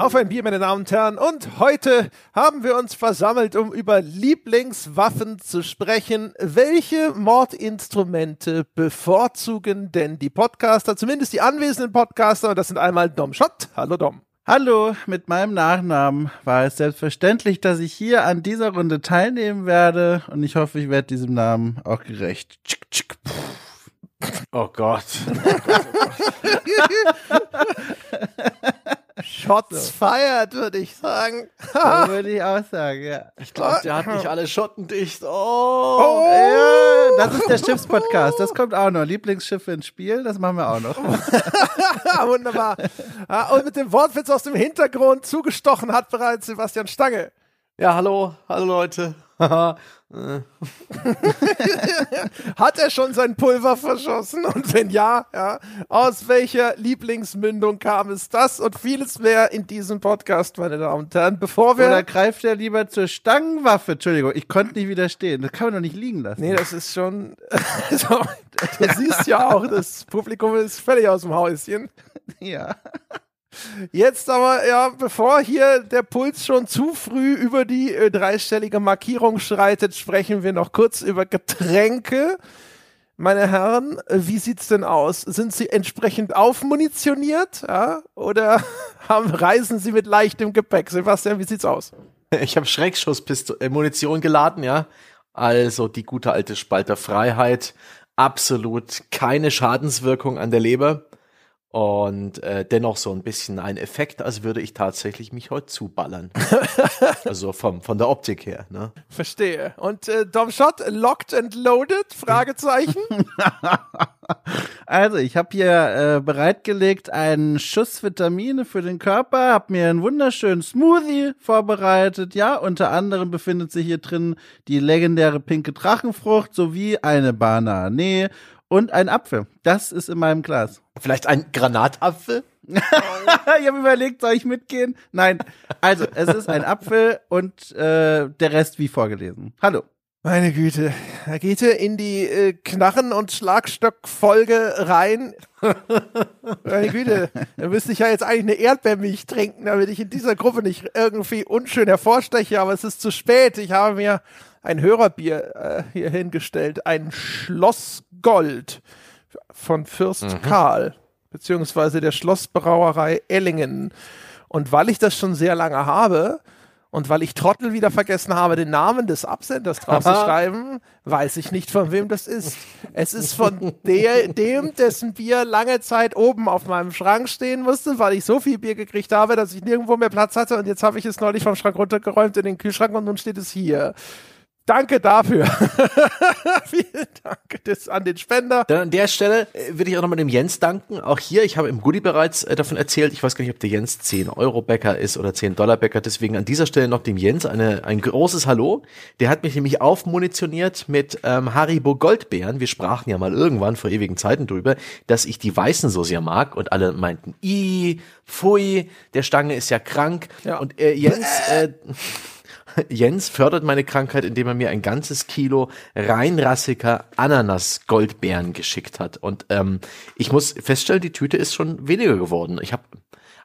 Auf ein Bier, meine Damen und Herren. Und heute haben wir uns versammelt, um über Lieblingswaffen zu sprechen. Welche Mordinstrumente bevorzugen denn die Podcaster, zumindest die anwesenden Podcaster? Und das sind einmal Dom Schott. Hallo Dom. Hallo, mit meinem Nachnamen war es selbstverständlich, dass ich hier an dieser Runde teilnehmen werde und ich hoffe, ich werde diesem Namen auch gerecht. Tschick, tschick, oh Gott. Shots so. feiert, würde ich sagen. würde ich auch sagen, ja. Ich glaube, der hat nicht alle Schotten dicht. Oh, oh. Ja, das ist der Schiffspodcast. Das kommt auch noch. Lieblingsschiffe ins Spiel, das machen wir auch noch. Wunderbar. Und mit dem Wortwitz aus dem Hintergrund zugestochen hat bereits Sebastian Stange. Ja, hallo, hallo Leute. Hat er schon sein Pulver verschossen? Und wenn ja, ja, aus welcher Lieblingsmündung kam es das und vieles mehr in diesem Podcast, meine Damen und Herren, bevor wir. Oder greift er lieber zur Stangenwaffe? Entschuldigung, ich konnte nicht widerstehen. Das kann man doch nicht liegen lassen. Nee, das ist schon. Du siehst ja auch, das Publikum ist völlig aus dem Häuschen. Ja. Jetzt aber, ja, bevor hier der Puls schon zu früh über die äh, dreistellige Markierung schreitet, sprechen wir noch kurz über Getränke. Meine Herren, wie sieht's denn aus? Sind Sie entsprechend aufmunitioniert, ja? Oder haben, reisen Sie mit leichtem Gepäck? Sebastian, wie sieht's aus? Ich habe Schreckschusspistole-Munition äh, geladen, ja. Also die gute alte Spalter Freiheit. Absolut keine Schadenswirkung an der Leber und äh, dennoch so ein bisschen ein Effekt, als würde ich tatsächlich mich heute zuballern. also vom, von der Optik her. Ne? Verstehe. Und äh, Dom Shot, locked and loaded? Fragezeichen. also ich habe hier äh, bereitgelegt einen Schuss Vitamine für den Körper, habe mir einen wunderschönen Smoothie vorbereitet. Ja, unter anderem befindet sich hier drin die legendäre pinke Drachenfrucht sowie eine Banane und ein Apfel. Das ist in meinem Glas. Vielleicht ein Granatapfel? ich habe überlegt, soll ich mitgehen? Nein. Also, es ist ein Apfel und äh, der Rest wie vorgelesen. Hallo. Meine Güte, da geht er in die äh, Knarren- und Schlagstock-Folge rein. Meine Güte, da müsste ich ja jetzt eigentlich eine Erdbeermilch trinken, damit ich in dieser Gruppe nicht irgendwie unschön hervorsteche, aber es ist zu spät. Ich habe mir ein Hörerbier äh, hier hingestellt, ein Schloss Gold von Fürst mhm. Karl, beziehungsweise der Schlossbrauerei Ellingen. Und weil ich das schon sehr lange habe, und weil ich Trottel wieder vergessen habe, den Namen des Absenders drauf zu schreiben, weiß ich nicht, von wem das ist. Es ist von der, dem, dessen Bier lange Zeit oben auf meinem Schrank stehen musste, weil ich so viel Bier gekriegt habe, dass ich nirgendwo mehr Platz hatte. Und jetzt habe ich es neulich vom Schrank runtergeräumt in den Kühlschrank und nun steht es hier. Danke dafür. Vielen Dank das an den Spender. Dann an der Stelle äh, würde ich auch nochmal dem Jens danken. Auch hier, ich habe im Goodie bereits äh, davon erzählt. Ich weiß gar nicht, ob der Jens 10 Euro Bäcker ist oder 10 Dollar Bäcker. Deswegen an dieser Stelle noch dem Jens eine, ein großes Hallo. Der hat mich nämlich aufmunitioniert mit ähm, Haribo Goldbeeren. Wir sprachen ja mal irgendwann vor ewigen Zeiten drüber, dass ich die weißen so sehr mag und alle meinten, i, pfui, der Stange ist ja krank. Ja. Und äh, Jens, äh, Jens fördert meine Krankheit, indem er mir ein ganzes Kilo reinrassiger Ananas-Goldbeeren geschickt hat. Und ähm, ich muss feststellen, die Tüte ist schon weniger geworden. Ich habe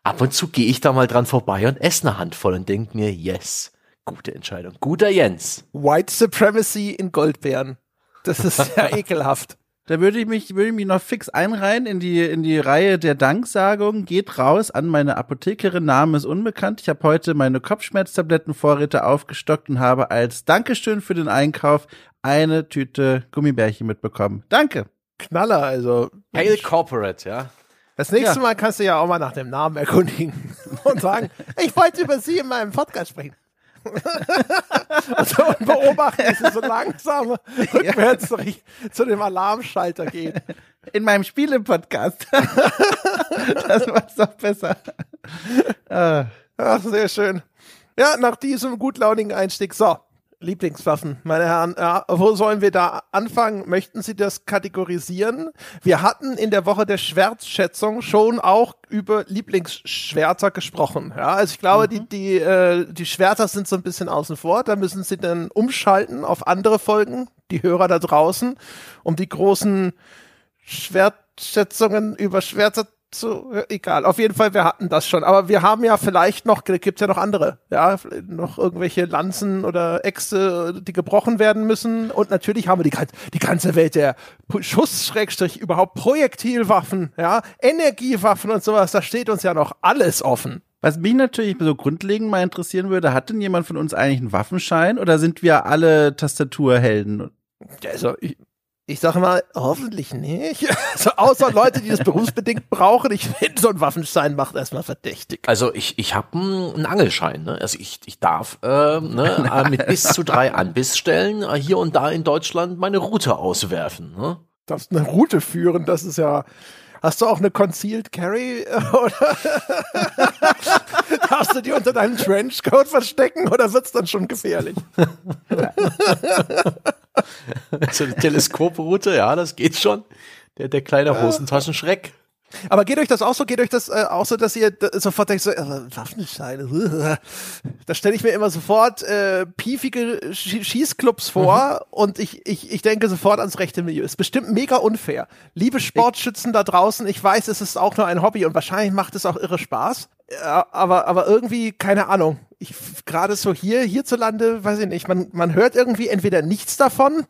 ab und zu gehe ich da mal dran vorbei und esse eine Handvoll und denke mir, yes, gute Entscheidung. Guter Jens. White Supremacy in Goldbeeren. Das ist ja ekelhaft. Da würde ich mich, würde ich mich noch fix einreihen in die, in die Reihe der Danksagung. Geht raus an meine Apothekerin, Name ist unbekannt. Ich habe heute meine Kopfschmerztablettenvorräte aufgestockt und habe als Dankeschön für den Einkauf eine Tüte Gummibärchen mitbekommen. Danke. Knaller, also. Hail Corporate, ja. Das nächste ja. Mal kannst du ja auch mal nach dem Namen erkundigen und sagen, ich wollte über Sie in meinem Podcast sprechen. also, und beobachten, wie sie so langsam rückwärts ja. zu dem Alarmschalter geht. In meinem Spiele-Podcast. das war's doch besser. Ach, sehr schön. Ja, nach diesem gutlaunigen Einstieg. So, Lieblingswaffen, meine Herren. Ja, wo sollen wir da anfangen? Möchten Sie das kategorisieren? Wir hatten in der Woche der Schwertschätzung schon auch über Lieblingsschwerter gesprochen. Ja, also ich glaube, mhm. die, die, äh, die Schwerter sind so ein bisschen außen vor. Da müssen Sie dann umschalten auf andere Folgen, die Hörer da draußen, um die großen Schwertschätzungen über Schwerter so, egal. Auf jeden Fall, wir hatten das schon. Aber wir haben ja vielleicht noch, gibt's ja noch andere, ja, noch irgendwelche Lanzen oder Äxte, die gebrochen werden müssen. Und natürlich haben wir die, die ganze Welt der Schuss, Schrägstrich, überhaupt Projektilwaffen, ja, Energiewaffen und sowas. Da steht uns ja noch alles offen. Was mich natürlich so grundlegend mal interessieren würde, hat denn jemand von uns eigentlich einen Waffenschein oder sind wir alle Tastaturhelden? Also, ich, ich sage mal, hoffentlich nicht. Also außer Leute, die das berufsbedingt brauchen. Ich finde, so ein Waffenschein macht erstmal verdächtig. Also ich, ich habe einen Angelschein. Ne? Also ich, ich darf äh, ne, äh, mit bis zu drei Anbissstellen äh, hier und da in Deutschland meine Route auswerfen. Ne? Darfst eine Route führen, das ist ja... Hast du auch eine Concealed Carry oder darfst du die unter deinem Trenchcoat verstecken oder wird's dann schon gefährlich? so eine Teleskoproute, ja, das geht schon. Der, der kleine Hosentaschenschreck. Aber geht euch das auch so? Geht euch das äh, auch so, dass ihr sofort denkt, so, äh, Waffenscheine? Da stelle ich mir immer sofort äh, piefige Sch Schießclubs vor mhm. und ich, ich, ich denke sofort ans rechte Milieu. Ist bestimmt mega unfair. Liebe Sportschützen da draußen, ich weiß, es ist auch nur ein Hobby und wahrscheinlich macht es auch irre Spaß. Ja, aber, aber irgendwie, keine Ahnung. Ich gerade so hier, hierzulande, weiß ich nicht, man, man hört irgendwie entweder nichts davon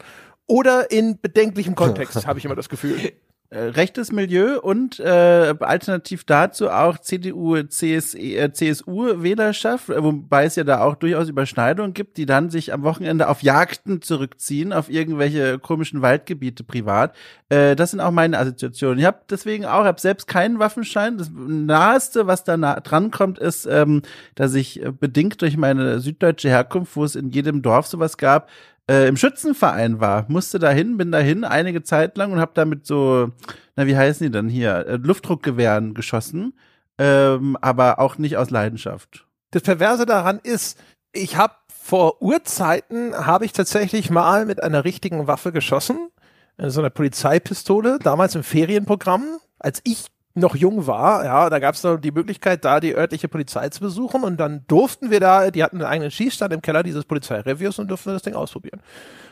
oder in bedenklichem Kontext, habe ich immer das Gefühl. Äh, rechtes Milieu und äh, alternativ dazu auch CDU, CSE, äh, CSU Wählerschaft, äh, wobei es ja da auch durchaus Überschneidungen gibt, die dann sich am Wochenende auf Jagden zurückziehen, auf irgendwelche komischen Waldgebiete privat. Äh, das sind auch meine Assoziationen. Ich habe deswegen auch, habe selbst keinen Waffenschein. Das naheste, was da nah dran kommt, ist, ähm, dass ich äh, bedingt durch meine süddeutsche Herkunft, wo es in jedem Dorf sowas gab, äh, im Schützenverein war, musste dahin, bin dahin einige Zeit lang und habe damit so, na wie heißen die dann hier, äh, Luftdruckgewehren geschossen, ähm, aber auch nicht aus Leidenschaft. Das Perverse daran ist, ich habe vor Urzeiten habe ich tatsächlich mal mit einer richtigen Waffe geschossen, so einer Polizeipistole, damals im Ferienprogramm, als ich noch jung war, ja, da gab es noch die Möglichkeit, da die örtliche Polizei zu besuchen und dann durften wir da, die hatten einen eigenen Schießstand im Keller dieses Polizeireviews und durften das Ding ausprobieren.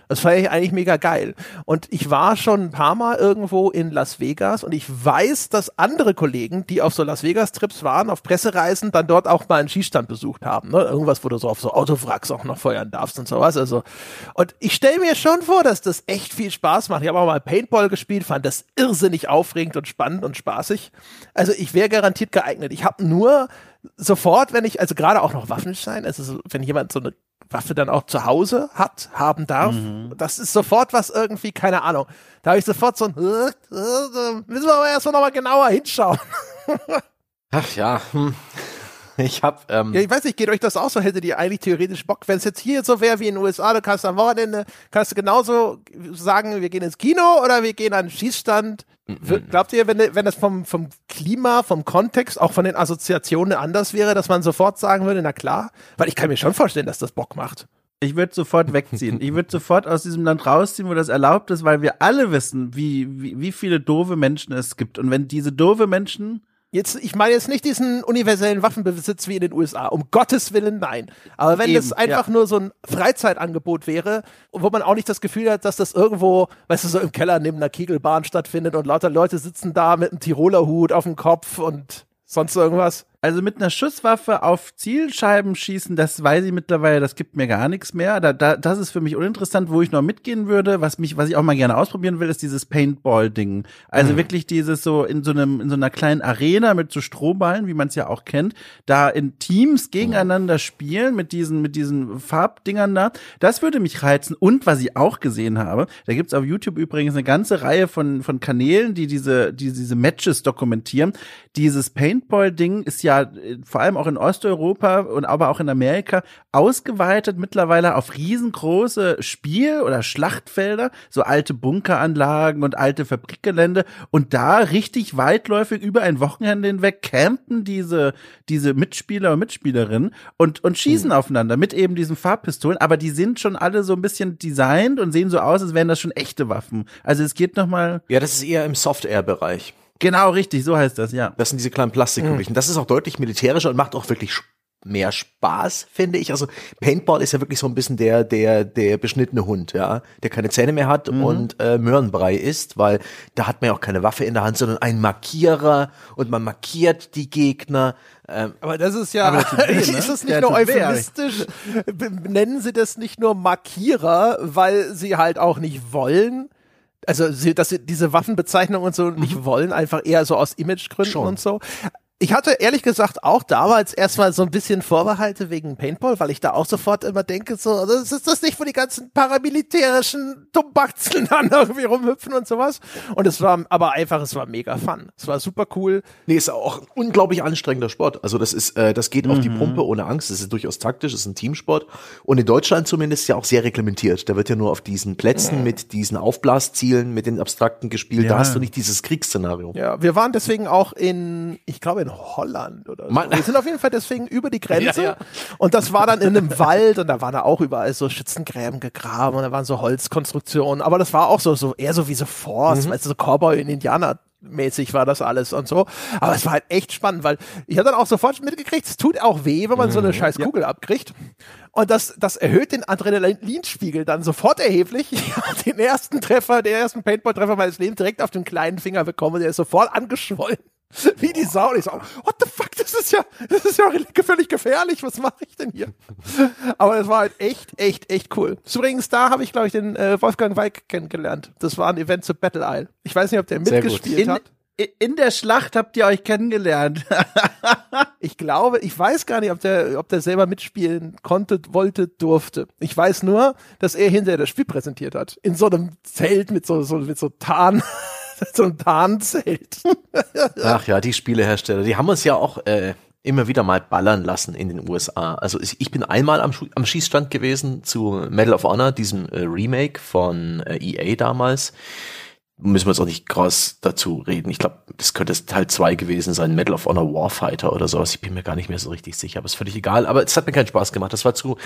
Das fand ich eigentlich mega geil. Und ich war schon ein paar Mal irgendwo in Las Vegas und ich weiß, dass andere Kollegen, die auf so Las Vegas-Trips waren, auf Pressereisen, dann dort auch mal einen Schießstand besucht haben. Ne? Irgendwas, wo du so auf so Autowracks auch noch feuern darfst und sowas. Also, und ich stelle mir schon vor, dass das echt viel Spaß macht. Ich habe auch mal Paintball gespielt, fand das irrsinnig aufregend und spannend und spaßig. Also ich wäre garantiert geeignet. Ich habe nur sofort, wenn ich, also gerade auch noch Waffenschein, also so, wenn jemand so eine Waffe dann auch zu Hause hat, haben darf, mhm. das ist sofort was irgendwie, keine Ahnung. Da habe ich sofort so ein, äh, äh, müssen wir aber erstmal nochmal genauer hinschauen. Ach ja, hm. Ich hab, ähm ja, ich weiß nicht, geht euch das auch so? Hättet ihr eigentlich theoretisch Bock, wenn es jetzt hier so wäre wie in den USA, du kannst am Wochenende, kannst du genauso sagen, wir gehen ins Kino oder wir gehen an den Schießstand Mhm. Glaubt ihr, wenn, wenn das vom, vom Klima, vom Kontext, auch von den Assoziationen anders wäre, dass man sofort sagen würde, na klar? Weil ich kann mir schon vorstellen, dass das Bock macht. Ich würde sofort wegziehen. Ich würde sofort aus diesem Land rausziehen, wo das erlaubt ist, weil wir alle wissen, wie, wie, wie viele doofe Menschen es gibt. Und wenn diese doofe Menschen Jetzt, ich meine jetzt nicht diesen universellen Waffenbesitz wie in den USA. Um Gottes Willen, nein. Aber wenn Eben, das einfach ja. nur so ein Freizeitangebot wäre, wo man auch nicht das Gefühl hat, dass das irgendwo, weißt du, so im Keller neben einer Kegelbahn stattfindet und lauter Leute sitzen da mit einem Tiroler Hut auf dem Kopf und sonst irgendwas. Also mit einer Schusswaffe auf Zielscheiben schießen, das weiß ich mittlerweile, das gibt mir gar nichts mehr. Da, da, das ist für mich uninteressant, wo ich noch mitgehen würde. Was mich, was ich auch mal gerne ausprobieren will, ist dieses Paintball-Ding. Also mhm. wirklich dieses so in so einem, in so einer kleinen Arena mit so Strohballen, wie man es ja auch kennt, da in Teams gegeneinander mhm. spielen mit diesen, mit diesen Farbdingern da. Das würde mich reizen. Und was ich auch gesehen habe, da gibt's auf YouTube übrigens eine ganze Reihe von, von Kanälen, die diese, die diese Matches dokumentieren. Dieses Paintball-Ding ist ja ja vor allem auch in Osteuropa und aber auch in Amerika ausgeweitet mittlerweile auf riesengroße Spiel- oder Schlachtfelder, so alte Bunkeranlagen und alte Fabrikgelände und da richtig weitläufig über ein Wochenende hinweg campen diese, diese Mitspieler und Mitspielerinnen und, und schießen mhm. aufeinander mit eben diesen Farbpistolen, aber die sind schon alle so ein bisschen designt und sehen so aus, als wären das schon echte Waffen. Also es geht nochmal. Ja, das ist eher im Software-Bereich. Genau, richtig, so heißt das, ja. Das sind diese kleinen Plastikkügelchen. Mhm. Das ist auch deutlich militärischer und macht auch wirklich mehr Spaß, finde ich. Also Paintball ist ja wirklich so ein bisschen der der der beschnittene Hund, ja, der keine Zähne mehr hat mhm. und äh, Möhrenbrei isst, weil da hat man ja auch keine Waffe in der Hand, sondern einen Markierer und man markiert die Gegner. Ähm, aber das ist ja, das weh, ne? ist das nicht ja, nur euphemistisch? Nennen Sie das nicht nur Markierer, weil Sie halt auch nicht wollen? Also, sie, dass sie diese Waffenbezeichnung und so nicht mhm. wollen, einfach eher so aus Imagegründen Schon. und so. Ich hatte ehrlich gesagt auch damals erstmal so ein bisschen Vorbehalte wegen Paintball, weil ich da auch sofort immer denke, so, das ist das nicht, wo die ganzen paramilitärischen Dummbatzen dann irgendwie rumhüpfen und sowas. Und es war aber einfach, es war mega fun. Es war super cool. Nee, ist auch ein unglaublich anstrengender Sport. Also das ist, äh, das geht mhm. auf die mhm. Pumpe ohne Angst. Das ist durchaus taktisch, das ist ein Teamsport. Und in Deutschland zumindest ja auch sehr reglementiert. Da wird ja nur auf diesen Plätzen mhm. mit diesen Aufblaszielen, mit den abstrakten gespielt. Ja. Da hast du nicht dieses Kriegsszenario. Ja, wir waren deswegen auch in, ich glaube in Holland oder so. Wir sind auf jeden Fall deswegen über die Grenze. Ja, ja. Und das war dann in einem Wald und da waren da auch überall so Schützengräben gegraben und da waren so Holzkonstruktionen. Aber das war auch so, so eher so wie so Forst, mhm. weißt du, so Cowboy in Indianer mäßig war das alles und so. Aber es war halt echt spannend, weil ich habe dann auch sofort mitgekriegt, es tut auch weh, wenn man so eine mhm. scheiß Kugel ja. abkriegt. Und das, das erhöht den Adrenalinspiegel dann sofort erheblich. Ich habe den ersten Treffer, den ersten Paintball-Treffer meines Lebens direkt auf den kleinen Finger bekommen und der ist sofort angeschwollen. Wie die Sau. Und ich so, what the fuck, das ist ja, das ist ja völlig gefährlich. Was mache ich denn hier? Aber es war halt echt, echt, echt cool. Übrigens, da habe ich, glaube ich, den äh, Wolfgang Weig kennengelernt. Das war ein Event zu Battle Isle. Ich weiß nicht, ob der mitgespielt in, hat. In der Schlacht habt ihr euch kennengelernt. ich glaube, ich weiß gar nicht, ob der, ob der selber mitspielen konnte, wollte, durfte. Ich weiß nur, dass er hinterher das Spiel präsentiert hat. In so einem Zelt mit so, so, mit so Tarn. so ein Tarnzelt. Ach ja, die Spielehersteller, die haben uns ja auch äh, immer wieder mal ballern lassen in den USA. Also ich bin einmal am, am Schießstand gewesen zu Medal of Honor, diesem äh, Remake von äh, EA damals. Müssen wir jetzt auch nicht krass dazu reden. Ich glaube, das könnte Teil 2 gewesen sein, Medal of Honor Warfighter oder sowas. Ich bin mir gar nicht mehr so richtig sicher, aber ist völlig egal. Aber es hat mir keinen Spaß gemacht. Das war zu,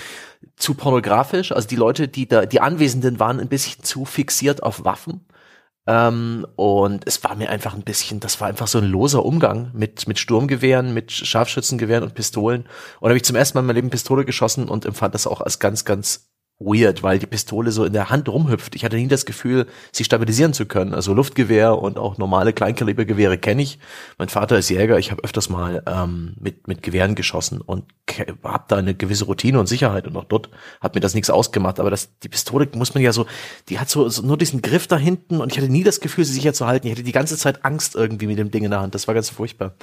zu pornografisch. Also die Leute, die da, die Anwesenden waren ein bisschen zu fixiert auf Waffen ähm, und es war mir einfach ein bisschen, das war einfach so ein loser Umgang mit, mit Sturmgewehren, mit Scharfschützengewehren und Pistolen. Und da habe ich zum ersten Mal in meinem Leben Pistole geschossen und empfand das auch als ganz, ganz weird, weil die Pistole so in der Hand rumhüpft. Ich hatte nie das Gefühl, sie stabilisieren zu können. Also Luftgewehr und auch normale Kleinkalibergewehre kenne ich. Mein Vater ist Jäger, ich habe öfters mal ähm, mit, mit Gewehren geschossen und habe da eine gewisse Routine und Sicherheit und auch dort hat mir das nichts ausgemacht. Aber das, die Pistole muss man ja so, die hat so, so nur diesen Griff da hinten und ich hatte nie das Gefühl, sie sicher zu halten. Ich hatte die ganze Zeit Angst irgendwie mit dem Ding in der Hand. Das war ganz furchtbar.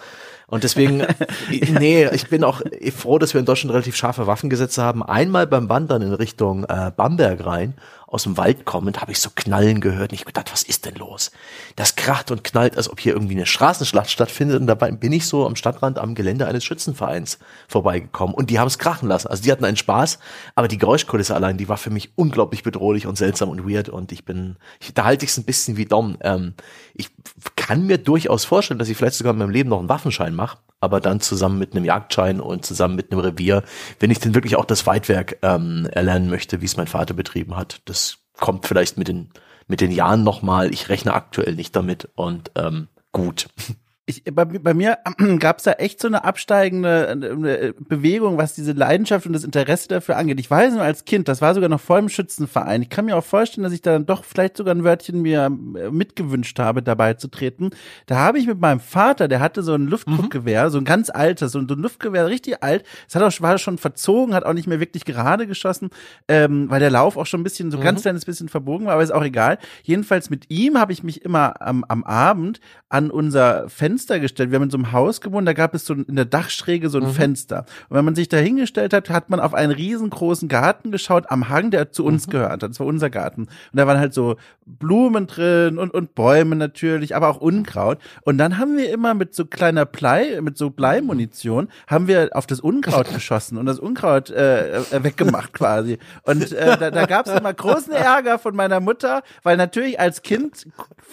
Und deswegen, nee, ich bin auch froh, dass wir in Deutschland relativ scharfe Waffengesetze haben. Einmal beim Wandern in Richtung äh, Bamberg rein aus dem Wald kommend habe ich so Knallen gehört und ich gedacht, was ist denn los? Das kracht und knallt, als ob hier irgendwie eine Straßenschlacht stattfindet und dabei bin ich so am Stadtrand am Gelände eines Schützenvereins vorbeigekommen und die haben es krachen lassen. Also die hatten einen Spaß, aber die Geräuschkulisse allein, die war für mich unglaublich bedrohlich und seltsam und weird und ich bin, ich, da halte ich es ein bisschen wie Dom. Ähm, ich kann mir durchaus vorstellen, dass ich vielleicht sogar in meinem Leben noch einen Waffenschein mache, aber dann zusammen mit einem Jagdschein und zusammen mit einem Revier, wenn ich denn wirklich auch das Weitwerk ähm, erlernen möchte, wie es mein Vater betrieben hat. Das kommt vielleicht mit den, mit den Jahren nochmal. Ich rechne aktuell nicht damit und ähm, gut ich, bei, bei mir gab es da echt so eine absteigende eine Bewegung, was diese Leidenschaft und das Interesse dafür angeht. Ich weiß nur als Kind, das war sogar noch voll im Schützenverein. Ich kann mir auch vorstellen, dass ich da dann doch vielleicht sogar ein Wörtchen mir äh, mitgewünscht habe, dabei zu treten. Da habe ich mit meinem Vater, der hatte so ein Luftdruckgewehr, mhm. so ein ganz altes, so ein, ein Luftgewehr, richtig alt. Es hat auch war schon verzogen, hat auch nicht mehr wirklich gerade geschossen, ähm, weil der Lauf auch schon ein bisschen so mhm. ganz kleines bisschen verbogen war, aber ist auch egal. Jedenfalls mit ihm habe ich mich immer am, am Abend an unser Fenster Fenster gestellt. Wir haben in so einem Haus gewohnt, da gab es so in der Dachschräge so ein mhm. Fenster. Und wenn man sich da hingestellt hat, hat man auf einen riesengroßen Garten geschaut am Hang, der zu uns mhm. gehört hat. Das war unser Garten. Und da waren halt so Blumen drin und, und Bäume natürlich, aber auch Unkraut. Und dann haben wir immer mit so kleiner Blei, mit so Bleimunition, haben wir auf das Unkraut geschossen und das Unkraut äh, äh, weggemacht quasi. Und äh, da, da gab es immer großen Ärger von meiner Mutter, weil natürlich als Kind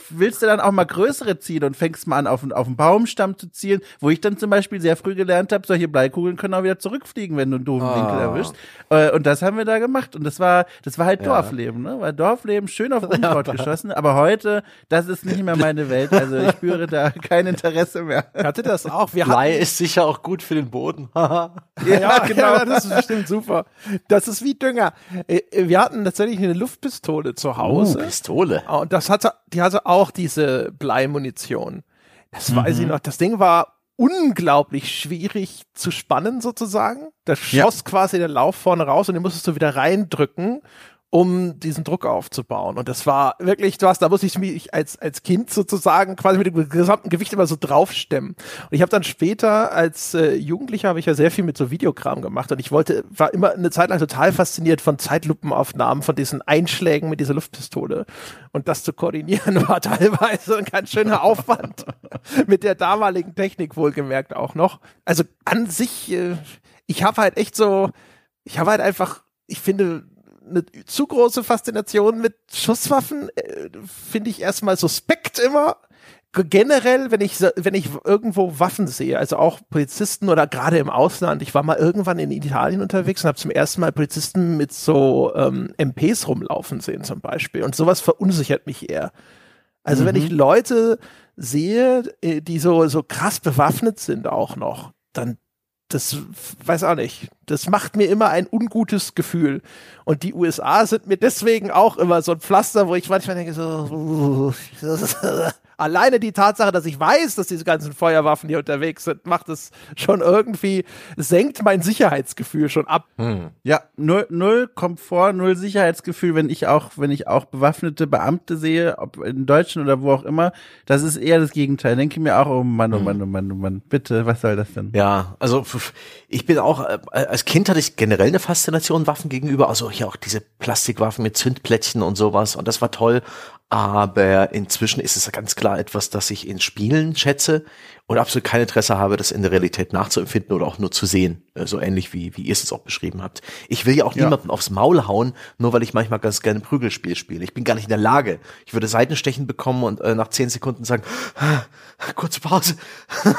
willst du dann auch mal größere ziehen und fängst mal an auf, auf den Baumstamm zu zielen, wo ich dann zum Beispiel sehr früh gelernt habe, solche Bleikugeln können auch wieder zurückfliegen, wenn du einen doofen Ah. Winkel erwischst. Äh, und das haben wir da gemacht. Und das war, das war halt Ja. Dorfleben, ne? War Dorfleben, schön auf Unkraut geschossen. Aber heute, das ist nicht mehr meine Welt. Also ich spüre da kein Interesse mehr. Hatte das auch. Wir Blei ist sicher auch gut für den Boden. Ja, genau. das ist bestimmt super. Das ist wie Dünger. Äh, Wir hatten tatsächlich eine Luftpistole zu Oh, Hause. Pistole. Und das hatte, die hatte auch diese Bleimunition. Das weiß Mhm. ich noch. Das Ding war unglaublich schwierig zu spannen sozusagen. Da Ja. schoss quasi der Lauf vorne raus und den musstest du wieder reindrücken, um diesen Druck aufzubauen. Und das war wirklich, du hast, da musste ich mich als, als Kind sozusagen quasi mit dem gesamten Gewicht immer so draufstemmen. Und ich habe dann später als äh, Jugendlicher habe ich ja sehr viel mit so Videokram gemacht und ich wollte, war immer eine Zeit lang total fasziniert von Zeitlupenaufnahmen, von diesen Einschlägen mit dieser Luftpistole. Und das zu koordinieren war teilweise ein ganz schöner Aufwand. mit der damaligen Technik wohlgemerkt auch noch. Also an sich, äh, ich habe halt echt so, ich habe halt einfach, ich finde, eine zu große Faszination mit Schusswaffen äh, finde ich erstmal suspekt immer. Generell, wenn ich, wenn ich irgendwo Waffen sehe, also auch Polizisten oder gerade im Ausland, ich war mal irgendwann in Italien unterwegs und habe zum ersten Mal Polizisten mit so ähm, MPs rumlaufen sehen zum Beispiel. Und sowas verunsichert mich eher. Also wenn ich Leute sehe, äh, die so, so krass bewaffnet sind auch noch, dann das weiß auch nicht. Das macht mir immer ein ungutes Gefühl. Und die USA sind mir deswegen auch immer so ein Pflaster, wo ich manchmal denke, so, alleine die Tatsache, dass ich weiß, dass diese ganzen Feuerwaffen hier unterwegs sind, macht es schon irgendwie, senkt mein Sicherheitsgefühl schon ab. Ja, null, null Komfort, null Sicherheitsgefühl, wenn ich auch, wenn ich auch bewaffnete Beamte sehe, ob in Deutschland oder wo auch immer, das ist eher das Gegenteil. Denke mir auch, oh Mann, oh Mann, oh Mann, oh Mann, bitte, was soll das denn? Ja, also ich bin auch, äh, als Kind hatte ich generell eine Faszination Waffen gegenüber, also hier auch diese Plastikwaffen mit Zündplättchen und sowas und das war toll. Aber inzwischen ist es ganz klar etwas, das ich in Spielen schätze und absolut kein Interesse habe, das in der Realität nachzuempfinden oder auch nur zu sehen. Äh, So ähnlich wie, wie ihr es jetzt auch beschrieben habt. Ich will ja auch Ja. niemanden aufs Maul hauen, nur weil ich manchmal ganz gerne Prügelspiel spiele. Ich bin gar nicht in der Lage. Ich würde Seitenstechen bekommen und äh, nach zehn Sekunden sagen, kurze Pause.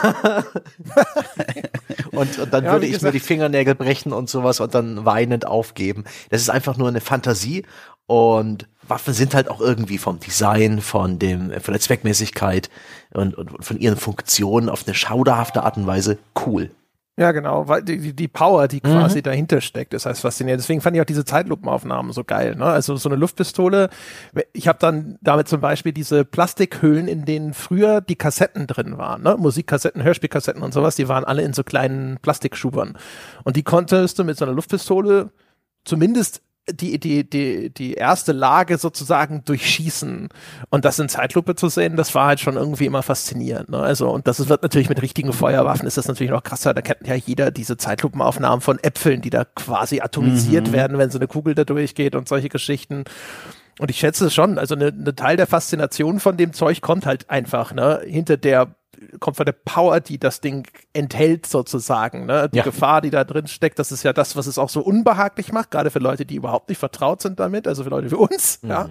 und, und dann Ja, würde ich mir gesagt- die Fingernägel brechen und sowas und dann weinend aufgeben. Das ist einfach nur eine Fantasie und Waffen sind halt auch irgendwie vom Design, von dem, von der Zweckmäßigkeit und, und von ihren Funktionen auf eine schauderhafte Art und Weise cool. Ja, genau, weil die, die- Power, die quasi dahinter steckt, das heißt faszinierend. Deswegen fand ich auch diese Zeitlupenaufnahmen so geil. Ne? Also so eine Luftpistole. Ich habe dann damit zum Beispiel diese Plastikhüllen, in denen früher die Kassetten drin waren, ne? Musikkassetten, Hörspielkassetten und sowas, die waren alle in so kleinen Plastikschubern. Und die konntest du mit so einer Luftpistole zumindest die, die, die, die erste Lage sozusagen durchschießen und das in Zeitlupe zu sehen, das war halt schon irgendwie immer faszinierend. Ne? Also, und das wird natürlich mit richtigen Feuerwaffen ist das natürlich noch krasser. Da kennt ja jeder diese Zeitlupenaufnahmen von Äpfeln, die da quasi atomisiert werden, wenn so eine Kugel da durchgeht und solche Geschichten. Und ich schätze es schon. Also eine ne Teil der Faszination von dem Zeug kommt halt einfach, ne, hinter der kommt von der Power, die das Ding enthält sozusagen, ne? Die Ja. Gefahr, die da drin steckt, das ist ja das, was es auch so unbehaglich macht, gerade für Leute, die überhaupt nicht vertraut sind damit, also für Leute wie uns, ja.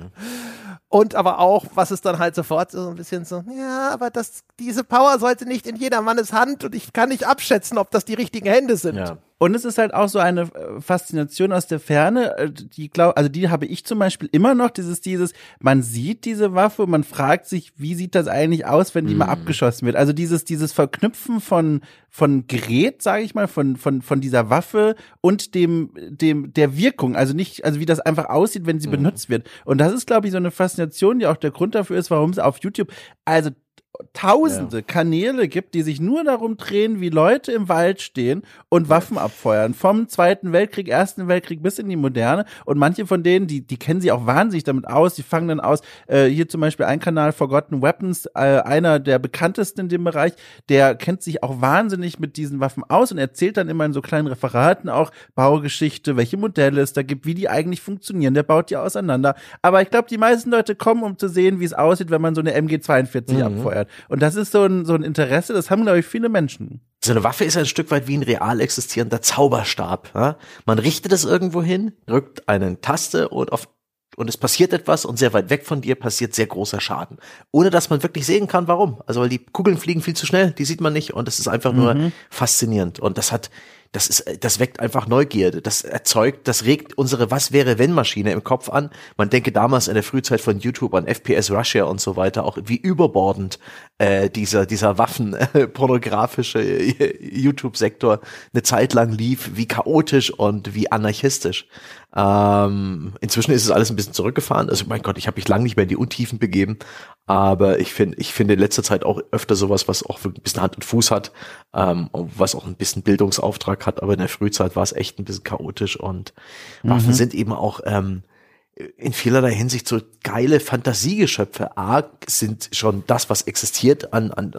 Und aber auch, was es dann halt sofort so ein bisschen so, ja, aber das, diese Power sollte nicht in jedermannes Hand und ich kann nicht abschätzen, ob das die richtigen Hände sind. Ja. Und es ist halt auch so eine äh, Faszination aus der Ferne, äh, die glaub, also die habe ich zum Beispiel immer noch, dieses, dieses, man sieht diese Waffe, man fragt sich, wie sieht das eigentlich aus, wenn die mal abgeschossen wird? Also dieses, dieses Verknüpfen von, von Gerät, sage ich mal, von, von, von dieser Waffe und dem, dem, der Wirkung, also nicht, also wie das einfach aussieht, wenn sie benutzt wird. Und das ist, glaube ich, so eine Faszination, die auch der Grund dafür ist, warum es auf YouTube, also tausende Kanäle gibt, die sich nur darum drehen, wie Leute im Wald stehen und Waffen abfeuern. Vom Zweiten Weltkrieg, Ersten Weltkrieg bis in die Moderne. Und manche von denen, die, die kennen sich auch wahnsinnig damit aus. Die fangen dann aus, äh, hier zum Beispiel ein Kanal, Forgotten Weapons, äh, einer der bekanntesten in dem Bereich, der kennt sich auch wahnsinnig mit diesen Waffen aus und erzählt dann immer in so kleinen Referaten auch Baugeschichte, welche Modelle es da gibt, wie die eigentlich funktionieren. Der baut die auseinander. Aber ich glaube, die meisten Leute kommen, um zu sehen, wie es aussieht, wenn man so eine MG42 abfeuert. Und das ist so ein, so ein Interesse, das haben, glaube ich, viele Menschen. So eine Waffe ist ein Stück weit wie ein real existierender Zauberstab. Ja? Man richtet es irgendwo hin, drückt eine Taste und auf und es passiert etwas und sehr weit weg von dir passiert sehr großer Schaden. Ohne dass man wirklich sehen kann, warum. Also weil die Kugeln fliegen viel zu schnell, die sieht man nicht und es ist einfach nur mhm. faszinierend. Und das hat das ist, das weckt einfach Neugierde. Das erzeugt, das regt unsere Was wäre wenn Maschine im Kopf an. Man denke damals in der Frühzeit von YouTube an FPS Russia und so weiter, auch wie überbordend äh, dieser, dieser Waffen äh, pornografische äh, YouTube-Sektor eine Zeit lang lief, wie chaotisch und wie anarchistisch. Ähm, inzwischen ist es alles ein bisschen zurückgefahren. Also mein Gott, ich habe mich lange nicht mehr in die Untiefen begeben, aber ich finde, ich finde in letzter Zeit auch öfter sowas, was auch ein bisschen Hand und Fuß hat, ähm, was auch ein bisschen Bildungsauftrag hat. Aber in der Frühzeit war es echt ein bisschen chaotisch und mhm. Waffen sind eben auch ähm, in vielerlei Hinsicht so geile Fantasiegeschöpfe. A sind schon das, was existiert an, an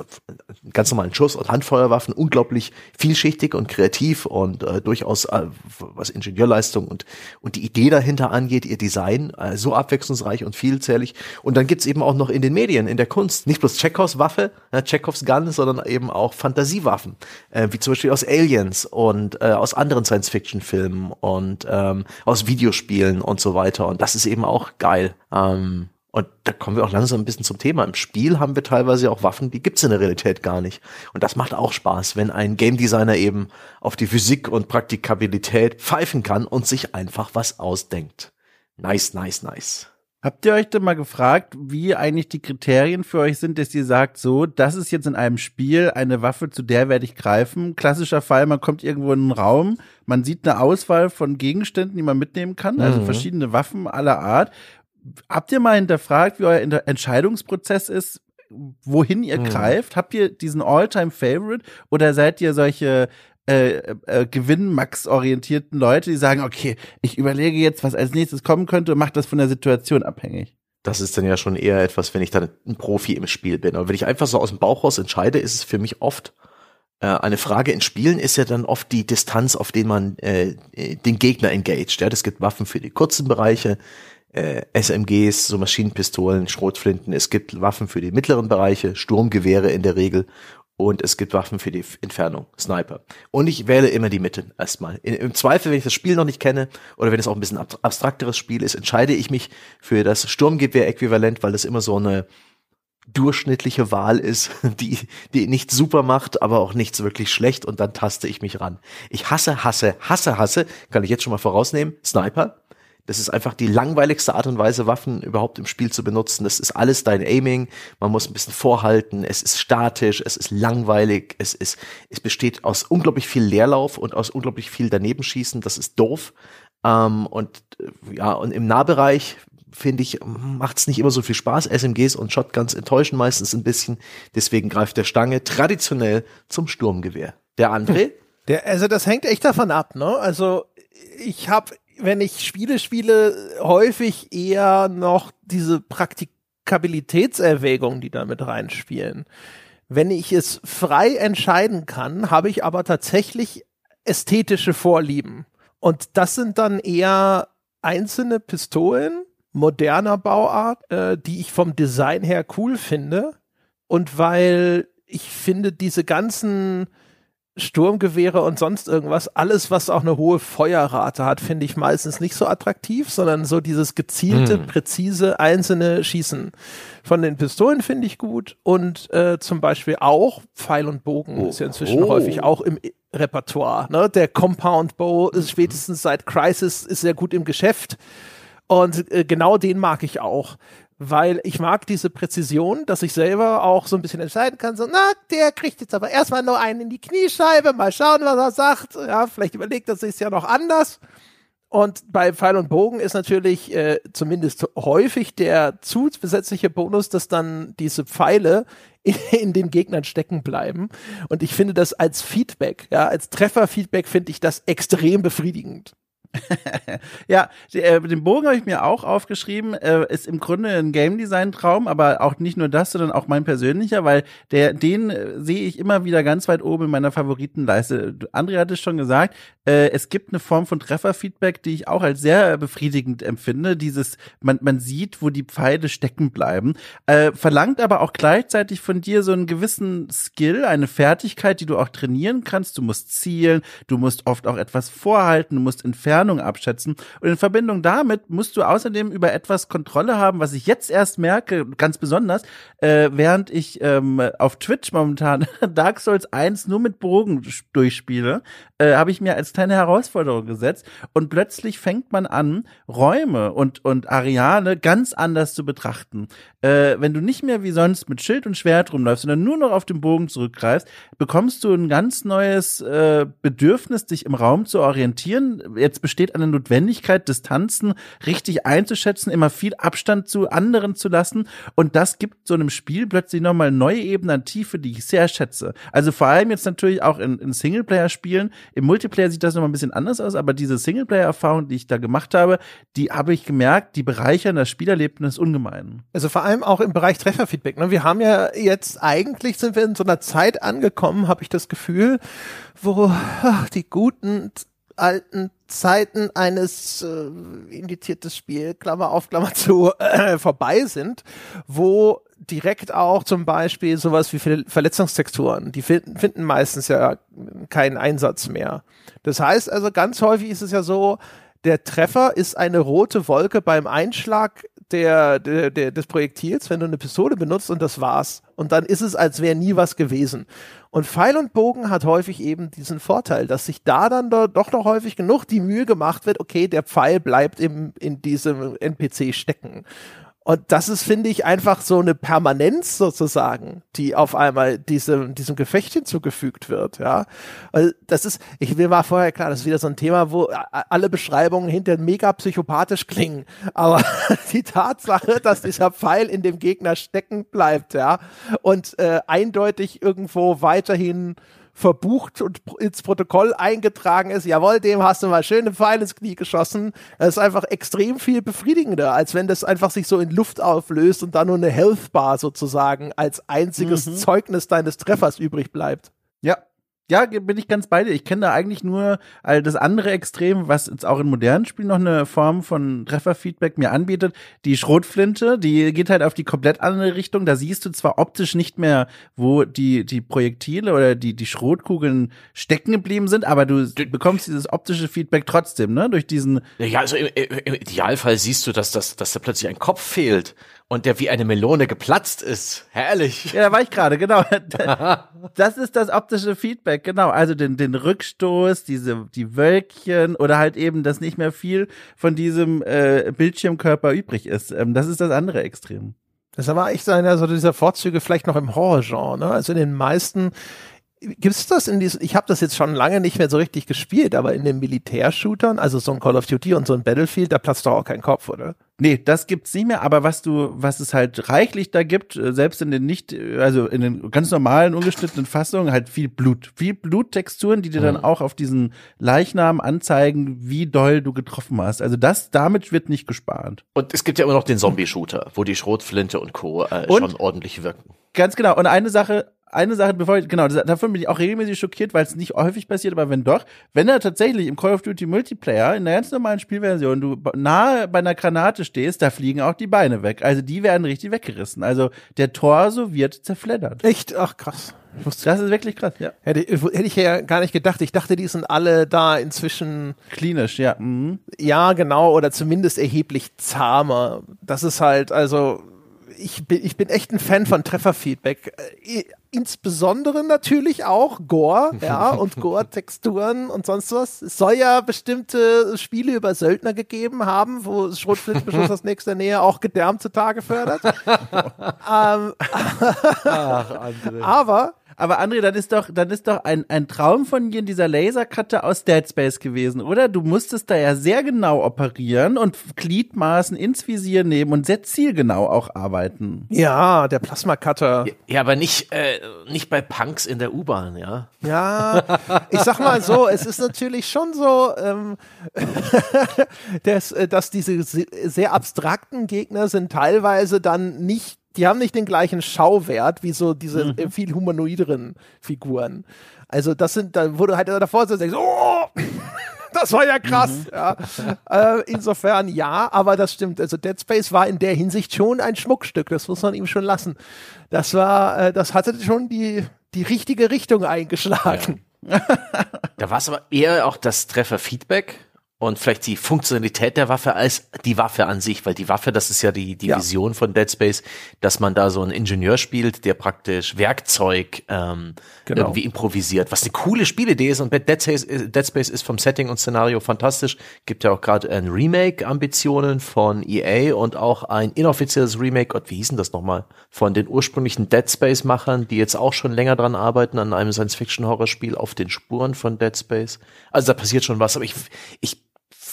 ganz normalen Schuss- und Handfeuerwaffen, unglaublich vielschichtig und kreativ und äh, durchaus, äh, was Ingenieurleistung und, und die Idee dahinter angeht, ihr Design, äh, so abwechslungsreich und vielzählig. Und dann gibt's eben auch noch in den Medien, in der Kunst, nicht bloß Chekhovs Waffe, äh, Chekhovs Gun, sondern eben auch Fantasiewaffen, äh, wie zum Beispiel aus Aliens und äh, aus anderen Science-Fiction-Filmen und ähm, aus Videospielen und so weiter. Und das ist eben auch geil. Ähm, und da kommen wir auch langsam ein bisschen zum Thema. Im Spiel haben wir teilweise auch Waffen, die gibt's in der Realität gar nicht. Und das macht auch Spaß, wenn ein Game Designer eben auf die Physik und Praktikabilität pfeifen kann und sich einfach was ausdenkt. Nice, nice, nice. Habt ihr euch denn mal gefragt, wie eigentlich die Kriterien für euch sind, dass ihr sagt, so, das ist jetzt in einem Spiel eine Waffe, zu der werde ich greifen? Klassischer Fall, man kommt irgendwo in einen Raum, man sieht eine Auswahl von Gegenständen, die man mitnehmen kann, also mhm. verschiedene Waffen aller Art. Habt ihr mal hinterfragt, wie euer Entscheidungsprozess ist, wohin ihr mhm. greift? Habt ihr diesen All-Time-Favorite oder seid ihr solche äh, äh, gewinnmax-orientierten Leute, die sagen, okay, ich überlege jetzt, was als nächstes kommen könnte und mache das von der Situation abhängig. Das ist dann ja schon eher etwas, wenn ich dann ein Profi im Spiel bin. Aber wenn ich einfach so aus dem Bauch raus entscheide, ist es für mich oft äh, eine Frage in Spielen ist ja dann oft die Distanz, auf den man äh, den Gegner engaged. Ja, es gibt Waffen für die kurzen Bereiche, äh, SMGs, so Maschinenpistolen, Schrotflinten. Es gibt Waffen für die mittleren Bereiche, Sturmgewehre in der Regel und es gibt Waffen für die Entfernung, Sniper. Und ich wähle immer die Mitte erstmal. Im Zweifel, wenn ich das Spiel noch nicht kenne oder wenn es auch ein bisschen abstrakteres Spiel ist, entscheide ich mich für das Sturmgewehr-Äquivalent, weil das immer so eine durchschnittliche Wahl ist, die, die nichts super macht, aber auch nichts wirklich schlecht und dann taste ich mich ran. Ich hasse, hasse, hasse, hasse, kann ich jetzt schon mal vorausnehmen, Sniper. Das ist einfach die langweiligste Art und Weise, Waffen überhaupt im Spiel zu benutzen. Das ist alles dein Aiming. Man muss ein bisschen vorhalten. Es ist statisch. Es ist langweilig. Es ist, es besteht aus unglaublich viel Leerlauf und aus unglaublich viel Danebenschießen. Das ist doof. Ähm, und, äh, ja, und im Nahbereich, finde ich, macht es nicht immer so viel Spaß. SMGs und Shotguns enttäuschen meistens ein bisschen. Deswegen greift der Stange traditionell zum Sturmgewehr. Der André? Der, also das hängt echt davon ab, ne? Also ich habe wenn ich Spiele spiele, häufig eher noch diese Praktikabilitätserwägungen, die da mit reinspielen. Wenn ich es frei entscheiden kann, habe ich aber tatsächlich ästhetische Vorlieben. Und das sind dann eher einzelne Pistolen moderner Bauart, äh, die ich vom Design her cool finde. Und weil ich finde, diese ganzen Sturmgewehre und sonst irgendwas, alles, was auch eine hohe Feuerrate hat, finde ich meistens nicht so attraktiv, sondern so dieses gezielte, hm. präzise, einzelne Schießen. Von den Pistolen finde ich gut und äh, zum Beispiel auch Pfeil und Bogen oh. ist ja inzwischen oh. häufig auch im Repertoire. Ne? Der Compound Bow ist spätestens seit Crisis ist sehr gut im Geschäft. Und äh, genau den mag ich auch weil ich mag diese Präzision, dass ich selber auch so ein bisschen entscheiden kann, so, na, der kriegt jetzt aber erstmal nur einen in die Kniescheibe, mal schauen, was er sagt, ja, vielleicht überlegt er sich ja noch anders. Und bei Pfeil und Bogen ist natürlich äh, zumindest häufig der zusätzliche Bonus, dass dann diese Pfeile in, in, den Gegnern stecken bleiben. Und ich finde das als Feedback, ja, als Trefferfeedback finde ich das extrem befriedigend. ja, äh, den Bogen habe ich mir auch aufgeschrieben. Äh, ist im Grunde ein Game Design Traum, aber auch nicht nur das, sondern auch mein persönlicher, weil der den äh, sehe ich immer wieder ganz weit oben in meiner Favoritenleiste. André hat es schon gesagt, äh, es gibt eine Form von Trefferfeedback, die ich auch als sehr befriedigend empfinde. Dieses man man sieht, wo die Pfeile stecken bleiben, äh, verlangt aber auch gleichzeitig von dir so einen gewissen Skill, eine Fertigkeit, die du auch trainieren kannst. Du musst zielen, du musst oft auch etwas vorhalten, du musst entfernen Entfernung abschätzen. Und in Verbindung damit musst du außerdem über etwas Kontrolle haben, was ich jetzt erst merke, ganz besonders, äh, während ich ähm, auf Twitch momentan Dark Souls 1 nur mit Bogen durchspiele, äh, habe ich mir als kleine Herausforderung gesetzt. Und plötzlich fängt man an, Räume und, und Areale ganz anders zu betrachten. Äh, wenn du nicht mehr wie sonst mit Schild und Schwert rumläufst, sondern nur noch auf den Bogen zurückgreifst, bekommst du ein ganz neues äh, Bedürfnis, dich im Raum zu orientieren. Jetzt besteht eine Notwendigkeit, Distanzen richtig einzuschätzen, immer viel Abstand zu anderen zu lassen. Und das gibt so einem Spiel plötzlich nochmal neue Ebenen an Tiefe, die ich sehr schätze. Also vor allem jetzt natürlich auch in, in Singleplayer-Spielen. Im Multiplayer sieht das nochmal ein bisschen anders aus, aber diese Singleplayer-Erfahrung, die ich da gemacht habe, die habe ich gemerkt, die bereichern das Spielerlebnis ungemein. Also vor allem auch im Bereich Trefferfeedback. Ne? Wir haben ja jetzt eigentlich sind wir in so einer Zeit angekommen, habe ich das Gefühl, wo ach, die guten alten Zeiten eines äh, indiziertes Spiel, Klammer auf, Klammer zu, äh, vorbei sind, wo direkt auch zum Beispiel sowas wie Verletzungstexturen, die finden, finden meistens ja keinen Einsatz mehr. Das heißt also, ganz häufig ist es ja so, der Treffer ist eine rote Wolke beim Einschlag der, der, der, des Projektils, wenn du eine Pistole benutzt und das war's. Und dann ist es, als wäre nie was gewesen. Und Pfeil und Bogen hat häufig eben diesen Vorteil, dass sich da dann do, doch noch häufig genug die Mühe gemacht wird, okay, der Pfeil bleibt im, in diesem NPC stecken. Und das ist, finde ich, einfach so eine Permanenz sozusagen, die auf einmal diesem, diesem Gefecht hinzugefügt wird, ja. Also das ist, ich, mir war vorher klar, das ist wieder so ein Thema, wo alle Beschreibungen hinter mega psychopathisch klingen. Aber die Tatsache, dass dieser Pfeil in dem Gegner stecken bleibt, ja, und äh, eindeutig irgendwo weiterhin verbucht und ins Protokoll eingetragen ist, jawohl, dem hast du mal schön einen Pfeil ins Knie geschossen. Das ist einfach extrem viel befriedigender, als wenn das einfach sich so in Luft auflöst und dann nur eine Health Bar sozusagen als einziges mhm. Zeugnis deines Treffers übrig bleibt. Ja, ja, bin ich ganz bei dir. Ich kenne da eigentlich nur all das andere Extrem, was jetzt auch in modernen Spielen noch eine Form von Trefferfeedback mir anbietet. Die Schrotflinte, die geht halt auf die komplett andere Richtung. Da siehst du zwar optisch nicht mehr, wo die, die Projektile oder die, die Schrotkugeln stecken geblieben sind, aber du bekommst dieses optische Feedback trotzdem, ne? Durch diesen. Ja, also im, im Idealfall siehst du, dass, dass, dass da plötzlich ein Kopf fehlt und der wie eine Melone geplatzt ist. Herrlich. Ja, da war ich gerade, genau. Das ist das optische Feedback, genau. Also den, den Rückstoß, diese, die Wölkchen oder halt eben, dass nicht mehr viel von diesem äh, Bildschirmkörper übrig ist. Ähm, das ist das andere Extrem. Das aber echt einer so dieser Vorzüge vielleicht noch im Horrorgenre. Ne? Also in den meisten Gibt es das in diesem, ich habe das jetzt schon lange nicht mehr so richtig gespielt, aber in den Militärshootern, also so ein Call of Duty und so ein Battlefield, da platzt doch auch kein Kopf, oder? Nee, das gibt's nicht mehr, aber was du, was es halt reichlich da gibt, äh, selbst in den nicht, also in den ganz normalen, ungeschnittenen Fassungen, halt viel Blut. Viel Bluttexturen, die dir mhm. dann auch auf diesen Leichnam anzeigen, wie doll du getroffen hast. Also das, damit wird nicht gespart. Und es gibt ja immer noch den Zombie-Shooter, wo die Schrotflinte und Co. Äh, und schon ordentlich wirken. Ganz genau. Und eine Sache, eine Sache, bevor ich, genau, davon bin ich auch regelmäßig schockiert, weil es nicht häufig passiert, aber wenn doch, wenn er tatsächlich im Call of Duty Multiplayer in der ganz normalen Spielversion du nahe bei einer Granate stehst, da fliegen auch die Beine weg. Also die werden richtig weggerissen. Also der Torso wird zerfleddert. Echt? Ach krass. Das ist wirklich krass, ja. Hätte, hätte ich ja gar nicht gedacht. Ich dachte, die sind alle da inzwischen. Klinisch, ja. Mhm. Ja, genau, oder zumindest erheblich zahmer. Das ist halt, also, ich bin, ich bin echt ein Fan von Trefferfeedback. Insbesondere natürlich auch Gore, ja, und Gore-Texturen und sonst was. Es soll ja bestimmte Spiele über Söldner gegeben haben, wo Schrotflintenbeschuss aus nächster Nähe auch gedärmt zutage fördert. ähm, Ach, aber aber André, dann ist doch, dann ist doch ein, ein Traum von dir in dieser Lasercutter aus Dead Space gewesen, oder? Du musstest da ja sehr genau operieren und Gliedmaßen ins Visier nehmen und sehr zielgenau auch arbeiten. Ja, der Plasma-Cutter. Ja, aber nicht, äh, nicht bei Punks in der U-Bahn, ja? Ja, ich sag mal so, es ist natürlich schon so, ähm, dass, äh, dass diese sehr abstrakten Gegner sind teilweise dann nicht die haben nicht den gleichen Schauwert wie so diese mhm. viel humanoideren Figuren. Also das sind, da wurde halt davor so oh, das war ja krass. Mhm. Ja. Äh, insofern ja, aber das stimmt. Also Dead Space war in der Hinsicht schon ein Schmuckstück. Das muss man ihm schon lassen. Das war, äh, das hatte schon die die richtige Richtung eingeschlagen. Ja. da war es aber eher auch das Trefferfeedback und vielleicht die Funktionalität der Waffe als die Waffe an sich, weil die Waffe, das ist ja die, die Ja. Vision von Dead Space, dass man da so einen Ingenieur spielt, der praktisch Werkzeug ähm, Genau. irgendwie improvisiert, was eine coole Spielidee ist und Dead Space, Dead Space ist vom Setting und Szenario fantastisch. Gibt ja auch gerade ein Remake-Ambitionen von EA und auch ein inoffizielles Remake, Gott, wie hießen das nochmal? Von den ursprünglichen Dead Space-Machern, die jetzt auch schon länger dran arbeiten an einem Science-Fiction-Horrorspiel auf den Spuren von Dead Space. Also da passiert schon was, aber ich, ich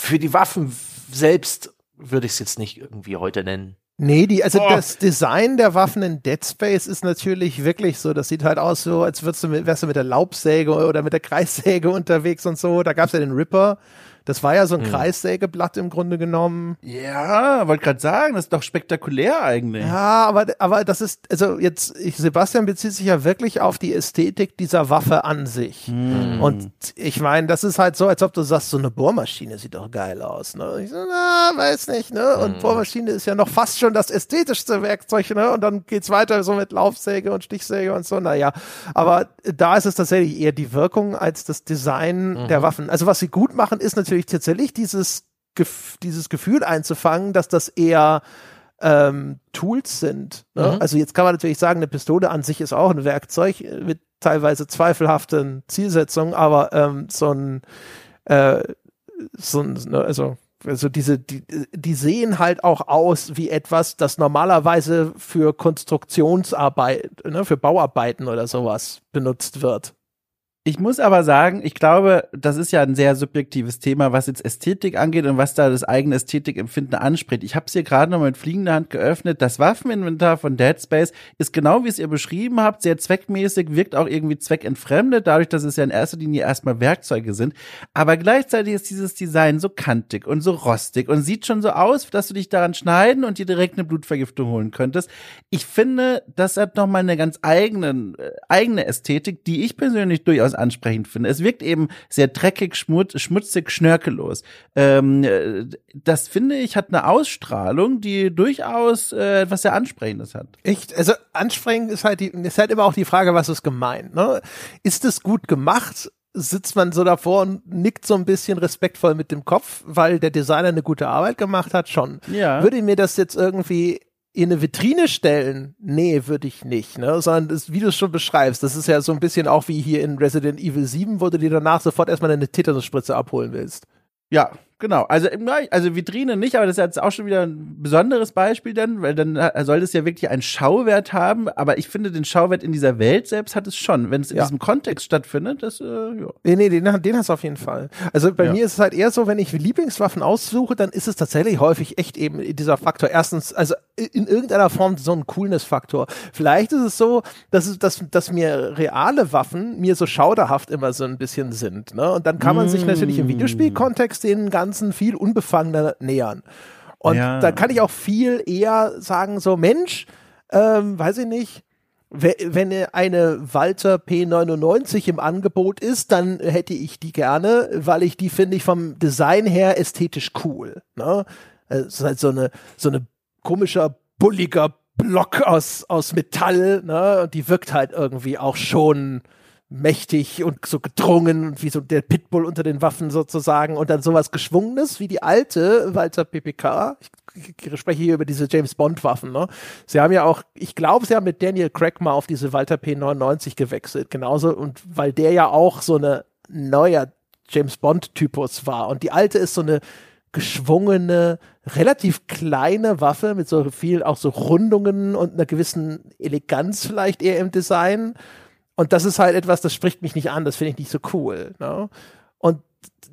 für die Waffen selbst würde ich es jetzt nicht irgendwie heute nennen. Nee, die, also Oh. das Design der Waffen in Dead Space ist natürlich wirklich so, das sieht halt aus so, als würdest du mit, wärst du mit der Laubsäge oder mit der Kreissäge unterwegs und so. Da gab's ja den Ripper. Das war ja so ein Kreissägeblatt im Grunde genommen. Ja, wollte gerade sagen, das ist doch spektakulär eigentlich. Ja, aber, aber das ist, also jetzt, ich, Sebastian bezieht sich ja wirklich auf die Ästhetik dieser Waffe an sich. Und ich meine, das ist halt so, als ob du sagst, so eine Bohrmaschine sieht doch geil aus. Ne? Ich so, na, weiß nicht, ne? Und Bohrmaschine ist ja noch fast schon das ästhetischste Werkzeug, ne? Und dann geht's weiter so mit Laufsäge und Stichsäge und so, naja. Aber da ist es tatsächlich eher die Wirkung als das Design der Waffen. Also was sie gut machen, ist natürlich tatsächlich dieses, Gef dieses Gefühl einzufangen, dass das eher ähm, Tools sind. Ne? Also jetzt kann man natürlich sagen, eine Pistole an sich ist auch ein Werkzeug mit teilweise zweifelhaften Zielsetzungen, aber ähm, so ein, äh, so ein ne, also also diese, die, die sehen halt auch aus wie etwas, das normalerweise für Konstruktionsarbeit, ne, für Bauarbeiten oder sowas benutzt wird. Ich muss aber sagen, ich glaube, das ist ja ein sehr subjektives Thema, was jetzt Ästhetik angeht und was da das eigene Ästhetikempfinden anspricht. Ich habe es hier gerade noch mit fliegender Hand geöffnet. Das Waffeninventar von Dead Space ist genau wie es ihr beschrieben habt, sehr zweckmäßig, wirkt auch irgendwie zweckentfremdet, dadurch, dass es ja in erster Linie erstmal Werkzeuge sind. Aber gleichzeitig ist dieses Design so kantig und so rostig und sieht schon so aus, dass du dich daran schneiden und dir direkt eine Blutvergiftung holen könntest. Ich finde, das hat nochmal eine ganz eigenen, äh, eigene Ästhetik, die ich persönlich durchaus ansprechend finde. Es wirkt eben sehr dreckig, schmut, schmutzig, schnörkellos. Ähm, äh, das finde ich hat eine Ausstrahlung, die durchaus äh, etwas sehr Ansprechendes hat. Echt, also ansprechend ist halt die, ist halt immer auch die Frage, was ist gemeint, ne? Ist es gut gemacht? Sitzt man so davor und nickt so ein bisschen respektvoll mit dem Kopf, weil der Designer eine gute Arbeit gemacht hat, schon. Ja. Würde mir das jetzt irgendwie in eine Vitrine stellen? Nee, würde ich nicht, ne? Sondern das, wie du es schon beschreibst, das ist ja so ein bisschen auch wie hier in Resident Evil 7, wo du dir danach sofort erstmal eine Tetanusspritze abholen willst. Ja, genau. Also, also Vitrine nicht, aber das ist jetzt auch schon wieder ein besonderes Beispiel dann, weil dann soll es ja wirklich einen Schauwert haben. Aber ich finde, den Schauwert in dieser Welt selbst hat es schon. Wenn es in Ja. diesem Kontext stattfindet, das, äh, ja. Nee, nee, den, den hast du auf jeden Fall. Also bei Ja. mir ist es halt eher so, wenn ich Lieblingswaffen aussuche, dann ist es tatsächlich häufig echt eben dieser Faktor. Erstens, also in irgendeiner Form so ein Coolness-Faktor. Vielleicht ist es so, dass, es, dass, dass mir reale Waffen mir so schauderhaft immer so ein bisschen sind. Ne? Und dann kann man sich natürlich im Videospielkontext den ganzen viel unbefangener nähern. Und Ja. da kann ich auch viel eher sagen, so Mensch, ähm, weiß ich nicht, we- wenn eine Walter P99 im Angebot ist, dann hätte ich die gerne, weil ich die finde ich vom Design her ästhetisch cool. Ne? Es ist halt so eine, so eine komischer, bulliger Block aus, aus Metall, ne? Und die wirkt halt irgendwie auch schon mächtig und so gedrungen und wie so der Pitbull unter den Waffen sozusagen und dann sowas Geschwungenes wie die alte Walter PPK. Ich, ich spreche hier über diese James Bond Waffen, ne? Sie haben ja auch, ich glaube, sie haben mit Daniel Craig mal auf diese Walter P99 gewechselt, genauso und weil der ja auch so eine neuer James Bond Typus war und die alte ist so eine geschwungene, relativ kleine Waffe mit so viel auch so Rundungen und einer gewissen Eleganz vielleicht eher im Design. Und das ist halt etwas, das spricht mich nicht an, das finde ich nicht so cool. Ne? Und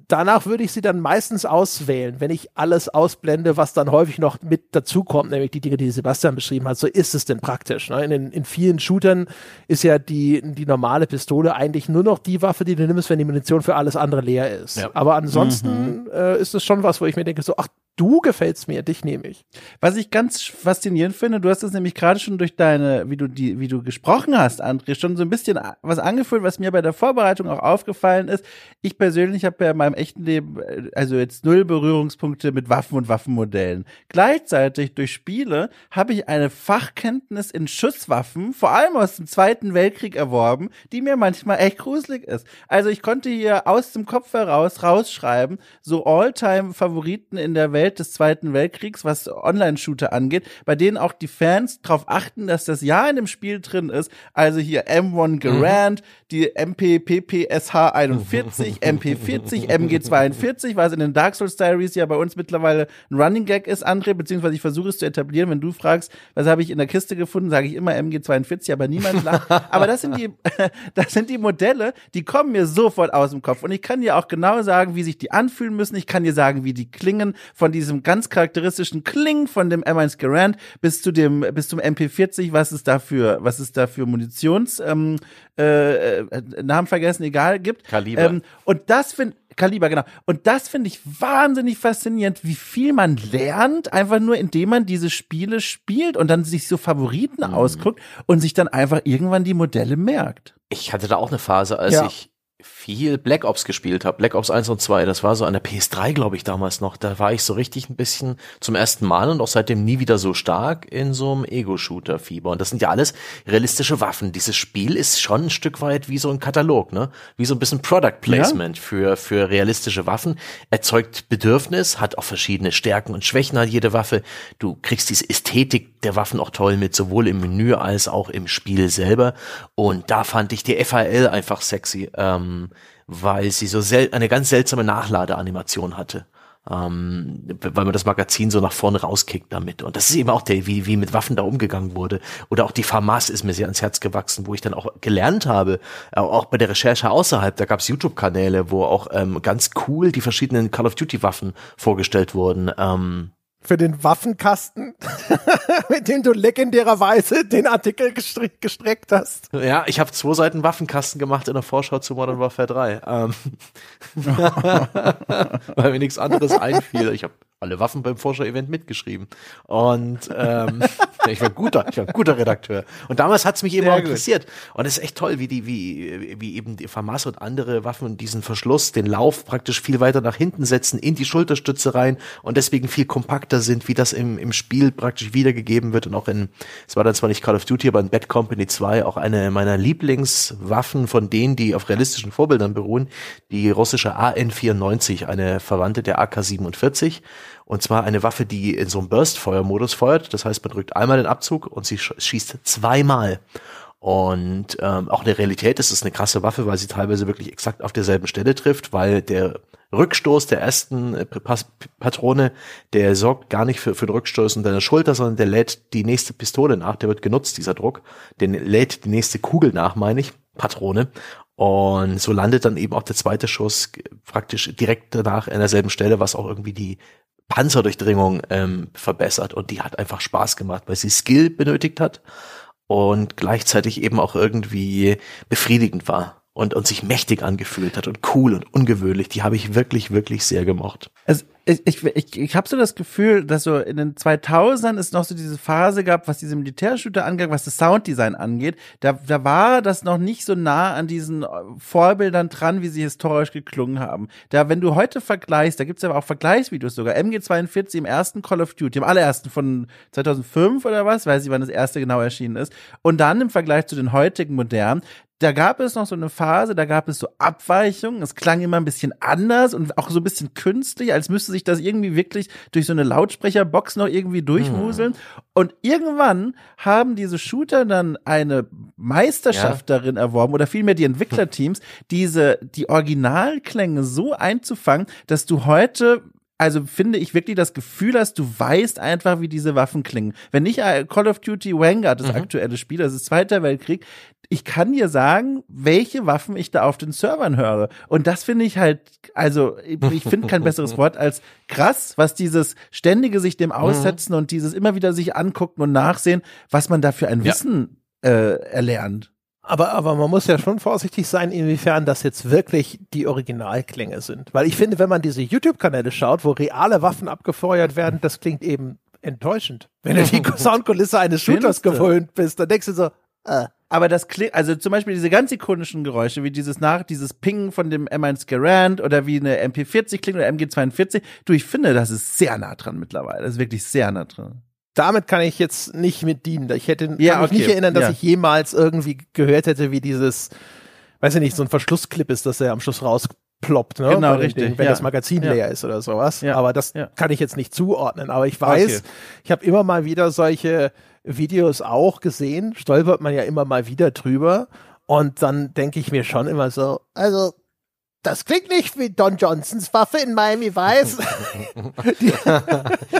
danach würde ich sie dann meistens auswählen, wenn ich alles ausblende, was dann häufig noch mit dazukommt, nämlich die Dinge, die Sebastian beschrieben hat. So ist es denn praktisch. Ne? In, den, in vielen Shootern ist ja die, die normale Pistole eigentlich nur noch die Waffe, die du nimmst, wenn die Munition für alles andere leer ist. Ja. Aber ansonsten äh, ist es schon was, wo ich mir denke, so, ach, Du gefällst mir, dich nehme ich. Was ich ganz faszinierend finde, du hast es nämlich gerade schon durch deine, wie du die, wie du gesprochen hast, André, schon so ein bisschen was angefühlt, was mir bei der Vorbereitung auch aufgefallen ist. Ich persönlich habe ja in meinem echten Leben, äh, also jetzt null Berührungspunkte mit Waffen und Waffenmodellen. Gleichzeitig durch Spiele habe ich eine Fachkenntnis in Schusswaffen, vor allem aus dem Zweiten Weltkrieg erworben, die mir manchmal echt gruselig ist. Also ich konnte hier aus dem Kopf heraus rausschreiben, so All-Time-Favoriten in der Welt Welt des Zweiten Weltkriegs, was Online-Shooter angeht, bei denen auch die Fans darauf achten, dass das Ja in dem Spiel drin ist. Also hier M1 Garand, mhm. die MPPPSH 41, MP40, MG42, was in den Dark Souls Diaries ja bei uns mittlerweile ein Running Gag ist, André, beziehungsweise ich versuche es zu etablieren. Wenn du fragst, was habe ich in der Kiste gefunden, sage ich immer MG42, aber niemand lacht. aber das sind die, das sind die Modelle, die kommen mir sofort aus dem Kopf. Und ich kann dir auch genau sagen, wie sich die anfühlen müssen. Ich kann dir sagen, wie die klingen von diesem ganz charakteristischen Kling von dem M1 Garand bis zu dem bis zum MP40, was es dafür was es da für Munitions ähm, äh, äh, Namen vergessen, egal gibt. Kaliber. Ähm, und das finde Kaliber, genau. Und das finde ich wahnsinnig faszinierend, wie viel man lernt, einfach nur indem man diese Spiele spielt und dann sich so Favoriten mhm. ausguckt und sich dann einfach irgendwann die Modelle merkt. Ich hatte da auch eine Phase, als ja. ich viel Black Ops gespielt habe. Black Ops 1 und 2, das war so an der PS3, glaube ich, damals noch. Da war ich so richtig ein bisschen zum ersten Mal und auch seitdem nie wieder so stark in so einem Ego-Shooter-Fieber. Und das sind ja alles realistische Waffen. Dieses Spiel ist schon ein Stück weit wie so ein Katalog, ne? Wie so ein bisschen Product Placement ja. für, für realistische Waffen. Erzeugt Bedürfnis, hat auch verschiedene Stärken und Schwächen hat jede Waffe. Du kriegst diese Ästhetik der Waffen auch toll mit, sowohl im Menü als auch im Spiel selber. Und da fand ich die FAL einfach sexy. Ähm, ähm, weil sie so sel eine ganz seltsame Nachladeanimation hatte. Ähm, weil man das Magazin so nach vorne rauskickt damit. Und das ist eben auch der, wie, wie mit Waffen da umgegangen wurde. Oder auch die FAMAS ist mir sehr ans Herz gewachsen, wo ich dann auch gelernt habe, äh, auch bei der Recherche außerhalb, da gab es YouTube-Kanäle, wo auch ähm, ganz cool die verschiedenen Call of Duty-Waffen vorgestellt wurden. Ähm, für den Waffenkasten, mit dem du legendärerweise den Artikel gestreckt, gestreckt hast. Ja, ich habe zwei Seiten Waffenkasten gemacht in der Vorschau zu Modern Warfare 3. Ähm, weil mir nichts anderes einfiel. Ich habe alle Waffen beim Forscher-Event mitgeschrieben. Und ähm, ich war guter, ich war ein guter Redakteur. Und damals hat's mich eben auch interessiert. Und es ist echt toll, wie die, wie, wie eben die FAMAS und andere Waffen diesen Verschluss, den Lauf praktisch viel weiter nach hinten setzen, in die Schulterstütze rein und deswegen viel kompakter sind, wie das im, im Spiel praktisch wiedergegeben wird. Und auch in, es war dann zwar nicht Call of Duty, aber in Bad Company 2 auch eine meiner Lieblingswaffen von denen, die auf realistischen Vorbildern beruhen, die russische AN-94, eine Verwandte der AK-47 und zwar eine Waffe, die in so einem Burst-Feuer-Modus feuert. Das heißt, man drückt einmal den Abzug und sie schießt zweimal. Und ähm, auch in der Realität ist es eine krasse Waffe, weil sie teilweise wirklich exakt auf derselben Stelle trifft, weil der Rückstoß der ersten äh, Patrone, der sorgt gar nicht für, für den Rückstoß in deiner Schulter, sondern der lädt die nächste Pistole nach, der wird genutzt, dieser Druck. Den lädt die nächste Kugel nach, meine ich, Patrone. Und so landet dann eben auch der zweite Schuss praktisch direkt danach an derselben Stelle, was auch irgendwie die Panzerdurchdringung ähm, verbessert und die hat einfach Spaß gemacht, weil sie Skill benötigt hat und gleichzeitig eben auch irgendwie befriedigend war und, und sich mächtig angefühlt hat und cool und ungewöhnlich. Die habe ich wirklich, wirklich sehr gemocht. Also ich, ich, ich, ich habe so das Gefühl, dass so in den 2000ern es noch so diese Phase gab, was diese Militärshooter angeht, was das Sounddesign angeht. Da, da war das noch nicht so nah an diesen äh, Vorbildern dran, wie sie historisch geklungen haben. Da, wenn du heute vergleichst, da gibt's aber auch Vergleichsvideos sogar. MG42 im ersten Call of Duty, im allerersten von 2005 oder was, weiß ich, wann das erste genau erschienen ist. Und dann im Vergleich zu den heutigen modernen, da gab es noch so eine Phase, da gab es so Abweichungen. Es klang immer ein bisschen anders und auch so ein bisschen künstlich, als müsste sich das irgendwie wirklich durch so eine Lautsprecherbox noch irgendwie durchwuseln. Hm. Und irgendwann haben diese Shooter dann eine Meisterschaft ja. darin erworben oder vielmehr die Entwicklerteams, diese, die Originalklänge so einzufangen, dass du heute also finde ich wirklich das Gefühl hast, du weißt einfach, wie diese Waffen klingen. Wenn nicht äh, Call of Duty Vanguard, das mhm. aktuelle Spiel, das ist Zweiter Weltkrieg, ich kann dir sagen, welche Waffen ich da auf den Servern höre. Und das finde ich halt, also ich finde kein besseres Wort als krass, was dieses ständige sich dem aussetzen mhm. und dieses immer wieder sich angucken und nachsehen, was man da für ein Wissen ja. äh, erlernt. Aber, aber man muss ja schon vorsichtig sein, inwiefern das jetzt wirklich die Originalklänge sind. Weil ich finde, wenn man diese YouTube-Kanäle schaut, wo reale Waffen abgefeuert werden, das klingt eben enttäuschend. Wenn du die Soundkulisse eines Shooters gewöhnt bist, dann denkst du so, äh. Aber das klingt, also zum Beispiel diese ganz ikonischen Geräusche, wie dieses nach, dieses Pingen von dem M1 Garand oder wie eine MP40 klingt oder MG42, du, ich finde, das ist sehr nah dran mittlerweile. Das ist wirklich sehr nah dran damit kann ich jetzt nicht mit dienen. Ich hätte ja, kann mich okay. nicht erinnern, dass ja. ich jemals irgendwie gehört hätte, wie dieses, weiß ich nicht, so ein Verschlussclip ist, dass er am Schluss rausploppt, ne? Genau, richtig. Den, wenn ja. das Magazin leer ist oder sowas. Aber das kann ich jetzt nicht zuordnen. Aber ich weiß, okay. ich habe immer mal wieder solche Videos auch gesehen, stolpert man ja immer mal wieder drüber. Und dann denke ich mir schon immer so, also das klingt nicht wie Don Johnsons Waffe in Miami Vice.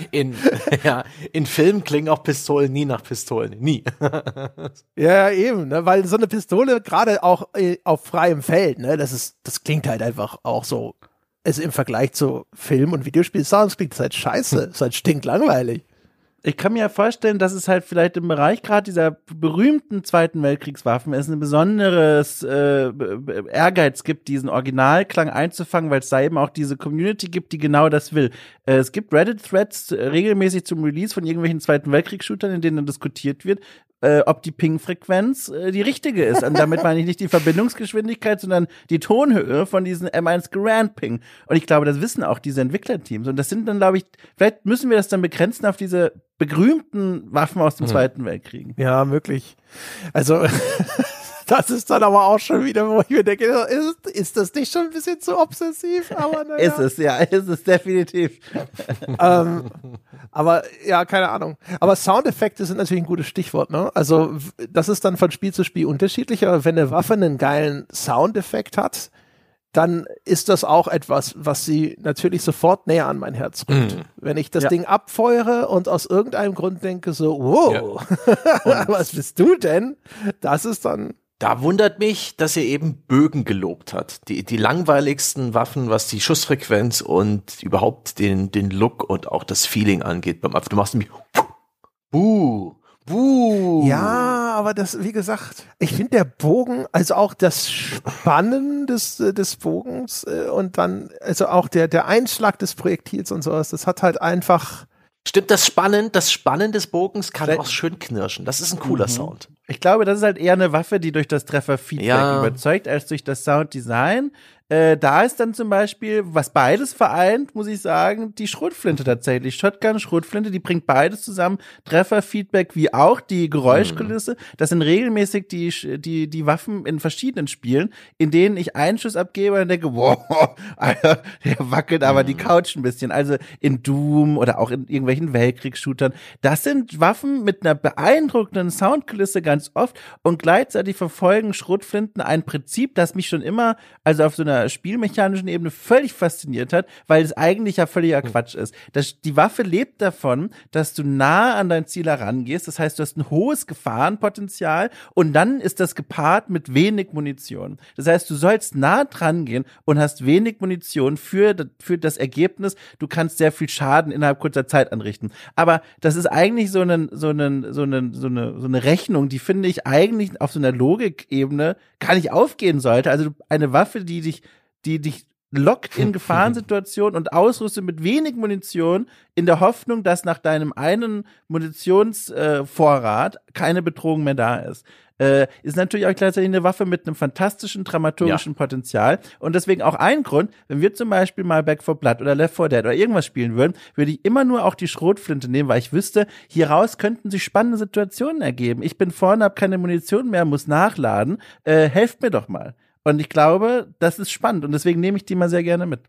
in, ja, in Filmen klingen auch Pistolen nie nach Pistolen. Nie. ja, eben, ne? weil so eine Pistole, gerade auch äh, auf freiem Feld, ne, das ist, das klingt halt einfach auch so. Also im Vergleich zu Film- und Videospiel-Sounds klingt das halt scheiße. ist halt stinklangweilig ich kann mir vorstellen, dass es halt vielleicht im Bereich gerade dieser berühmten Zweiten Weltkriegswaffen es ein besonderes äh, Ehrgeiz gibt, diesen Originalklang einzufangen, weil es da eben auch diese Community gibt, die genau das will. Äh, es gibt Reddit-Threads äh, regelmäßig zum Release von irgendwelchen Zweiten Weltkriegsshootern, in denen dann diskutiert wird, äh, ob die Ping-Frequenz äh, die richtige ist. Und damit meine ich nicht die Verbindungsgeschwindigkeit, sondern die Tonhöhe von diesen M1 Grand Ping. Und ich glaube, das wissen auch diese Entwicklerteams. Und das sind dann, glaube ich, vielleicht müssen wir das dann begrenzen auf diese berühmten Waffen aus dem mhm. Zweiten Weltkrieg. Ja, möglich. Also Das ist dann aber auch schon wieder, wo ich mir denke, ist, ist das nicht schon ein bisschen zu obsessiv? Aber naja. ist es, ja, ist es definitiv. ähm, aber ja, keine Ahnung. Aber Soundeffekte sind natürlich ein gutes Stichwort, ne? Also, das ist dann von Spiel zu Spiel unterschiedlicher. Wenn eine Waffe einen geilen Soundeffekt hat, dann ist das auch etwas, was sie natürlich sofort näher an mein Herz rückt. Mm. Wenn ich das ja. Ding abfeuere und aus irgendeinem Grund denke so, wow, ja. was bist du denn? Das ist dann da wundert mich, dass er eben Bögen gelobt hat. Die, die langweiligsten Waffen, was die Schussfrequenz und überhaupt den, den Look und auch das Feeling angeht. Du machst nämlich Buh, buh. Ja, aber das, wie gesagt, ich finde der Bogen, also auch das Spannen des, des Bogens äh, und dann, also auch der, der Einschlag des Projektils und sowas, das hat halt einfach, Stimmt, das Spannen, das Spannen des Bogens kann auch schön knirschen. Das ist ein cooler mhm. Sound. Ich glaube, das ist halt eher eine Waffe, die durch das Trefferfeedback ja. überzeugt, als durch das Sounddesign. Äh, da ist dann zum Beispiel, was beides vereint, muss ich sagen, die Schrotflinte tatsächlich. Shotgun, Schrotflinte, die bringt beides zusammen. Trefferfeedback wie auch die Geräuschkulisse. Mhm. Das sind regelmäßig die, die, die Waffen in verschiedenen Spielen, in denen ich einen Schuss abgebe und denke, wow, Alter, der wackelt aber mhm. die Couch ein bisschen. Also in Doom oder auch in irgendwelchen Weltkriegsshootern. Das sind Waffen mit einer beeindruckenden Soundkulisse ganz oft und gleichzeitig verfolgen Schrotflinten ein Prinzip, das mich schon immer, also auf so einer spielmechanischen Ebene völlig fasziniert hat, weil es eigentlich ja völliger hm. Quatsch ist. Das, die Waffe lebt davon, dass du nah an dein Ziel herangehst. Das heißt, du hast ein hohes Gefahrenpotenzial und dann ist das gepaart mit wenig Munition. Das heißt, du sollst nah dran gehen und hast wenig Munition für, für das Ergebnis. Du kannst sehr viel Schaden innerhalb kurzer Zeit anrichten. Aber das ist eigentlich so, einen, so, einen, so, einen, so, eine, so eine Rechnung, die finde ich eigentlich auf so einer Logikebene gar nicht aufgehen sollte. Also eine Waffe, die dich die dich lockt in Gefahrensituationen und ausrüstet mit wenig Munition in der Hoffnung, dass nach deinem einen Munitionsvorrat äh, keine Bedrohung mehr da ist. Äh, ist natürlich auch gleichzeitig eine Waffe mit einem fantastischen dramaturgischen ja. Potenzial und deswegen auch ein Grund, wenn wir zum Beispiel mal Back for Blood oder Left 4 Dead oder irgendwas spielen würden, würde ich immer nur auch die Schrotflinte nehmen, weil ich wüsste, hieraus könnten sich spannende Situationen ergeben. Ich bin vorne, habe keine Munition mehr, muss nachladen, äh, helft mir doch mal. Und ich glaube, das ist spannend und deswegen nehme ich die mal sehr gerne mit.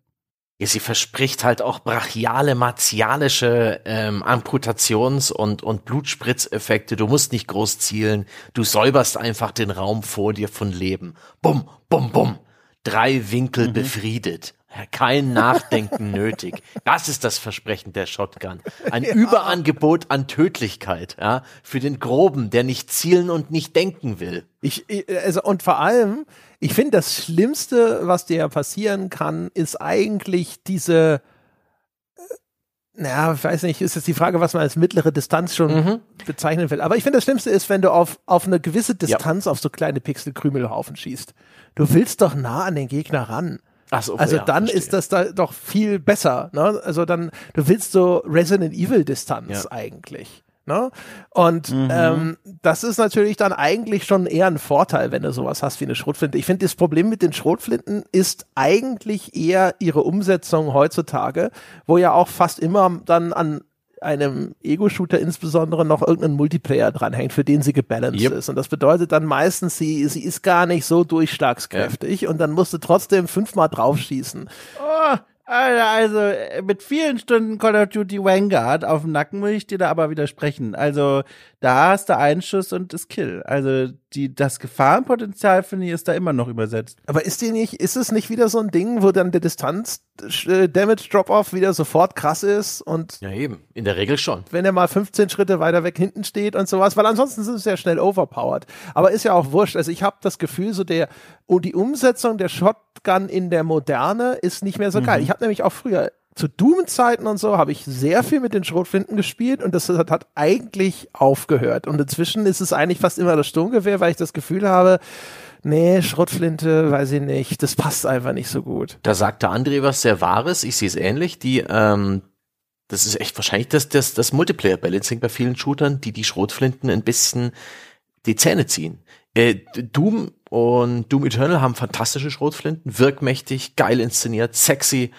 Ja, sie verspricht halt auch brachiale, martialische ähm, Amputations- und, und Blutspritzeffekte. Du musst nicht groß zielen. Du säuberst einfach den Raum vor dir von Leben. Bum, bum, bum. Drei Winkel mhm. befriedet. Kein Nachdenken nötig. Das ist das Versprechen der Shotgun. Ein ja. Überangebot an Tödlichkeit, ja, für den Groben, der nicht zielen und nicht denken will. Ich, also, und vor allem, ich finde, das Schlimmste, was dir passieren kann, ist eigentlich diese, naja, ich weiß nicht, ist jetzt die Frage, was man als mittlere Distanz schon mhm. bezeichnen will. Aber ich finde, das Schlimmste ist, wenn du auf, auf eine gewisse Distanz ja. auf so kleine Pixelkrümelhaufen schießt. Du willst doch nah an den Gegner ran. So, also ja, dann verstehe. ist das da doch viel besser. Ne? Also dann, du willst so Resident Evil Distanz ja. eigentlich. Ne? Und mhm. ähm, das ist natürlich dann eigentlich schon eher ein Vorteil, wenn du sowas hast wie eine Schrotflinte. Ich finde, das Problem mit den Schrotflinten ist eigentlich eher ihre Umsetzung heutzutage, wo ja auch fast immer dann an einem Ego-Shooter insbesondere noch irgendein Multiplayer dranhängt, für den sie gebalanced yep. ist. Und das bedeutet dann meistens, sie, sie ist gar nicht so durchschlagskräftig ja. und dann musst du trotzdem fünfmal draufschießen. Oh, also mit vielen Stunden Call of Duty Vanguard auf dem Nacken muss ich dir da aber widersprechen. Also da hast du einen Schuss und das Kill. Also die, das Gefahrenpotenzial, finde ich, ist da immer noch übersetzt. Aber ist die nicht, ist es nicht wieder so ein Ding, wo dann der Distanz äh, Damage Drop-Off wieder sofort krass ist und. Ja, eben. In der Regel schon. Wenn er mal 15 Schritte weiter weg hinten steht und sowas, weil ansonsten sind es ja schnell overpowered. Aber ist ja auch wurscht. Also ich habe das Gefühl, so der, und die Umsetzung der Shotgun in der Moderne ist nicht mehr so mhm. geil. Ich habe nämlich auch früher zu Doom-Zeiten und so habe ich sehr viel mit den Schrotflinten gespielt und das hat, hat, eigentlich aufgehört. Und inzwischen ist es eigentlich fast immer das Sturmgewehr, weil ich das Gefühl habe, nee, Schrotflinte, weiß ich nicht, das passt einfach nicht so gut. Da sagte André was sehr Wahres, ich sehe es ähnlich, die, ähm, das ist echt wahrscheinlich das, das, das Multiplayer-Balancing bei vielen Shootern, die die Schrotflinten ein bisschen die Zähne ziehen. Äh, Doom und Doom Eternal haben fantastische Schrotflinten, wirkmächtig, geil inszeniert, sexy,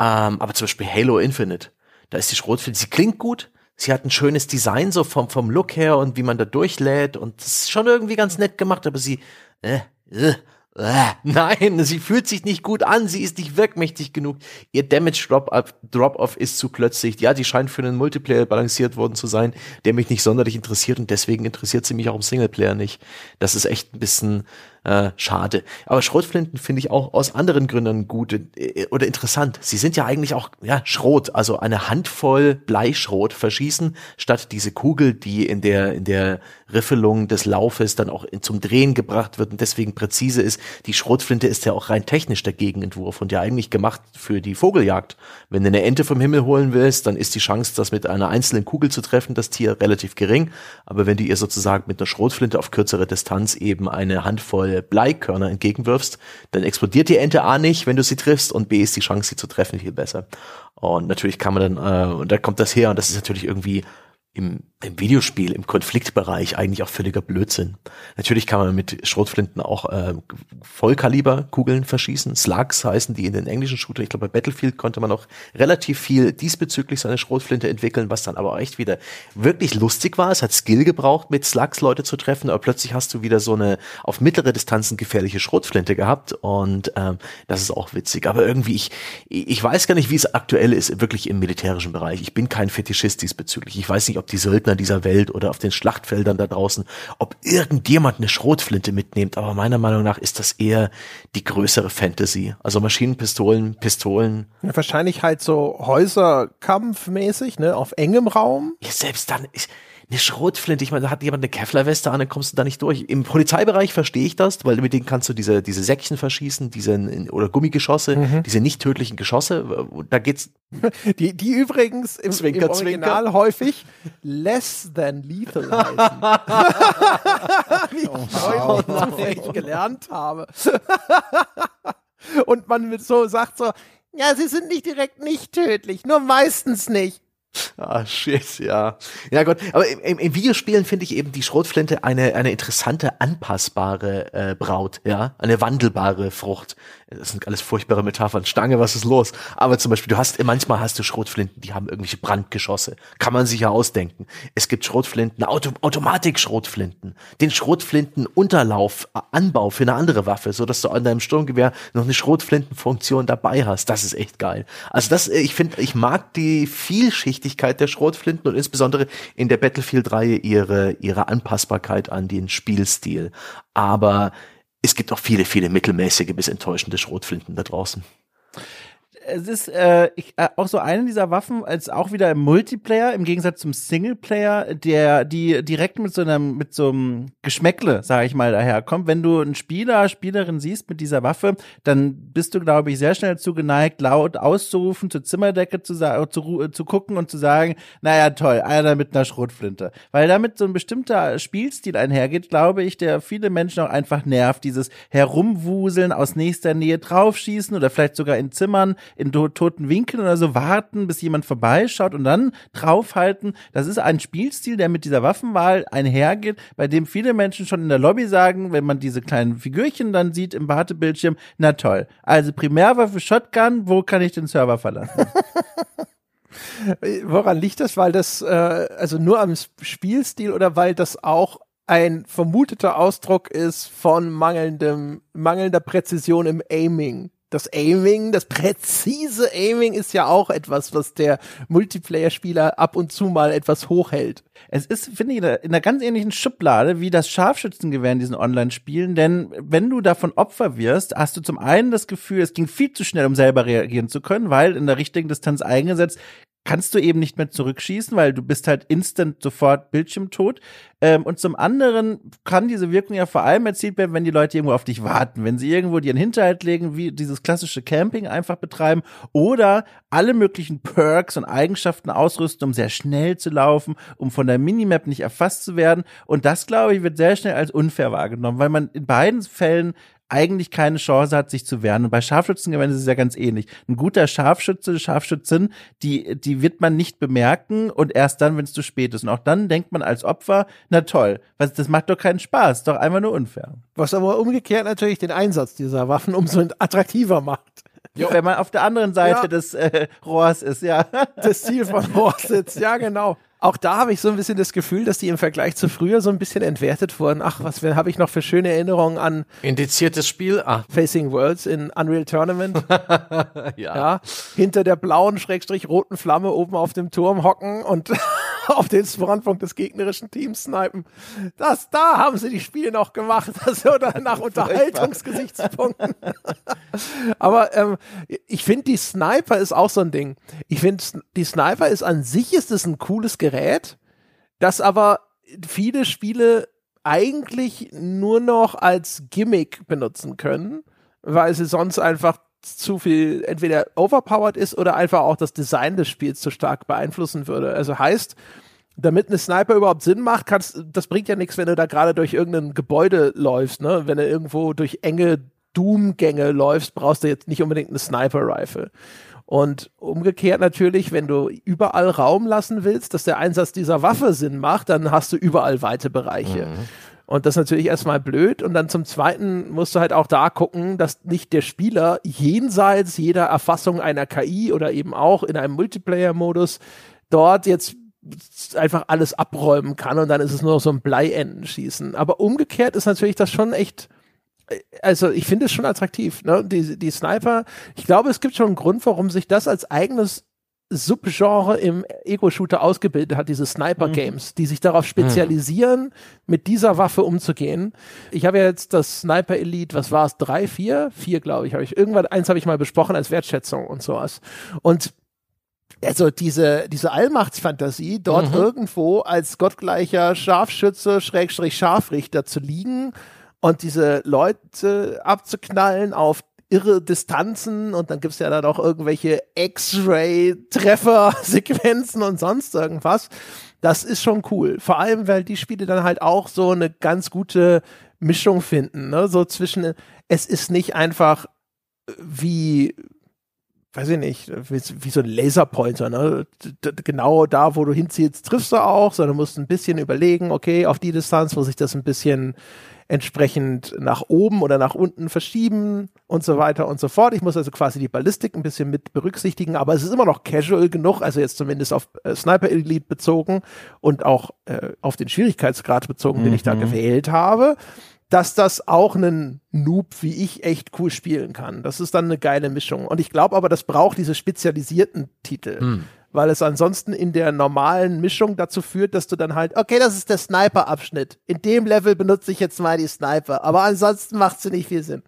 ähm, aber zum Beispiel Halo Infinite, da ist die Schrotflinte, sie klingt gut, sie hat ein schönes Design so vom, vom Look her und wie man da durchlädt und das ist schon irgendwie ganz nett gemacht, aber sie, äh, äh, äh, nein, sie fühlt sich nicht gut an, sie ist nicht wirkmächtig genug. Ihr Damage Drop-Off Drop ist zu plötzlich. Ja, die scheint für einen Multiplayer balanciert worden zu sein, der mich nicht sonderlich interessiert und deswegen interessiert sie mich auch im Singleplayer nicht. Das ist echt ein bisschen äh, schade. Aber Schrotflinten finde ich auch aus anderen Gründen gut äh, oder interessant. Sie sind ja eigentlich auch ja Schrot, also eine Handvoll Bleischrot verschießen, statt diese Kugel, die in der in der Riffelung des Laufes dann auch in, zum Drehen gebracht wird und deswegen präzise ist. Die Schrotflinte ist ja auch rein technisch der Gegenentwurf und ja eigentlich gemacht für die Vogeljagd. Wenn du eine Ente vom Himmel holen willst, dann ist die Chance, das mit einer einzelnen Kugel zu treffen, das Tier relativ gering. Aber wenn du ihr sozusagen mit einer Schrotflinte auf kürzere Distanz eben eine Handvoll Bleikörner entgegenwirfst, dann explodiert die Ente A nicht, wenn du sie triffst und B ist die Chance, sie zu treffen, viel besser. Und natürlich kann man dann, äh, und da kommt das her und das ist natürlich irgendwie im, im Videospiel, im Konfliktbereich eigentlich auch völliger Blödsinn. Natürlich kann man mit Schrotflinten auch äh, Vollkaliberkugeln verschießen. Slugs heißen die in den englischen Shooter. Ich glaube, bei Battlefield konnte man auch relativ viel diesbezüglich seine Schrotflinte entwickeln, was dann aber echt wieder wirklich lustig war. Es hat Skill gebraucht, mit Slugs Leute zu treffen, aber plötzlich hast du wieder so eine auf mittlere Distanzen gefährliche Schrotflinte gehabt und ähm, das ist auch witzig. Aber irgendwie, ich, ich weiß gar nicht, wie es aktuell ist, wirklich im militärischen Bereich. Ich bin kein Fetischist diesbezüglich. Ich weiß nicht, ob ob die Söldner dieser Welt oder auf den Schlachtfeldern da draußen, ob irgendjemand eine Schrotflinte mitnimmt. Aber meiner Meinung nach ist das eher die größere Fantasy. Also Maschinenpistolen, Pistolen. Ja, wahrscheinlich halt so Häuserkampfmäßig, ne, auf engem Raum. Ja, selbst dann, ich, eine Schrotflinte, ich meine, da hat jemand eine Kevlarweste an, dann kommst du da nicht durch. Im Polizeibereich verstehe ich das, weil mit denen kannst du diese, diese Säckchen verschießen, diese, oder Gummigeschosse, mhm. diese nicht tödlichen Geschosse, da geht's. Die, die übrigens im, Zwinker, im Original Zwinker. häufig less than lethal heißen. Wie ich oh, wow. gelernt habe. Und man mit so sagt so, ja, sie sind nicht direkt nicht tödlich, nur meistens nicht. Ah, shit, ja. Ja Gott, aber im, im Videospielen finde ich eben die Schrotflinte eine, eine interessante, anpassbare äh, Braut, ja, eine wandelbare Frucht das sind alles furchtbare Metaphern. Stange, was ist los? Aber zum Beispiel, du hast, manchmal hast du Schrotflinten, die haben irgendwelche Brandgeschosse. Kann man sich ja ausdenken. Es gibt Schrotflinten, Auto, Automatik-Schrotflinten, den Schrotflinten-Unterlauf, äh, Anbau für eine andere Waffe, so dass du an deinem Sturmgewehr noch eine Schrotflintenfunktion dabei hast. Das ist echt geil. Also das, äh, ich finde, ich mag die Vielschichtigkeit der Schrotflinten und insbesondere in der Battlefield-Reihe ihre, ihre Anpassbarkeit an den Spielstil. Aber es gibt auch viele, viele mittelmäßige bis enttäuschende Schrotflinten da draußen. Es ist äh, ich, äh, auch so eine dieser Waffen, als auch wieder im Multiplayer, im Gegensatz zum Singleplayer, der die direkt mit so einem mit so einem Geschmäckle, sage ich mal, daherkommt. Wenn du einen Spieler, Spielerin siehst mit dieser Waffe, dann bist du, glaube ich, sehr schnell dazu geneigt, laut auszurufen, zur Zimmerdecke zu, zu, zu gucken und zu sagen, naja, toll, einer mit einer Schrotflinte. Weil damit so ein bestimmter Spielstil einhergeht, glaube ich, der viele Menschen auch einfach nervt. Dieses Herumwuseln, aus nächster Nähe draufschießen oder vielleicht sogar in Zimmern in to toten Winkeln oder so warten, bis jemand vorbeischaut und dann draufhalten. Das ist ein Spielstil, der mit dieser Waffenwahl einhergeht, bei dem viele Menschen schon in der Lobby sagen, wenn man diese kleinen Figürchen dann sieht im Wartebildschirm, na toll. Also Primärwaffe Shotgun, wo kann ich den Server verlassen? Woran liegt das? Weil das, äh, also nur am Spielstil oder weil das auch ein vermuteter Ausdruck ist von mangelndem, mangelnder Präzision im Aiming? Das Aiming, das präzise Aiming ist ja auch etwas, was der Multiplayer-Spieler ab und zu mal etwas hochhält. Es ist, finde ich, in einer ganz ähnlichen Schublade wie das Scharfschützengewehr in diesen Online-Spielen, denn wenn du davon Opfer wirst, hast du zum einen das Gefühl, es ging viel zu schnell, um selber reagieren zu können, weil in der richtigen Distanz eingesetzt kannst du eben nicht mehr zurückschießen, weil du bist halt instant sofort Bildschirmtot. Ähm, und zum anderen kann diese Wirkung ja vor allem erzielt werden, wenn die Leute irgendwo auf dich warten, wenn sie irgendwo dir einen Hinterhalt legen, wie dieses klassische Camping einfach betreiben oder alle möglichen Perks und Eigenschaften ausrüsten, um sehr schnell zu laufen, um von der Minimap nicht erfasst zu werden. Und das, glaube ich, wird sehr schnell als unfair wahrgenommen, weil man in beiden Fällen eigentlich keine Chance hat, sich zu wehren. Und bei Scharfschützengewehren ist es ja ganz ähnlich. Ein guter Scharfschütze, Scharfschützin, die, die wird man nicht bemerken und erst dann, wenn es zu spät ist. Und auch dann denkt man als Opfer, na toll, was, das macht doch keinen Spaß, doch einfach nur unfair. Was aber umgekehrt natürlich den Einsatz dieser Waffen umso attraktiver macht. Jo. Wenn man auf der anderen Seite ja. des äh, Rohrs ist, ja. Das Ziel von Rohr sitzt, ja genau auch da habe ich so ein bisschen das Gefühl, dass die im Vergleich zu früher so ein bisschen entwertet wurden. Ach, was habe ich noch für schöne Erinnerungen an indiziertes Spiel? Ah. Facing Worlds in Unreal Tournament. ja. ja. Hinter der blauen, schrägstrich roten Flamme oben auf dem Turm hocken und auf den Spawnpunkt des gegnerischen Teams snipen. Das, da haben sie die Spiele noch gemacht. Das oder nach Unterhaltungsgesichtspunkten. Aber ähm, ich finde, die Sniper ist auch so ein Ding. Ich finde, die Sniper ist an sich ist es ein cooles Gerät, das aber viele Spiele eigentlich nur noch als Gimmick benutzen können, weil sie sonst einfach zu viel entweder overpowered ist oder einfach auch das Design des Spiels zu stark beeinflussen würde. Also heißt, damit eine Sniper überhaupt Sinn macht, kannst, das bringt ja nichts, wenn du da gerade durch irgendein Gebäude läufst, ne? Wenn du irgendwo durch enge Doom-Gänge läufst, brauchst du jetzt nicht unbedingt eine Sniper-Rifle. Und umgekehrt natürlich, wenn du überall Raum lassen willst, dass der Einsatz dieser Waffe Sinn macht, dann hast du überall weite Bereiche. Mhm. Und das ist natürlich erstmal blöd. Und dann zum Zweiten musst du halt auch da gucken, dass nicht der Spieler jenseits jeder Erfassung einer KI oder eben auch in einem Multiplayer-Modus dort jetzt einfach alles abräumen kann und dann ist es nur noch so ein Bleiendenschießen. Aber umgekehrt ist natürlich das schon echt also ich finde es schon attraktiv, ne? Die, die Sniper, ich glaube, es gibt schon einen Grund, warum sich das als eigenes Subgenre im Ego-Shooter ausgebildet hat, diese Sniper-Games, mhm. die sich darauf spezialisieren, mhm. mit dieser Waffe umzugehen. Ich habe ja jetzt das Sniper Elite, was war es, drei, vier? Vier, glaube ich, habe ich. Irgendwann, eins habe ich mal besprochen als Wertschätzung und sowas. Und also diese, diese Allmachtsfantasie, dort mhm. irgendwo als gottgleicher Scharfschütze, Schrägstrich Scharfrichter zu liegen und diese Leute abzuknallen auf irre Distanzen und dann gibt's ja dann auch irgendwelche X-Ray-Treffer-Sequenzen und sonst irgendwas. Das ist schon cool. Vor allem, weil die Spiele dann halt auch so eine ganz gute Mischung finden. Ne? So zwischen, es ist nicht einfach wie, weiß ich nicht, wie, wie so ein Laserpointer, ne? genau da, wo du hinziehst, triffst du auch, sondern musst ein bisschen überlegen, okay, auf die Distanz muss ich das ein bisschen entsprechend nach oben oder nach unten verschieben und so weiter und so fort. Ich muss also quasi die Ballistik ein bisschen mit berücksichtigen, aber es ist immer noch casual genug, also jetzt zumindest auf äh, Sniper Elite bezogen und auch äh, auf den Schwierigkeitsgrad bezogen, mhm. den ich da mhm. gewählt habe, dass das auch einen Noob wie ich echt cool spielen kann. Das ist dann eine geile Mischung. Und ich glaube aber, das braucht diese spezialisierten Titel. Mhm weil es ansonsten in der normalen Mischung dazu führt, dass du dann halt, okay, das ist der Sniper-Abschnitt. In dem Level benutze ich jetzt mal die Sniper, aber ansonsten macht sie nicht viel Sinn.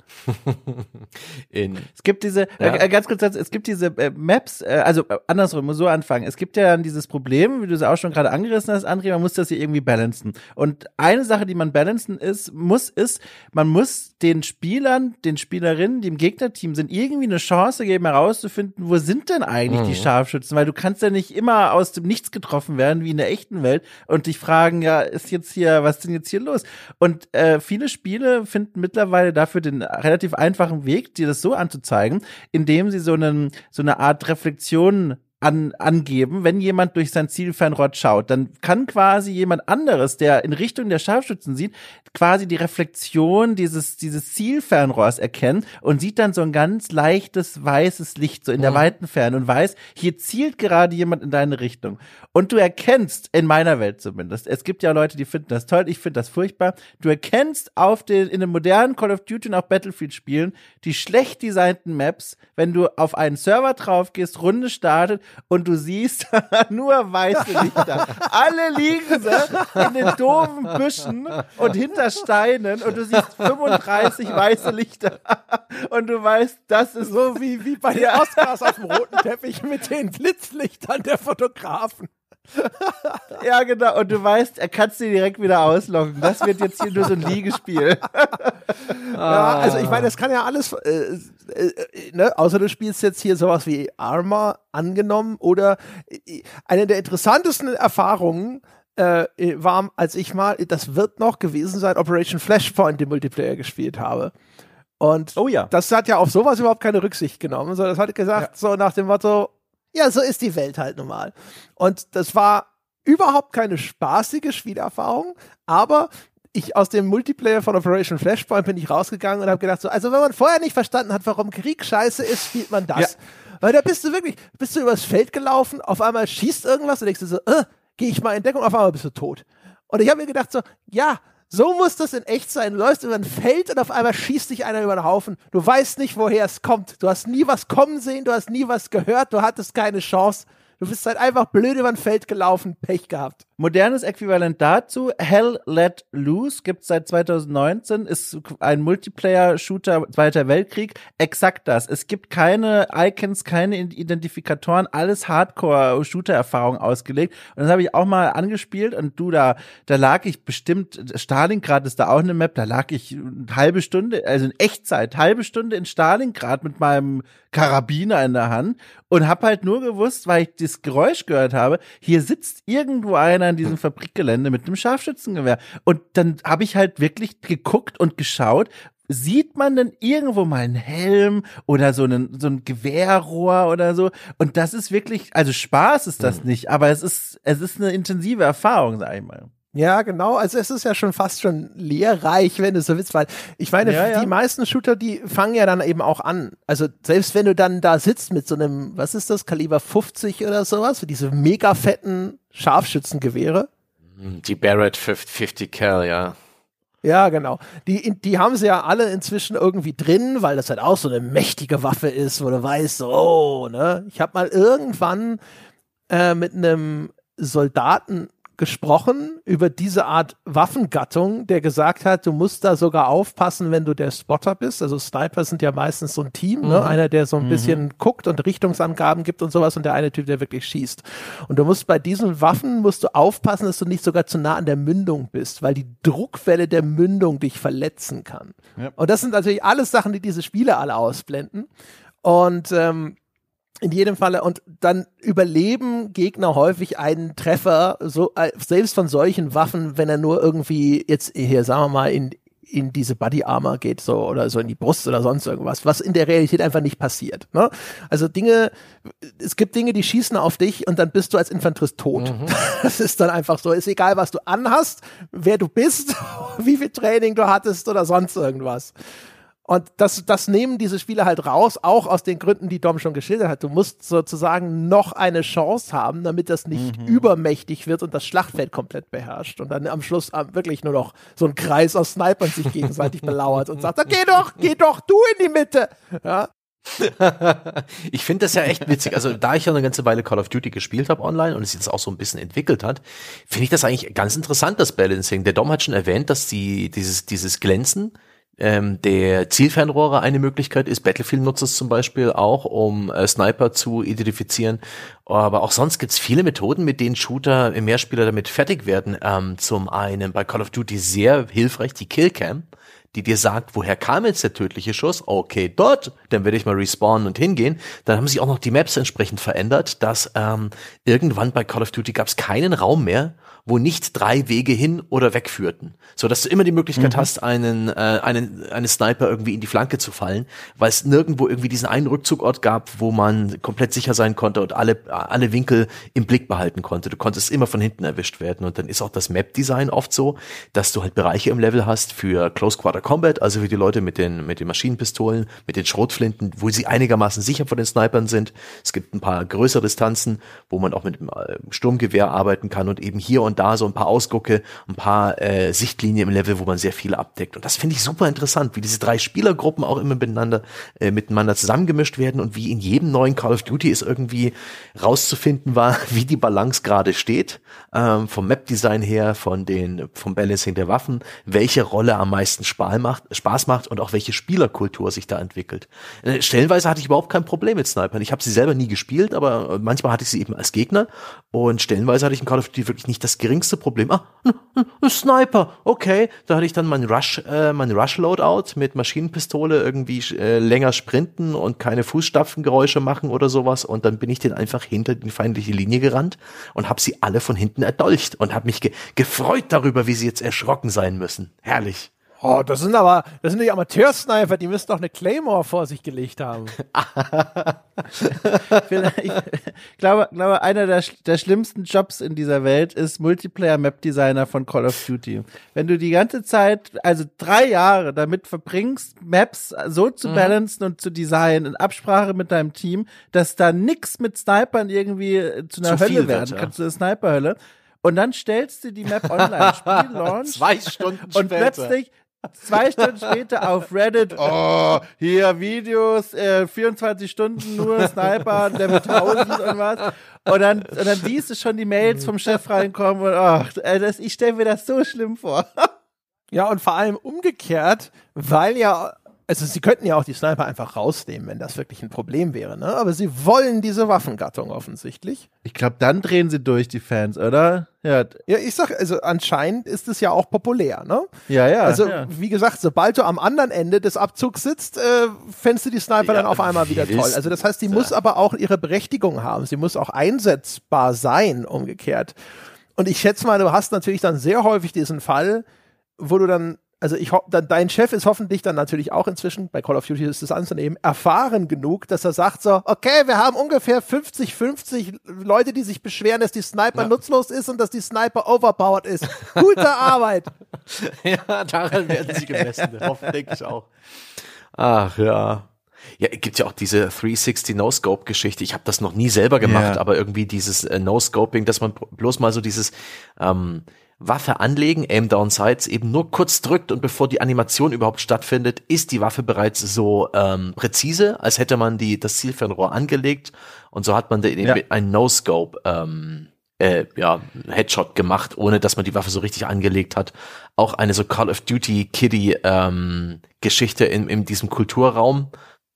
in, es gibt diese, ja. äh, ganz kurz, es gibt diese äh, Maps, äh, also äh, andersrum, muss so anfangen. Es gibt ja dann dieses Problem, wie du es auch schon gerade angerissen hast, André, man muss das hier irgendwie balancen. Und eine Sache, die man balancen ist, muss, ist, man muss den Spielern, den Spielerinnen, die im Gegnerteam sind, irgendwie eine Chance geben, herauszufinden, wo sind denn eigentlich mhm. die Scharfschützen? Weil du kannst ja nicht immer aus dem Nichts getroffen werden, wie in der echten Welt, und dich fragen, ja, ist jetzt hier, was ist denn jetzt hier los? Und äh, viele Spiele finden mittlerweile dafür den relativ einfachen Weg, dir das so anzuzeigen, indem sie so einen, so eine Art Reflexion an, angeben, wenn jemand durch sein Zielfernrohr schaut. Dann kann quasi jemand anderes, der in Richtung der Scharfschützen sieht, quasi die Reflexion dieses, dieses Zielfernrohrs erkennen und sieht dann so ein ganz leichtes weißes Licht so in der mhm. weiten Ferne und weiß, hier zielt gerade jemand in deine Richtung. Und du erkennst, in meiner Welt zumindest, es gibt ja Leute, die finden das toll, ich finde das furchtbar, du erkennst auf den, in den modernen Call of Duty und auch Battlefield Spielen die schlecht designten Maps, wenn du auf einen Server drauf gehst, Runde startet und du siehst nur weiße Lichter. Alle liegen sie in den doofen Büschen und hinter Steinen und du siehst 35 weiße Lichter. Und du weißt, das ist so wie, wie bei den Oscars auf dem roten Teppich mit den Blitzlichtern der Fotografen. Ja, genau. Und du weißt, er kann sie direkt wieder auslocken. Das wird jetzt hier nur so ein Liegespiel. ja, also ich meine, das kann ja alles, äh, äh, ne? außer du spielst jetzt hier sowas wie Arma angenommen oder äh, eine der interessantesten Erfahrungen äh, war, als ich mal, das wird noch gewesen sein, Operation Flashpoint im Multiplayer gespielt habe. Und oh ja. das hat ja auf sowas überhaupt keine Rücksicht genommen, sondern das hat gesagt, ja. so nach dem Motto, ja, so ist die Welt halt normal. Und das war überhaupt keine spaßige Spielerfahrung, aber ich aus dem Multiplayer von Operation Flashpoint bin ich rausgegangen und habe gedacht so, also wenn man vorher nicht verstanden hat, warum Krieg scheiße ist, spielt man das. Ja. Weil da bist du wirklich, bist du übers Feld gelaufen, auf einmal schießt irgendwas und denkst du so, äh, gehe ich mal in Deckung, auf einmal bist du tot. Und ich habe mir gedacht so, ja, so muss das in echt sein. Du läufst über ein Feld und auf einmal schießt dich einer über den Haufen. Du weißt nicht, woher es kommt. Du hast nie was kommen sehen, du hast nie was gehört, du hattest keine Chance. Du bist halt einfach blöd über ein Feld gelaufen, Pech gehabt. Modernes Äquivalent dazu, Hell Let Loose, gibt's seit 2019, ist ein Multiplayer-Shooter Zweiter Weltkrieg. Exakt das. Es gibt keine Icons, keine Identifikatoren, alles Hardcore-Shooter-Erfahrung ausgelegt. Und das habe ich auch mal angespielt und du, da, da lag ich bestimmt, Stalingrad ist da auch eine Map, da lag ich eine halbe Stunde, also in Echtzeit, halbe Stunde in Stalingrad mit meinem Karabiner in der Hand und hab halt nur gewusst, weil ich das Geräusch gehört habe, hier sitzt irgendwo einer in diesem Fabrikgelände mit einem Scharfschützengewehr. Und dann habe ich halt wirklich geguckt und geschaut, sieht man denn irgendwo mal einen Helm oder so einen, so ein Gewehrrohr oder so? Und das ist wirklich, also Spaß ist das mhm. nicht, aber es ist, es ist eine intensive Erfahrung, sag ich mal. Ja, genau. Also es ist ja schon fast schon lehrreich, wenn du so willst, weil ich meine, ja, ja. die meisten Shooter, die fangen ja dann eben auch an. Also selbst wenn du dann da sitzt mit so einem, was ist das, Kaliber 50 oder sowas, diese mega fetten Scharfschützengewehre. Die Barrett 50 Cal, ja. Ja, genau. Die, die haben sie ja alle inzwischen irgendwie drin, weil das halt auch so eine mächtige Waffe ist, wo du weißt, oh, ne? Ich habe mal irgendwann äh, mit einem Soldaten gesprochen über diese Art Waffengattung, der gesagt hat, du musst da sogar aufpassen, wenn du der Spotter bist. Also Sniper sind ja meistens so ein Team, ne? mhm. ne? einer, der so ein mhm. bisschen guckt und Richtungsangaben gibt und sowas und der eine Typ, der wirklich schießt. Und du musst bei diesen Waffen musst du aufpassen, dass du nicht sogar zu nah an der Mündung bist, weil die Druckwelle der Mündung dich verletzen kann. Ja. Und das sind natürlich alles Sachen, die diese Spiele alle ausblenden. Und ähm, in jedem Falle und dann überleben Gegner häufig einen Treffer, so äh, selbst von solchen Waffen, wenn er nur irgendwie jetzt hier sagen wir mal in in diese Body Armor geht so oder so in die Brust oder sonst irgendwas, was in der Realität einfach nicht passiert. Ne? Also Dinge, es gibt Dinge, die schießen auf dich und dann bist du als Infanterist tot. Mhm. Das ist dann einfach so. Ist egal, was du anhast, wer du bist, wie viel Training du hattest oder sonst irgendwas. Und das, das nehmen diese Spiele halt raus, auch aus den Gründen, die Dom schon geschildert hat. Du musst sozusagen noch eine Chance haben, damit das nicht mhm. übermächtig wird und das Schlachtfeld komplett beherrscht. Und dann am Schluss äh, wirklich nur noch so ein Kreis aus Snipern sich gegenseitig belauert und sagt, geh doch, geh doch, du in die Mitte. Ja? ich finde das ja echt witzig. Also da ich ja eine ganze Weile Call of Duty gespielt habe online und es jetzt auch so ein bisschen entwickelt hat, finde ich das eigentlich ganz interessant, das Balancing. Der Dom hat schon erwähnt, dass die dieses dieses Glänzen ähm, der Zielfernrohre eine Möglichkeit ist. Battlefield nutzt es zum Beispiel auch, um äh, Sniper zu identifizieren. Aber auch sonst gibt's viele Methoden, mit denen Shooter, äh, Mehrspieler damit fertig werden. Ähm, zum einen bei Call of Duty sehr hilfreich die Killcam die dir sagt, woher kam jetzt der tödliche Schuss? Okay, dort, dann werde ich mal respawnen und hingehen. Dann haben sich auch noch die Maps entsprechend verändert, dass ähm, irgendwann bei Call of Duty gab es keinen Raum mehr, wo nicht drei Wege hin oder weg führten. So dass du immer die Möglichkeit mhm. hast, einen, äh, einen, einen Sniper irgendwie in die Flanke zu fallen, weil es nirgendwo irgendwie diesen einen Rückzugort gab, wo man komplett sicher sein konnte und alle, alle Winkel im Blick behalten konnte. Du konntest immer von hinten erwischt werden. Und dann ist auch das Map-Design oft so, dass du halt Bereiche im Level hast für Close Quarter Combat, also für die Leute mit den, mit den Maschinenpistolen, mit den Schrotflinten, wo sie einigermaßen sicher vor den Snipern sind. Es gibt ein paar größere Distanzen, wo man auch mit dem äh, Sturmgewehr arbeiten kann und eben hier und da so ein paar Ausgucke, ein paar äh, Sichtlinien im Level, wo man sehr viel abdeckt. Und das finde ich super interessant, wie diese drei Spielergruppen auch immer miteinander, äh, miteinander zusammengemischt werden und wie in jedem neuen Call of Duty es irgendwie rauszufinden war, wie die Balance gerade steht, ähm, vom Map-Design her, von den, vom Balancing der Waffen, welche Rolle am meisten Spaß macht, Spaß macht und auch welche Spielerkultur sich da entwickelt. Äh, stellenweise hatte ich überhaupt kein Problem mit Snipern. Ich habe sie selber nie gespielt, aber manchmal hatte ich sie eben als Gegner und stellenweise hatte ich in Call of Duty wirklich nicht das geringste Problem. Ah, ein, Sniper, okay. Da hatte ich dann mein Rush, äh, mein Rush-Loadout mit Maschinenpistole irgendwie äh, länger sprinten und keine Fußstapfengeräusche machen oder sowas. Und dann bin ich den einfach hinter die feindliche Linie gerannt und habe sie alle von hinten erdolcht und habe mich ge gefreut darüber, wie sie jetzt erschrocken sein müssen. Herrlich. Oh, das sind aber, das sind die Amateursniper, die müssen doch eine Claymore vor sich gelegt haben. ich glaube, glaube, einer der, der schlimmsten Jobs in dieser Welt ist Multiplayer-Map-Designer von Call of Duty. Wenn du die ganze Zeit, also drei Jahre damit verbringst, Maps so zu mhm. balancen und zu designen, in Absprache mit deinem Team, dass da nix mit Snipern irgendwie zu einer zu Hölle werden kann, zu einer Sniper-Hölle. Und dann stellst du die Map online, Spiel launch. Zwei Stunden und später. plötzlich Zwei Stunden später auf Reddit, oh, hier Videos, äh, 24 Stunden nur Sniper, Level 1000 und was. Und dann, und dann siehst du schon die Mails vom Chef reinkommen und ach, das, ich stelle mir das so schlimm vor. Ja, und vor allem umgekehrt, weil ja also sie könnten ja auch die Sniper einfach rausnehmen, wenn das wirklich ein Problem wäre, ne? Aber sie wollen diese Waffengattung offensichtlich. Ich glaube, dann drehen sie durch die Fans, oder? Ja. Ja, ich sag, also anscheinend ist es ja auch populär, ne? Ja, ja. Also, ja. wie gesagt, sobald du am anderen Ende des Abzugs sitzt, äh, fändest du die Sniper ja, dann auf einmal wieder toll. Also das heißt, die muss aber auch ihre Berechtigung haben. Sie muss auch einsetzbar sein, umgekehrt. Und ich schätze mal, du hast natürlich dann sehr häufig diesen Fall, wo du dann also ich dein Chef ist hoffentlich dann natürlich auch inzwischen, bei Call of Duty ist das anzunehmen, erfahren genug, dass er sagt so, okay, wir haben ungefähr 50, 50 Leute, die sich beschweren, dass die Sniper ja. nutzlos ist und dass die Sniper overpowered ist. Gute Arbeit. ja, daran werden sie gemessen. Hoffentlich ich auch. Ach ja. Ja, gibt ja auch diese 360 No-Scope-Geschichte. Ich habe das noch nie selber gemacht, ja. aber irgendwie dieses äh, No-Scoping, dass man bloß mal so dieses ähm, Waffe anlegen, Aim Down Sights, eben nur kurz drückt und bevor die Animation überhaupt stattfindet, ist die Waffe bereits so ähm, präzise, als hätte man die das Zielfernrohr angelegt und so hat man den, ja. ein No-Scope ähm, äh, ja, Headshot gemacht, ohne dass man die Waffe so richtig angelegt hat. Auch eine so Call of Duty Kiddie ähm, Geschichte in, in diesem Kulturraum,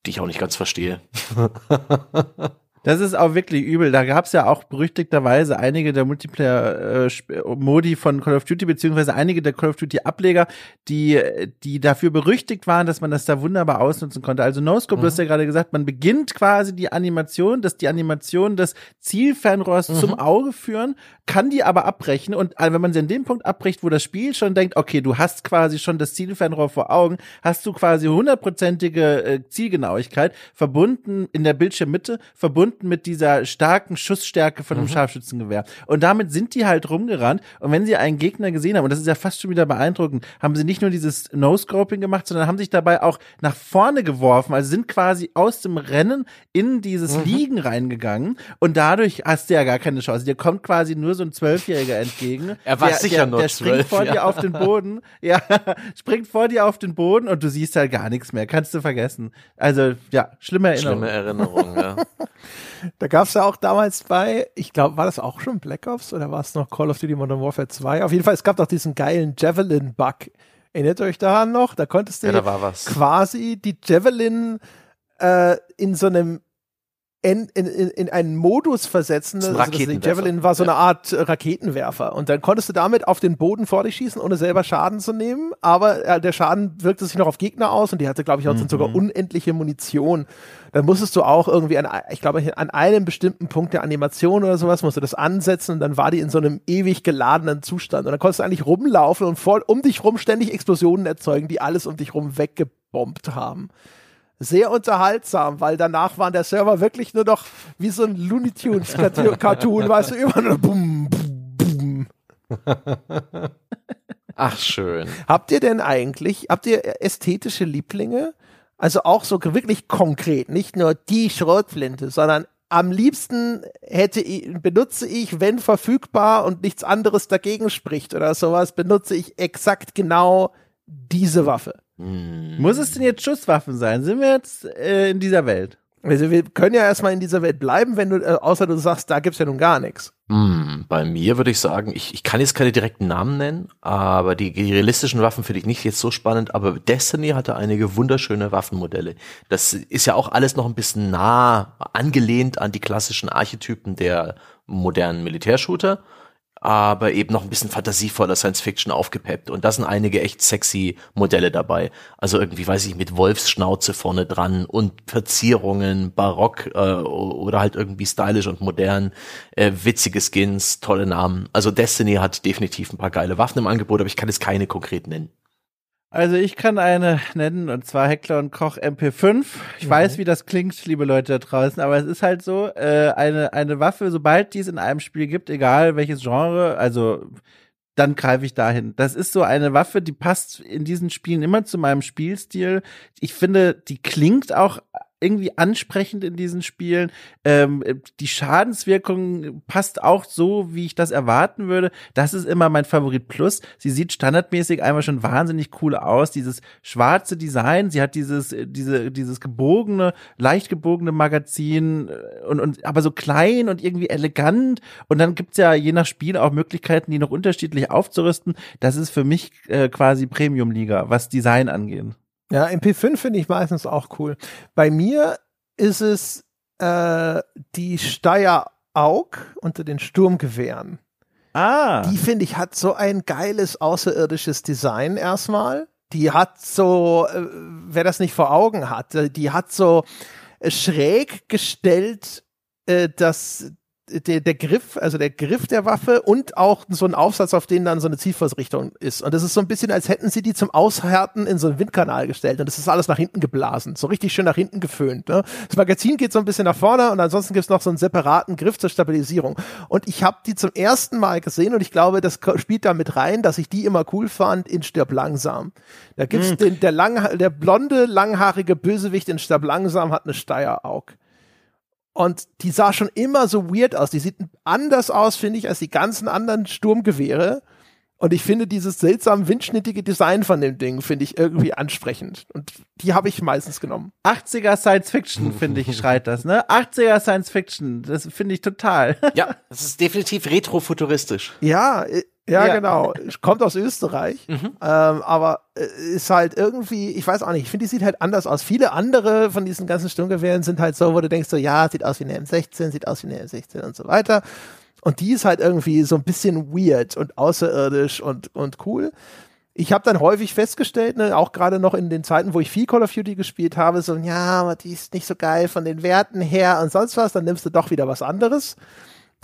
die ich auch nicht ganz verstehe. Das ist auch wirklich übel. Da gab es ja auch berüchtigterweise einige der Multiplayer-Modi von Call of Duty, beziehungsweise einige der Call of Duty-Ableger, die, die dafür berüchtigt waren, dass man das da wunderbar ausnutzen konnte. Also No-Scope, mhm. du hast ja gerade gesagt, man beginnt quasi die Animation, dass die Animation des Zielfernrohrs mhm. zum Auge führen, kann die aber abbrechen und wenn man sie an dem Punkt abbricht, wo das Spiel schon denkt, okay, du hast quasi schon das Zielfernrohr vor Augen, hast du quasi hundertprozentige äh, Zielgenauigkeit, verbunden in der Bildschirmmitte, verbunden verbunden mit dieser starken Schussstärke von einem Mhm. Scharfschützengewehr. Und damit sind die halt rumgerannt. Und wenn sie einen Gegner gesehen haben, und das ist ja fast schon wieder beeindruckend, haben sie nicht nur dieses No-Scoping gemacht, sondern haben sich dabei auch nach vorne geworfen, also sind quasi aus dem Rennen in dieses Mhm. Liegen reingegangen. Und dadurch hast du ja gar keine Chance. Dir kommt quasi nur so ein Zwölfjähriger entgegen. Er war der, sicher der, nur Der springt 12, vor ja. dir auf den Boden. Ja, springt vor dir auf den Boden und du siehst halt gar nichts mehr. Kannst du vergessen. Also, ja, schlimme Erinnerung. Schlimme Erinnerung, ja. Da gab es ja auch damals bei, ich glaube, war das auch schon Black Ops oder war es noch Call of Duty Modern Warfare 2? Auf jeden Fall, es gab doch diesen geilen Javelin-Bug. Erinnert ihr euch daran noch? Da konntest du Ja, da war was. quasi die Javelin äh, in so einem in, in, in, in einen Modus versetzen. Das Also das-. Javelin war so eine Art äh, Raketenwerfer. Und dann konntest du damit auf den Boden vor dich schießen, ohne selber Schaden zu nehmen. Aber äh, der Schaden wirkte sich noch auf Gegner aus und die hatte, glaube ich, auch Mhm. sogar unendliche Munition. Dann musstest du auch irgendwie an, ich glaube, an einem bestimmten Punkt der Animation oder sowas, musst du das ansetzen und dann war die in so einem ewig geladenen Zustand. Und dann konntest du eigentlich rumlaufen und vor, um dich rum ständig Explosionen erzeugen, die alles um dich rum weggebombt haben sehr unterhaltsam, weil danach war der Server wirklich nur noch wie so ein Looney Tunes Cartoon, Cartoon weißt du, immer nur bum, bum, bum. Ach, schön. Habt ihr denn eigentlich, habt ihr ästhetische Lieblinge? Also auch so wirklich konkret, nicht nur die Schrotflinte, sondern am liebsten hätte ich, benutze ich, wenn verfügbar und nichts anderes dagegen spricht oder sowas, benutze ich exakt genau diese Waffe. Muss es denn jetzt Schusswaffen sein? Sind wir jetzt äh, in dieser Welt? Also wir können ja erstmal in dieser Welt bleiben, wenn du, äh, außer du sagst, da gibt's ja nun gar nichts. Hm, bei mir würde ich sagen, ich, ich kann jetzt keine direkten Namen nennen, aber die realistischen Waffen finde ich nicht jetzt so spannend, aber Destiny hatte einige wunderschöne Waffenmodelle. Das ist ja auch alles noch ein bisschen nah angelehnt an die klassischen Archetypen der modernen Militärshooter, aber eben noch ein bisschen fantasievoller Science Fiction aufgepeppt. Und da sind einige echt sexy Modelle dabei. Also irgendwie, weiß ich, mit Wolfsschnauze vorne dran und Verzierungen, barock äh, oder halt irgendwie stylisch und modern, äh, witzige Skins, tolle Namen. Also Destiny hat definitiv ein paar geile Waffen im Angebot, aber ich kann jetzt keine konkret nennen. Also ich kann eine nennen, und zwar Heckler und Koch MP5. Ich weiß, wie das klingt, liebe Leute da draußen, aber es ist halt so, äh, eine, eine Waffe, sobald die es in einem Spiel gibt, egal welches Genre, also dann greife ich dahin. Das ist so eine Waffe, die passt in diesen Spielen immer zu meinem Spielstil. Ich finde, die klingt auch irgendwie ansprechend in diesen Spielen. Ähm, die Schadenswirkung passt auch so, wie ich das erwarten würde. Das ist immer mein Favorit Plus. Sie sieht standardmäßig einmal schon wahnsinnig cool aus. Dieses schwarze Design. Sie hat dieses, äh, diese, dieses gebogene, leicht gebogene Magazin äh, und, und aber so klein und irgendwie elegant. Und dann gibt's ja je nach Spiel auch Möglichkeiten, die noch unterschiedlich aufzurüsten. Das ist für mich äh, quasi Premium-Liga, was Design angeht. Ja, MP5 finde ich meistens auch cool. Bei mir ist es äh, die Steyr Aug unter den Sturmgewehren. Ah. Die finde ich hat so ein geiles außerirdisches Design erstmal. Die hat so, äh, wer das nicht vor Augen hat, äh, die hat so äh, schräg gestellt, äh, das der, der Griff, also der Griff der Waffe und auch so ein Aufsatz, auf den dann so eine Zielfassrichtung ist. Und das ist so ein bisschen, als hätten sie die zum Aushärten in so einen Windkanal gestellt. Und das ist alles nach hinten geblasen. So richtig schön nach hinten geföhnt. Ne? Das Magazin geht so ein bisschen nach vorne und ansonsten gibt's noch so einen separaten Griff zur Stabilisierung. Und ich habe die zum ersten Mal gesehen und ich glaube, das spielt da mit rein, dass ich die immer cool fand in Stirb langsam. Da gibt's den, der, lang, der blonde, langhaarige Bösewicht in Stirb langsam hat eine Steyr-Aug. Und die sah schon immer so weird aus. Die sieht anders aus, finde ich, als die ganzen anderen Sturmgewehre. Und ich finde dieses seltsam windschnittige Design von dem Ding, finde ich irgendwie ansprechend. Und die habe ich meistens genommen. 80er Science Fiction, finde ich, schreit das, ne? 80er Science Fiction, das finde ich total. Ja, das ist definitiv retrofuturistisch. Ja, ja, Ja. genau. Kommt aus Österreich. Ähm, aber äh, ist halt irgendwie, ich weiß auch nicht, ich finde, die sieht halt anders aus. Viele andere von diesen ganzen Sturmgewehren sind halt so, wo du denkst so, ja, sieht aus wie eine M16, sieht aus wie eine M16 und so weiter. Und die ist halt irgendwie so ein bisschen weird und außerirdisch und, und cool. Ich habe dann häufig festgestellt, ne, auch gerade noch in den Zeiten, wo ich viel Call of Duty gespielt habe, so, ja, aber die ist nicht so geil von den Werten her und sonst was, dann nimmst du doch wieder was anderes.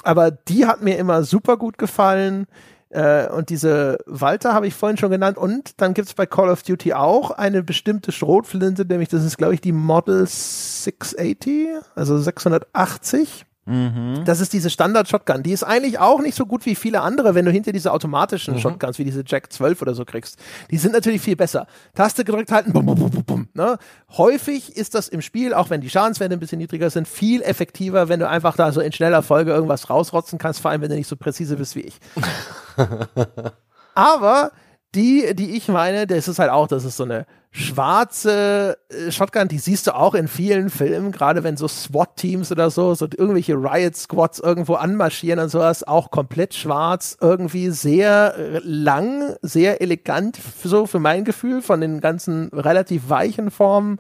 Aber die hat mir immer super gut gefallen. Äh, und diese Walter habe ich vorhin schon genannt. Und dann gibt es bei Call of Duty auch eine bestimmte Schrotflinte, nämlich das ist, glaube ich, die Model 680, also 680. Mhm. Das ist diese Standard-Shotgun. Die ist eigentlich auch nicht so gut wie viele andere, wenn du hinter diese automatischen Mhm. Shotguns wie diese Jack 12 oder so kriegst. Die sind natürlich viel besser. Taste gedrückt halten, bum, bum, bum, bum, bum, ne? Häufig ist das im Spiel, auch wenn die Schadenswerte ein bisschen niedriger sind, viel effektiver, wenn du einfach da so in schneller Folge irgendwas rausrotzen kannst, vor allem wenn du nicht so präzise bist wie ich. Aber die, die ich meine, das ist halt auch, das ist so eine schwarze äh, Shotgun, die siehst du auch in vielen Filmen, gerade wenn so SWAT-Teams oder so, so irgendwelche Riot-Squads irgendwo anmarschieren und sowas, auch komplett schwarz, irgendwie sehr äh, lang, sehr elegant, so für mein Gefühl, von den ganzen relativ weichen Formen.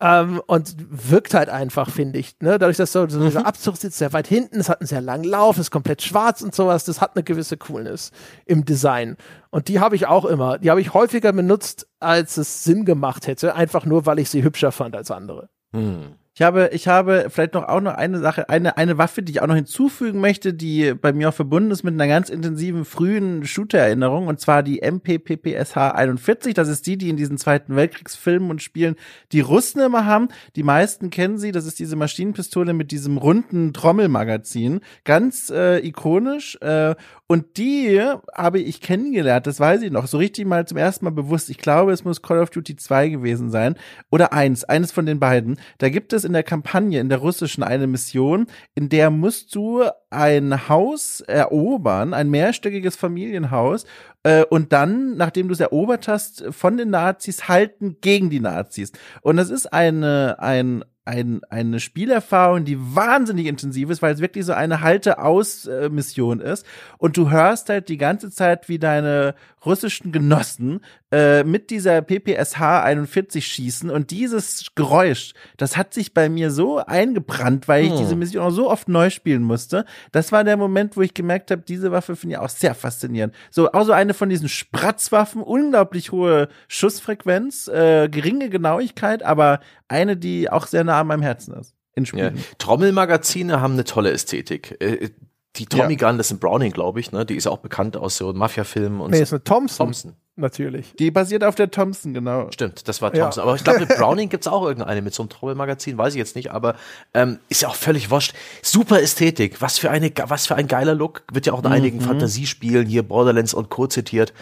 Ähm, und wirkt halt einfach, finde ich. Ne? Dadurch, dass so, so dieser Abzug sitzt sehr weit hinten, es hat einen sehr langen Lauf, ist komplett schwarz und sowas, das hat eine gewisse Coolness im Design. Und die habe ich auch immer. Die habe ich häufiger benutzt, als es Sinn gemacht hätte, einfach nur, weil ich sie hübscher fand als andere. Hm. Ich habe, ich habe vielleicht noch auch noch eine Sache, eine, eine Waffe, die ich auch noch hinzufügen möchte, die bei mir auch verbunden ist mit einer ganz intensiven frühen Shooter-Erinnerung, und zwar die MPPPSH 41. Das ist die, die in diesen Zweiten Weltkriegsfilmen und Spielen die Russen immer haben. Die meisten kennen sie. Das ist diese Maschinenpistole mit diesem runden Trommelmagazin. Ganz äh, ikonisch. Äh, und die habe ich kennengelernt, das weiß ich noch, so richtig mal zum ersten Mal bewusst. Ich glaube, es muss Call of Duty 2 gewesen sein. Oder eins, eines von den beiden. Da gibt es in der Kampagne, in der russischen, eine Mission, in der musst du ein Haus erobern, ein mehrstöckiges Familienhaus, äh, und dann, nachdem du es erobert hast, von den Nazis halten gegen die Nazis. Und das ist eine, ein, ein, eine Spielerfahrung, die wahnsinnig intensiv ist, weil es wirklich so eine Halte-aus-Mission ist. Und du hörst halt die ganze Zeit, wie deine russischen Genossen äh, mit dieser PPSH 41 schießen. Und dieses Geräusch, das hat sich bei mir so eingebrannt, weil ich Hm. diese Mission auch so oft neu spielen musste. Das war der Moment, wo ich gemerkt habe, diese Waffe finde ich auch sehr faszinierend. So, auch so eine von diesen Spratzwaffen, unglaublich hohe Schussfrequenz, äh, geringe Genauigkeit, aber eine, die auch sehr nah an meinem Herzen ist. In Ja. Trommelmagazine haben eine tolle Ästhetik. Äh, Die Tommy Ja. Gun, das ist ein Browning, glaube ich, ne? Die ist auch bekannt aus so Mafia-Filmen und Nee, so. ist eine Thompson, Thompson. Natürlich. Die basiert auf der Thompson, genau. Stimmt, das war Ja. Thompson. Aber ich glaube, mit Browning gibt's auch irgendeine mit so einem Trommelmagazin, weiß ich jetzt nicht, aber ähm, ist ja auch völlig wurscht. Super Ästhetik, was für eine, was für ein geiler Look. Wird ja auch in einigen Fantasiespielen hier Borderlands und Co. zitiert.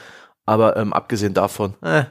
Aber ähm, abgesehen davon, äh,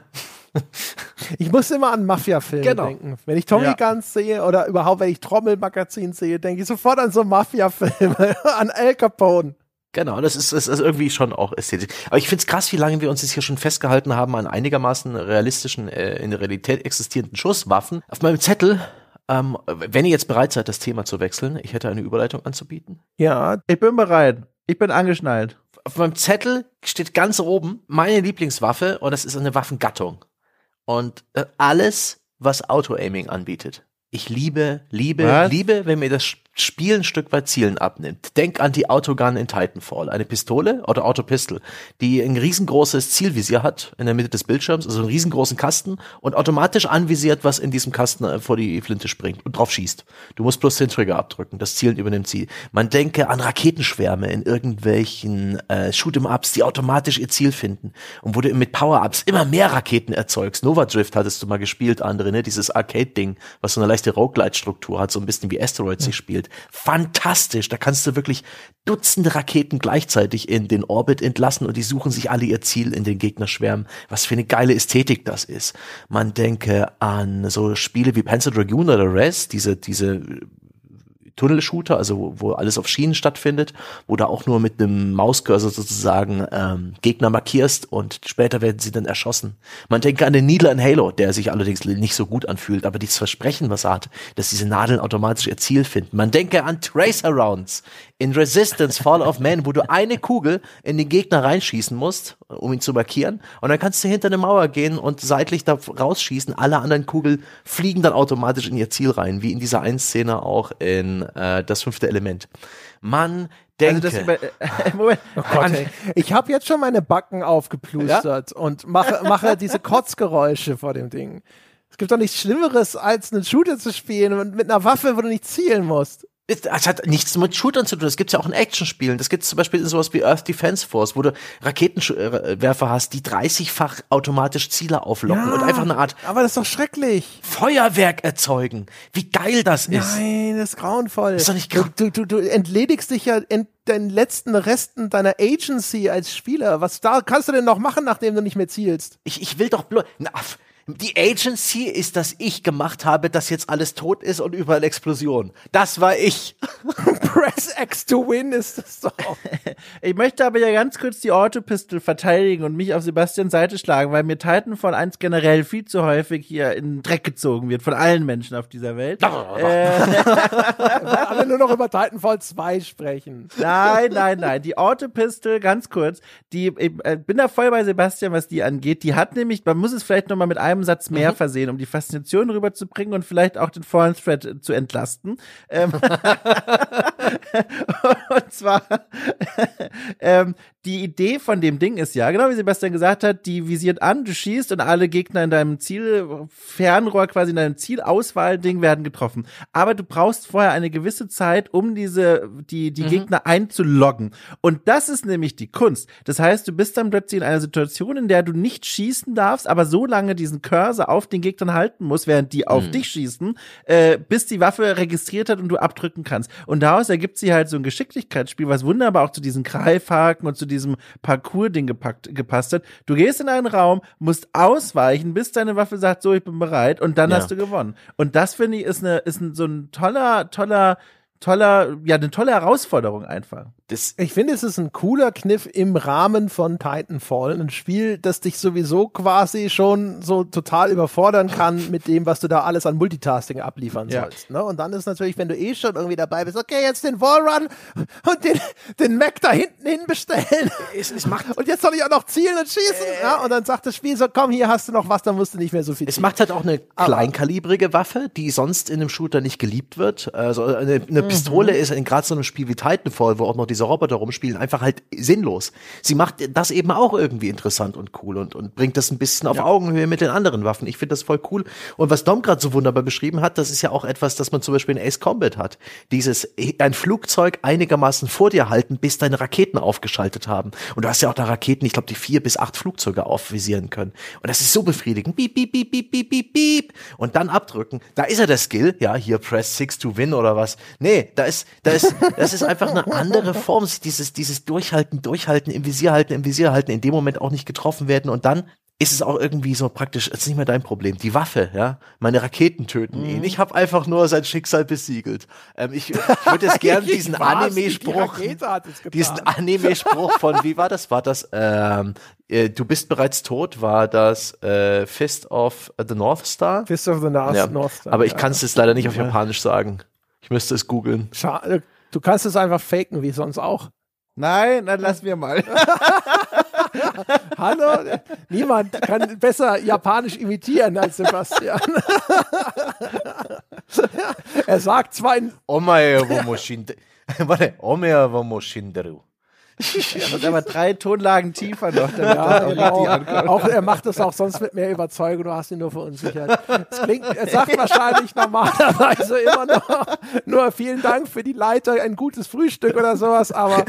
Ich muss immer an Mafia-Filme Genau. denken. Wenn ich Tommy Ja. Guns sehe oder überhaupt, wenn ich Trommelmagazin sehe, denke ich sofort an so Mafia-Filme, an Al Capone. Genau, das ist, das ist irgendwie schon auch ästhetisch. Aber ich find's krass, wie lange wir uns jetzt hier schon festgehalten haben an einigermaßen realistischen, äh, in der Realität existierenden Schusswaffen. Auf meinem Zettel, ähm, wenn ihr jetzt bereit seid, das Thema zu wechseln, ich hätte eine Überleitung anzubieten. Ja, Ich bin bereit. Ich bin angeschnallt. Auf meinem Zettel steht ganz oben meine Lieblingswaffe und das ist eine Waffengattung. Und äh, alles, was Auto-Aiming anbietet. Ich liebe, liebe, Was? liebe, wenn mir das Spiel ein Stück weit Zielen abnimmt. Denk an die Autogun in Titanfall. Eine Pistole oder Autopistol, die ein riesengroßes Zielvisier hat in der Mitte des Bildschirms, also einen riesengroßen Kasten und automatisch anvisiert, was in diesem Kasten äh, vor die Flinte springt und drauf schießt. Du musst bloß den Trigger abdrücken. Das Zielen übernimmt sie. Man denke an Raketenschwärme in irgendwelchen äh, Shoot'em-Ups, die automatisch ihr Ziel finden. Und wo du mit Power-Ups immer mehr Raketen erzeugst. Nova Drift hattest du mal gespielt, andere, ne? Dieses Arcade-Ding, was so eine leichte Roguelite-Struktur hat, so ein bisschen wie Asteroid sich spielt. Fantastisch. Da kannst du wirklich Dutzende Raketen gleichzeitig in den Orbit entlassen und die suchen sich alle ihr Ziel in den Gegnerschwärmen. Was für eine geile Ästhetik das ist. Man denke an so Spiele wie Panzer Dragoon oder Res, diese, diese Tunnelshooter, also wo, wo alles auf Schienen stattfindet, wo du auch nur mit einem Mauscursor sozusagen ähm, Gegner markierst und später werden sie dann erschossen. Man denke an den Needler in Halo, der sich allerdings nicht so gut anfühlt, aber dieses Versprechen, was er hat, dass diese Nadeln automatisch ihr Ziel finden. Man denke an Tracer Rounds in Resistance Fall of Man, wo du eine Kugel in den Gegner reinschießen musst, um ihn zu markieren, und dann kannst du hinter eine Mauer gehen und seitlich da rausschießen. Alle anderen Kugeln fliegen dann automatisch in ihr Ziel rein, wie in dieser einen Szene auch in äh, das fünfte Element. Man Also denke, das über, äh, Moment. oh Gott, ey. Ich habe jetzt schon meine Backen aufgeplustert und mache, mache diese Kotzgeräusche vor dem Ding. Es gibt doch nichts Schlimmeres, als einen Shooter zu spielen und mit einer Waffe, wo du nicht zielen musst. Es hat nichts mit Shootern zu tun. Das gibt's ja auch in Actionspielen. Das gibt's zum Beispiel in sowas wie Earth Defense Force, wo du Raketenwerfer hast, die 30-fach automatisch Ziele auflocken und einfach eine Art Aber das ist doch schrecklich. Feuerwerk erzeugen. Wie geil das ist. Nein, das ist grauenvoll. Ist doch nicht du, grau- du, du, du entledigst dich ja in den letzten Resten deiner Agency als Spieler. Was da kannst du denn noch machen, nachdem du nicht mehr zielst? Ich, ich will doch bloß. Die Agency ist, dass ich gemacht habe, dass jetzt alles tot ist und überall Explosion. Das war ich. Press X to win ist das doch. Ich möchte aber ja ganz kurz die Autopistol verteidigen und mich auf Sebastians Seite schlagen, weil mir Titanfall 1 generell viel zu häufig hier in den Dreck gezogen wird von allen Menschen auf dieser Welt. Weil alle nur noch über Titanfall 2 sprechen. Nein, nein, nein. Die Autopistol, ganz kurz, die, ich äh, bin da voll bei Sebastian, was die angeht. Die hat nämlich, man muss es vielleicht noch mal mit einem Satz mehr versehen, um die Faszination rüberzubringen und vielleicht auch den Foreign Thread äh, zu entlasten. Ähm, und zwar, ähm, die Idee von dem Ding ist ja, genau wie Sebastian gesagt hat, die visiert an, du schießt und alle Gegner in deinem Ziel, Fernrohr quasi in deinem Zielauswahlding werden getroffen. Aber du brauchst vorher eine gewisse Zeit, um diese, die, die Gegner einzuloggen. Und das ist nämlich die Kunst. Das heißt, du bist dann plötzlich in einer Situation, in der du nicht schießen darfst, aber so lange diesen Cursor auf den Gegnern halten musst, während die auf dich schießen, äh, bis die Waffe registriert hat und du abdrücken kannst. Und daraus ergibt sich halt so ein Geschicklichkeitsspiel, was wunderbar auch zu diesen Greifhaken und zu diesem Parcours-Ding gepackt, gepasst hat. Du gehst in einen Raum, musst ausweichen, bis deine Waffe sagt, so, ich bin bereit, und dann Ja. hast du gewonnen. Und das finde ich ist eine, ist ein, so ein toller, toller, toller, ja, eine tolle Herausforderung einfach. Das, Ich finde, es ist ein cooler Kniff im Rahmen von Titanfall. Ein Spiel, das dich sowieso quasi schon so total überfordern kann mit dem, was du da alles an Multitasking abliefern Ja. sollst. Ne? Und dann ist natürlich, wenn du eh schon irgendwie dabei bist, okay, jetzt den Wallrun und den, den Mac da hinten hin bestellen. es, es macht Und jetzt soll ich auch noch zielen und schießen. ja, und dann sagt das Spiel so, komm, hier hast du noch was, dann musst du nicht mehr so viel Es zielen. macht halt auch eine kleinkalibrige Waffe, die sonst in einem Shooter nicht geliebt wird. Also eine, eine Pistole ist in gerade so einem Spiel wie Titanfall, wo auch noch diese Roboter rumspielen, einfach halt sinnlos. Sie macht das eben auch irgendwie interessant und cool und, und bringt das ein bisschen auf Augenhöhe mit den anderen Waffen. Ich finde das voll cool. Und was Dom gerade so wunderbar beschrieben hat, das ist ja auch etwas, das man zum Beispiel in Ace Combat hat. Dieses, ein Flugzeug einigermaßen vor dir halten, bis deine Raketen aufgeschaltet haben. Und du hast ja auch da Raketen, ich glaube, die vier bis acht Flugzeuge aufvisieren können. Und das ist so befriedigend. Beep, beep, beep, beep, beep, beep, beep. Und dann abdrücken. Da ist ja der Skill. Ja, hier press six to win oder was. Nee, da ist, da ist, das ist einfach eine andere Form. Dieses, dieses Durchhalten, Durchhalten, im Visier halten, im Visier halten, in dem Moment auch nicht getroffen werden und dann ist es auch irgendwie so praktisch, es ist nicht mehr dein Problem. Die Waffe, ja, meine Raketen töten ihn. Ich habe einfach nur sein Schicksal besiegelt. Ähm, ich ich würde jetzt gern diesen? Die Anime-Spruch, getan. diesen Anime-Spruch von, wie war das? War das, ähm, äh, du bist bereits tot? War das äh, Fist of the North Star? Fist of the North, Ja, North Star, aber ich ja. kann es jetzt leider nicht auf Japanisch sagen. Ich müsste es googeln. Schade. Du kannst es einfach faken, wie sonst auch. Nein, dann lassen wir mal. Hallo? Niemand kann besser Japanisch imitieren als Sebastian. er sagt zwar in, Omae wo. Warte, Omae wo Moshinderu. Ist aber drei Tonlagen tiefer noch, ja, genau, auch er macht das auch sonst mit mehr Überzeugung, du hast ihn nur verunsichert. Es klingt, er sagt wahrscheinlich normalerweise immer noch nur vielen Dank für die Leiter, ein gutes Frühstück oder sowas, aber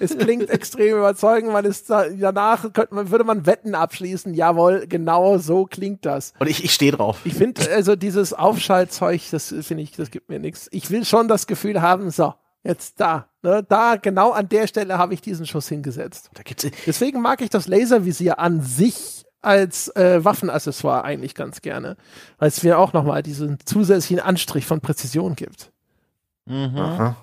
es klingt extrem überzeugend, weil es da, danach könnte man, würde man Wetten abschließen, jawohl, genau so klingt das. Und ich, ich stehe drauf. Ich finde, also dieses Aufschaltzeug, das finde ich, das gibt mir nichts. Ich will schon das Gefühl haben, so, jetzt da, ne, da, genau an der Stelle habe ich diesen Schuss hingesetzt. Da gibt's, Deswegen mag ich das Laservisier an sich als äh, Waffenaccessoire eigentlich ganz gerne, weil es mir auch nochmal diesen zusätzlichen Anstrich von Präzision gibt. aha.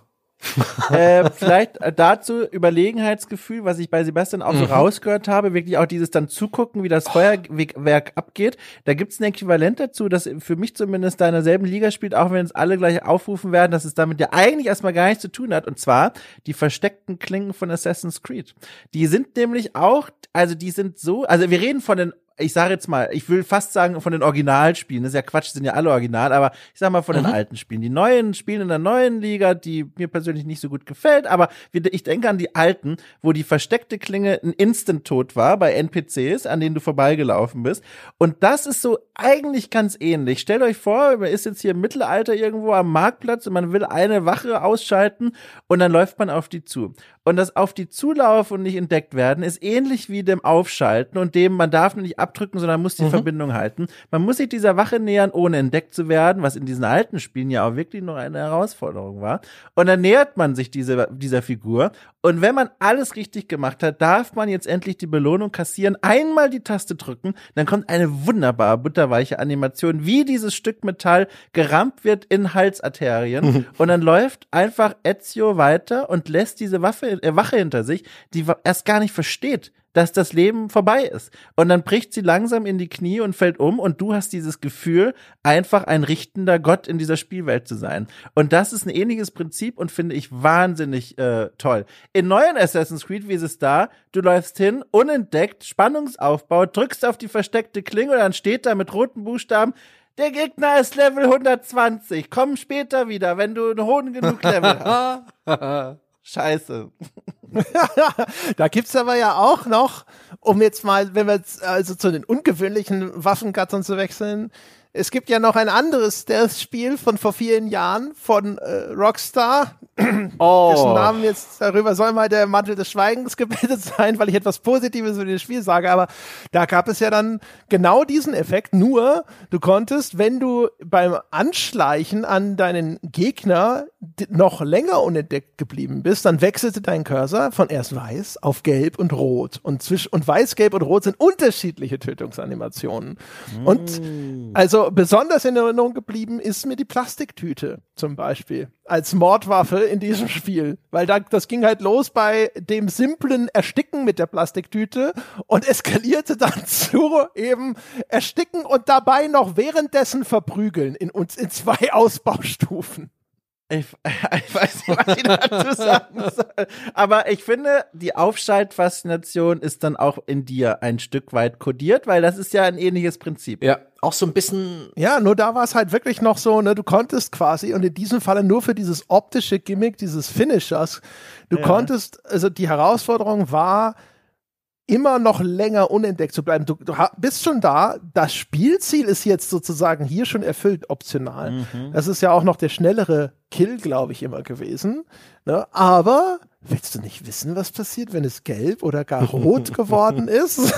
Äh, vielleicht äh, dazu Überlegenheitsgefühl, was ich bei Sebastian auch so rausgehört habe, wirklich auch dieses dann zugucken, wie das Feuerwerk abgeht. Da gibt's ein Äquivalent dazu, das für mich zumindest da in derselben Liga spielt, auch wenn es alle gleich aufrufen werden, dass es damit ja eigentlich erstmal gar nichts zu tun hat. Und zwar die versteckten Klingen von Assassin's Creed. Die sind nämlich auch, also die sind so, also wir reden von den ich sage jetzt mal, ich will fast sagen von den Originalspielen, das ist ja Quatsch, sind ja alle original, aber ich sag mal von den alten Spielen. Die neuen Spielen in der neuen Liga, die mir persönlich nicht so gut gefällt, aber ich denke an die alten, wo die versteckte Klinge ein Instant-Tod war bei NPCs, an denen du vorbeigelaufen bist. Und das ist so eigentlich ganz ähnlich. Stellt euch vor, man ist jetzt hier im Mittelalter irgendwo am Marktplatz und man will eine Wache ausschalten und dann läuft man auf die zu. Und das auf die Zulauf und nicht entdeckt werden ist ähnlich wie dem Aufschalten und dem, man darf nicht abdrücken, sondern muss die mhm. Verbindung halten. Man muss sich dieser Wache nähern, ohne entdeckt zu werden, was in diesen alten Spielen ja auch wirklich noch eine Herausforderung war. Und dann nähert man sich diese, dieser Figur. Und wenn man alles richtig gemacht hat, darf man jetzt endlich die Belohnung kassieren, einmal die Taste drücken, dann kommt eine wunderbare butterweiche Animation, wie dieses Stück Metall gerammt wird in Halsarterien. Mhm. Und dann läuft einfach Ezio weiter und lässt diese Waffe Wache hinter sich, die erst gar nicht versteht, dass das Leben vorbei ist. Und dann bricht sie langsam in die Knie und fällt um und du hast dieses Gefühl, einfach ein richtender Gott in dieser Spielwelt zu sein. Und das ist ein ähnliches Prinzip und finde ich wahnsinnig äh, toll. In neuen Assassin's Creed, wie ist es da? Du läufst hin, unentdeckt, Spannungsaufbau, drückst auf die versteckte Klinge und dann steht da mit roten Buchstaben, der Gegner ist Level 120. Komm später wieder, wenn du einen hohen genug Level hast. Scheiße. da gibt's aber ja auch noch, um jetzt mal, wenn wir jetzt also zu den ungewöhnlichen Waffengattern zu wechseln, es gibt ja noch ein anderes Stealth-Spiel von vor vielen Jahren von äh, Rockstar. Oh. Dessen Namen jetzt darüber soll mal der Mantel des Schweigens gebildet sein, weil ich etwas Positives über das Spiel sage. Aber da gab es ja dann genau diesen Effekt. Nur, du konntest, wenn du beim Anschleichen an deinen Gegner noch länger unentdeckt geblieben bist, dann wechselte dein Cursor von erst weiß auf gelb und rot. Und, zwischen, und weiß, gelb und rot sind unterschiedliche Tötungsanimationen. Mm. Und also besonders in Erinnerung geblieben ist mir die Plastiktüte zum Beispiel als Mordwaffe in diesem Spiel, weil da, das ging halt los bei dem simplen Ersticken mit der Plastiktüte und eskalierte dann zu eben Ersticken und dabei noch währenddessen verprügeln in uns in zwei Ausbaustufen. Ich, ich, weiß nicht, was ich dazu sagen soll. Aber ich finde, die Aufschaltfaszination ist dann auch in dir ein Stück weit kodiert, weil das ist ja ein ähnliches Prinzip. Ja, auch so ein bisschen. Ja, nur da war es halt wirklich noch so, ne, du konntest quasi, und in diesem Falle nur für dieses optische Gimmick, dieses Finishers, du ja. konntest, also die Herausforderung war, immer noch länger unentdeckt zu bleiben. Du, du bist schon da. Das Spielziel ist jetzt sozusagen hier schon erfüllt, optional. Mhm. Das ist ja auch noch der schnellere Kill, glaube ich, immer gewesen. Ne? Aber Willst du nicht wissen, was passiert, wenn es gelb oder gar rot geworden ist?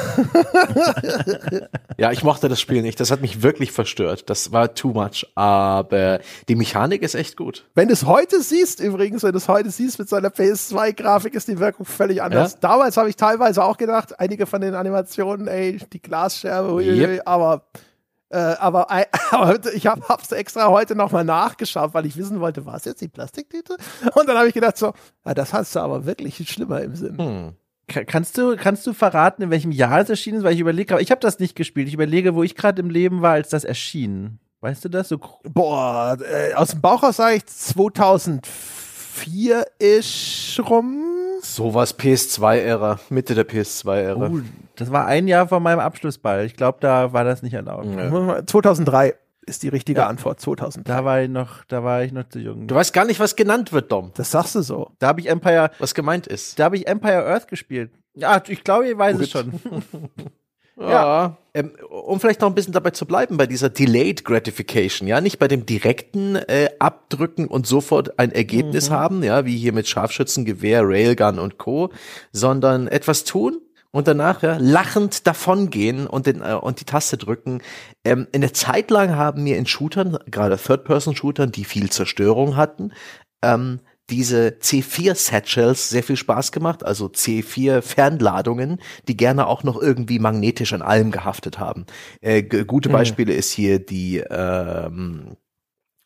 ja, ich mochte das Spiel nicht. Das hat mich wirklich verstört. Das war too much. Aber die Mechanik ist echt gut. Wenn du es heute siehst, übrigens, wenn du es heute siehst mit seiner PS2-Grafik, ist die Wirkung völlig anders. Ja? Damals habe ich teilweise auch gedacht, einige von den Animationen, ey, die Glasscherbe, yep. aber äh, aber, aber ich habe es extra heute nochmal nachgeschaut, weil ich wissen wollte, war es jetzt die Plastiktüte? Und dann habe ich gedacht so, ja, das hast du aber wirklich schlimmer im Sinn. Hm. Kannst du, kannst du verraten, in welchem Jahr es erschienen ist? Weil ich überlege, ich habe das nicht gespielt. Ich überlege, wo ich gerade im Leben war, als das erschien. Weißt du das? So Boah, äh, aus dem Bauch aus sage ich 2004 ist rum. Sowas PS2-Ära, Mitte der PS2-Ära. Uh, das war ein Jahr vor meinem Abschlussball. Ich glaube, da war das nicht erlaubt. Ja. 2003 ist die richtige ja. Antwort. 2003. Da war ich noch, da war ich noch zu jung. Du weißt gar nicht, was genannt wird, Dom. Das sagst du so. Da habe ich Empire. Was gemeint ist. Da habe ich Empire Earth gespielt. Ja, ich glaube, ihr weiß Gut. es schon. Ja. Ähm, um vielleicht noch ein bisschen dabei zu bleiben, bei dieser Delayed Gratification, ja, nicht bei dem direkten äh, Abdrücken und sofort ein Ergebnis mhm. haben, ja, wie hier mit Scharfschützengewehr, Railgun und Co., sondern etwas tun und danach ja, lachend davongehen und, den, äh, und die Taste drücken. Ähm, in der Zeit lang haben mir in Shootern, gerade Third-Person-Shootern, die viel Zerstörung hatten, ähm, diese C4-Satchels sehr viel Spaß gemacht, also C4-Fernladungen, die gerne auch noch irgendwie magnetisch an allem gehaftet haben. Äh, gute mhm. Beispiele mhm. ist hier die ähm,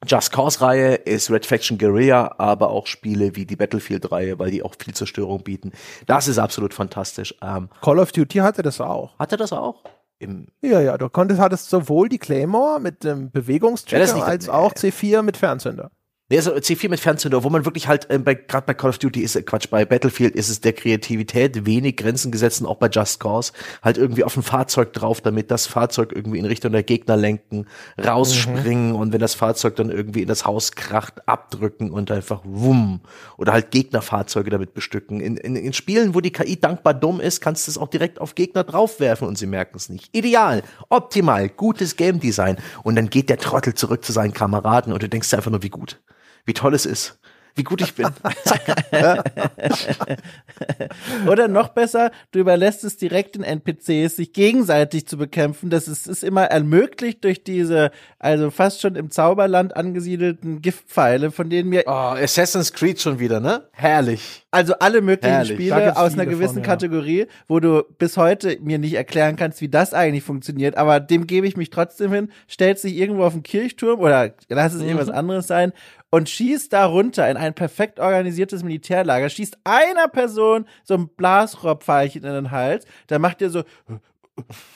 Just Cause-Reihe, ist Red Faction Guerilla, aber auch Spiele wie die Battlefield-Reihe, weil die auch viel Zerstörung bieten. Das ist absolut fantastisch. Ähm, Call of Duty hatte das auch. Hatte das auch? Im ja, ja, du konntest, hattest sowohl die Claymore mit dem Bewegungstrigger ja, als auch C4 mit Fernzünder. Nee, also C4 mit Fernzünder, wo man wirklich halt, äh, bei, gerade bei Call of Duty ist, äh, Quatsch, bei Battlefield ist es der Kreativität wenig Grenzen gesetzt und auch bei Just Cause halt irgendwie auf ein Fahrzeug drauf, damit das Fahrzeug irgendwie in Richtung der Gegner lenken, rausspringen mhm. und wenn das Fahrzeug dann irgendwie in das Haus kracht, abdrücken und einfach wumm. Oder halt Gegnerfahrzeuge damit bestücken. In, in, in Spielen, wo die KI dankbar dumm ist, kannst du es auch direkt auf Gegner draufwerfen und sie merken es nicht. Ideal, optimal, gutes Game Design. Und dann geht der Trottel zurück zu seinen Kameraden und du denkst dir einfach nur, wie gut wie toll es ist wie gut ich bin. Oder noch besser, du überlässt es direkt den NPCs, sich gegenseitig zu bekämpfen. Das ist, ist immer ermöglicht durch diese, also fast schon im Zauberland angesiedelten Giftpfeile, von denen mir. Oh, Assassin's Creed schon wieder, ne? Herrlich. Also alle möglichen Herrlich. Spiele aus einer gewissen von, ja. Kategorie, wo du bis heute mir nicht erklären kannst, wie das eigentlich funktioniert, aber dem gebe ich mich trotzdem hin, stellst dich irgendwo auf den Kirchturm oder lass es mhm. irgendwas anderes sein und schießt da runter in ein perfekt organisiertes Militärlager, schießt einer Person so ein Blasrohrpfeilchen in den Hals, dann macht ihr so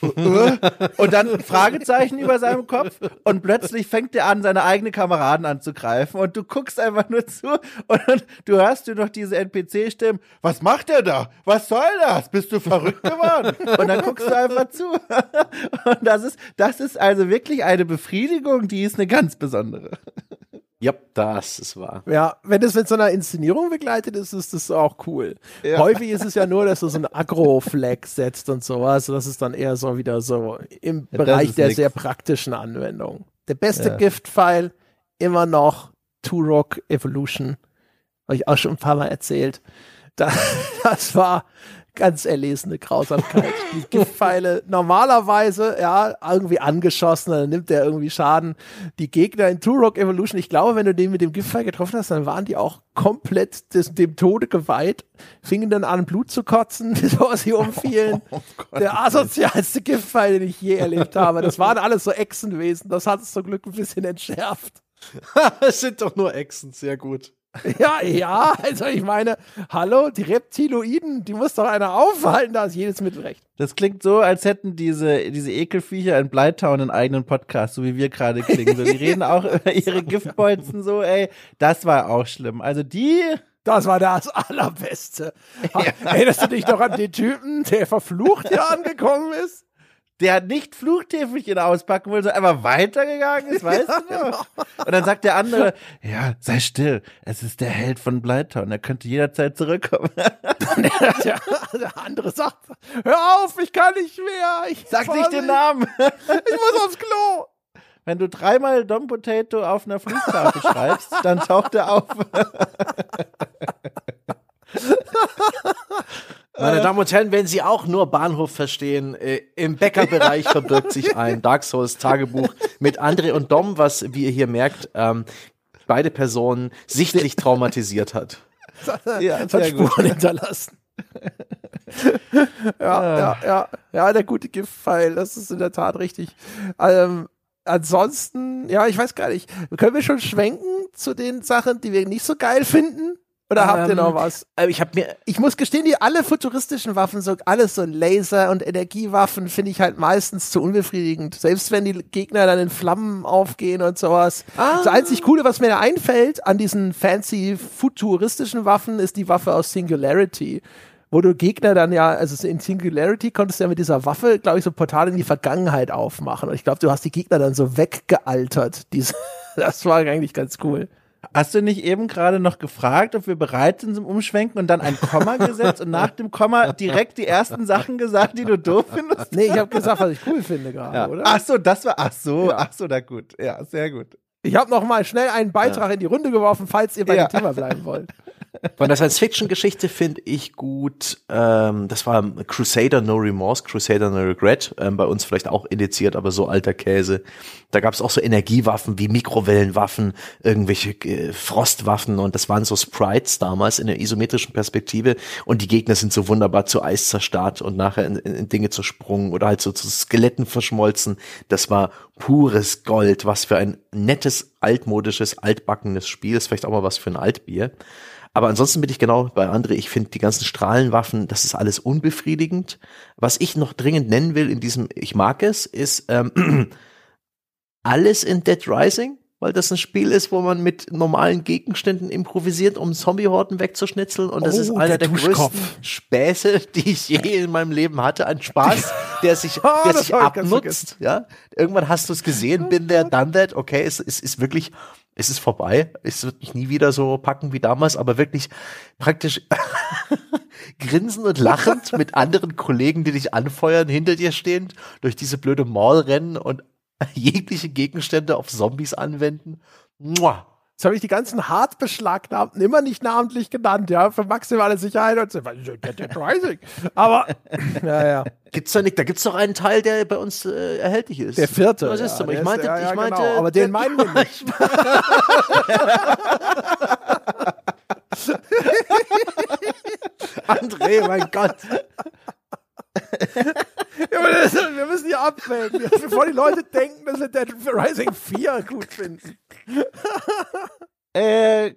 und dann Fragezeichen über seinem Kopf und plötzlich fängt er an, seine eigenen Kameraden anzugreifen und du guckst einfach nur zu und du hörst du noch diese NPC-Stimmen, was macht er da? Was soll das? Bist du verrückt geworden? Und dann guckst du einfach zu. Und das ist, das ist also wirklich eine Befriedigung, die ist eine ganz besondere. Ja, das ist wahr. Ja, wenn das mit so einer Inszenierung begleitet ist, ist das auch cool. Ja. Häufig ist es ja nur, dass du so ein Agro-Flag setzt und sowas. Das ist dann eher so wieder so im ja, Bereich der nix. sehr praktischen Anwendung. Der beste ja. Gift-File immer noch Turok Evolution. Habe ich auch schon ein paar Mal erzählt. Da, das war ganz erlesene Grausamkeit. Die Giftpfeile normalerweise, ja, irgendwie angeschossen, dann nimmt der irgendwie Schaden. Die Gegner in Turok Evolution, ich glaube, wenn du den mit dem Giftpfeil getroffen hast, dann waren die auch komplett des, dem Tode geweiht, fingen dann an, Blut zu kotzen, bevor sie umfielen. Oh Gott, der asozialste Giftpfeil, den ich je erlebt habe. Das waren alles so Echsenwesen. Das hat es zum Glück ein bisschen entschärft. Es sind doch nur Echsen, sehr gut. Ja, ja, also ich meine, hallo, die Reptiloiden, die muss doch einer aufhalten, da ist jedes Mittel recht. Das klingt so, als hätten diese, diese Ekelviecher in Blytown einen eigenen Podcast, so wie wir gerade klingen. So, die reden auch über ihre Giftbolzen so, ey, das war auch schlimm. Also die, das war das Allerbeste. Ja. Erinnerst du dich doch an den Typen, der verflucht hier angekommen ist? Der nicht Fluchtäfelchen auspacken will, sondern einfach weitergegangen ist, weißt ja, du noch? Genau. Und dann sagt der andere, ja, sei still, es ist der Held von Blytown, er könnte jederzeit zurückkommen. der, der, andere sagt, hör auf, ich kann nicht mehr. Ich Sag nicht den Namen. ich muss aufs Klo. Wenn du dreimal Dom Potato auf einer Flugtafel schreibst, dann taucht er auf. Meine Damen und Herren, wenn Sie auch nur Bahnhof verstehen, äh, im Bäckerbereich verbirgt sich ein Dark Souls Tagebuch mit André und Dom, was, wie ihr hier merkt, ähm, beide Personen sichtlich traumatisiert hat. ja, das hat Spuren gut. hinterlassen. ja, ah. ja, ja, ja, der gute Giftpfeil, das ist in der Tat richtig. Ähm, ansonsten, ja, ich weiß gar nicht, können wir schon schwenken zu den Sachen, die wir nicht so geil finden? Oder ähm, habt ihr noch ähm, was? Äh, ich habe mir, ich muss gestehen, die alle futuristischen Waffen, so alles so Laser und Energiewaffen, finde ich halt meistens zu unbefriedigend. Selbst wenn die Gegner dann in Flammen aufgehen und sowas. Ah. Das einzig Coole, was mir da einfällt an diesen fancy futuristischen Waffen, ist die Waffe aus Singularity wo du Gegner dann ja, also in Singularity konntest du ja mit dieser Waffe, glaube ich, so Portale in die Vergangenheit aufmachen. Und ich glaube, du hast die Gegner dann so weggealtert. Diese, das war eigentlich ganz cool. Hast du nicht eben gerade noch gefragt, ob wir bereit sind zum Umschwenken und dann ein Komma gesetzt und nach dem Komma direkt die ersten Sachen gesagt, die du doof findest? Nee, ich habe gesagt, was ich cool finde gerade, ja. oder? Ach so, das war, ach so, ja. ach so, na gut. Ja, sehr gut. Ich habe noch mal schnell einen Beitrag ja. in die Runde geworfen, falls ihr bei dem Thema bleiben wollt. Von der Science-Fiction-Geschichte finde ich gut, ähm, das war Crusader No Remorse, Crusader No Regret, ähm, bei uns vielleicht auch indiziert, aber so alter Käse. Da gab es auch so Energiewaffen wie Mikrowellenwaffen, irgendwelche äh, Frostwaffen und das waren so Sprites damals in der isometrischen Perspektive und die Gegner sind so wunderbar zu Eis zerstarrt und nachher in, in Dinge zersprungen oder halt so zu Skeletten verschmolzen. Das war pures Gold, was für ein nettes, altmodisches, altbackenes Spiel ist, vielleicht auch mal was für ein Altbier. Aber ansonsten bin ich genau bei André. Ich finde die ganzen Strahlenwaffen, das ist alles unbefriedigend. Was ich noch dringend nennen will in diesem, ich mag es, ist ähm, alles in Dead Rising. Weil das ein Spiel ist, wo man mit normalen Gegenständen improvisiert, um Zombiehorden wegzuschnitzeln. Und das Oh, ist einer der der, größten Späße, die ich je in meinem Leben hatte. Ein Spaß, der sich, Ah, der sich abnutzt. Ja, irgendwann hast du es gesehen, bin der, done that. Okay, es, es ist wirklich, es ist vorbei. Es wird mich nie wieder so packen wie damals, aber wirklich praktisch grinsend und lachend mit anderen Kollegen, die dich anfeuern, hinter dir stehend, durch diese blöde Mall rennen und jegliche Gegenstände auf Zombies anwenden. Mua. Jetzt habe ich die ganzen hart beschlagnahmten immer nicht namentlich genannt, ja, für maximale Sicherheit und so. Rising. Aber, ja, ja. Gibt's da nicht, da gibt's doch einen Teil, der bei uns äh, erhältlich ist. Der vierte. Was ist ja? Ich meinte, ja, ja, ich meinte, genau, aber den meinen wir nicht. André, mein Gott. Ja, das, wir müssen hier abwägen, bevor die Leute denken, dass wir Dead Rising 4 gut finden. Äh,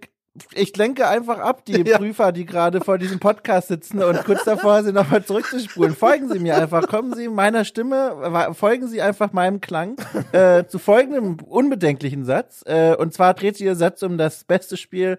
ich lenke einfach ab, die Ja. Prüfer, die gerade vor diesem Podcast sitzen und kurz davor sind, nochmal zurückzuspulen. Folgen Sie mir einfach, kommen Sie meiner Stimme, folgen Sie einfach meinem Klang äh, zu folgendem unbedenklichen Satz. Äh, und zwar dreht sich der Satz um das beste Spiel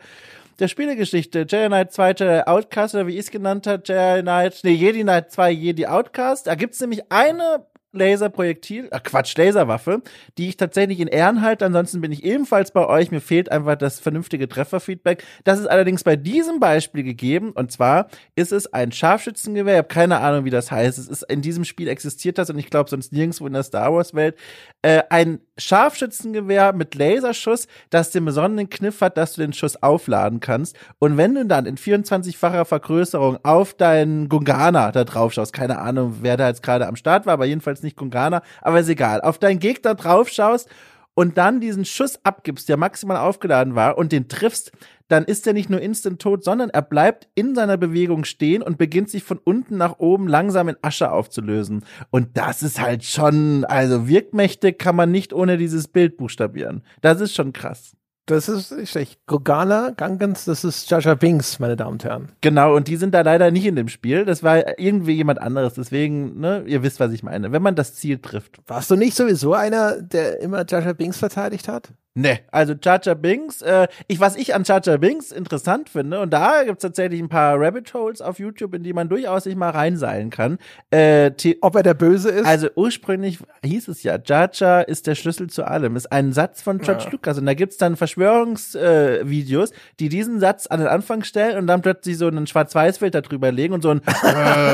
der Spielegeschichte. Jedi Knight 2 Jedi Outcast, oder wie ich es genannt habe, Jedi Knight, nee, Jedi Knight 2 Jedi Outcast. Da gibt's nämlich eine Laserprojektil, äh Quatsch, Laserwaffe, die ich tatsächlich in Ehren halte. Ansonsten bin ich ebenfalls bei euch. Mir fehlt einfach das vernünftige Trefferfeedback. Das ist allerdings bei diesem Beispiel gegeben. Und zwar ist es ein Scharfschützengewehr. Ich habe keine Ahnung, wie das heißt. Es ist in diesem Spiel existiert das und ich glaube sonst nirgendwo in der Star Wars Welt. Äh, ein Scharfschützengewehr mit Laserschuss, das den besonderen Kniff hat, dass du den Schuss aufladen kannst. Und wenn du dann in 24-facher Vergrößerung auf deinen Gungana da drauf schaust, keine Ahnung, wer da jetzt gerade am Start war, aber jedenfalls nicht Gungana, aber ist egal, auf deinen Gegner drauf schaust und dann diesen Schuss abgibst, der maximal aufgeladen war und den triffst, dann ist er nicht nur instant tot, sondern er bleibt in seiner Bewegung stehen und beginnt sich von unten nach oben langsam in Asche aufzulösen. Und das ist halt schon, also wirkmächtig kann man nicht ohne dieses Bild buchstabieren. Das ist schon krass. Das ist nicht schlecht. Gogana, Gangans, das ist Jaja Binks, meine Damen und Herren. Genau, und die sind da leider nicht in dem Spiel. Das war irgendwie jemand anderes. Deswegen, ne, ihr wisst, was ich meine. Wenn man das Ziel trifft. Warst du nicht sowieso einer, der immer Jaja Binks verteidigt hat? Ne, also Chacha Binks, äh, ich, was ich an Chacha Binks interessant finde, und da gibt's tatsächlich ein paar Rabbit Holes auf YouTube, in die man durchaus sich mal reinseilen kann. Äh, Ob er der Böse ist? also ursprünglich hieß es ja, Jaja ist der Schlüssel zu allem. Ist ein Satz von George Lucas. Und da gibt's dann Verschwörungsvideos, äh, die diesen Satz an den Anfang stellen und dann plötzlich so einen Schwarz-Weiß-Filter drüber legen und so ein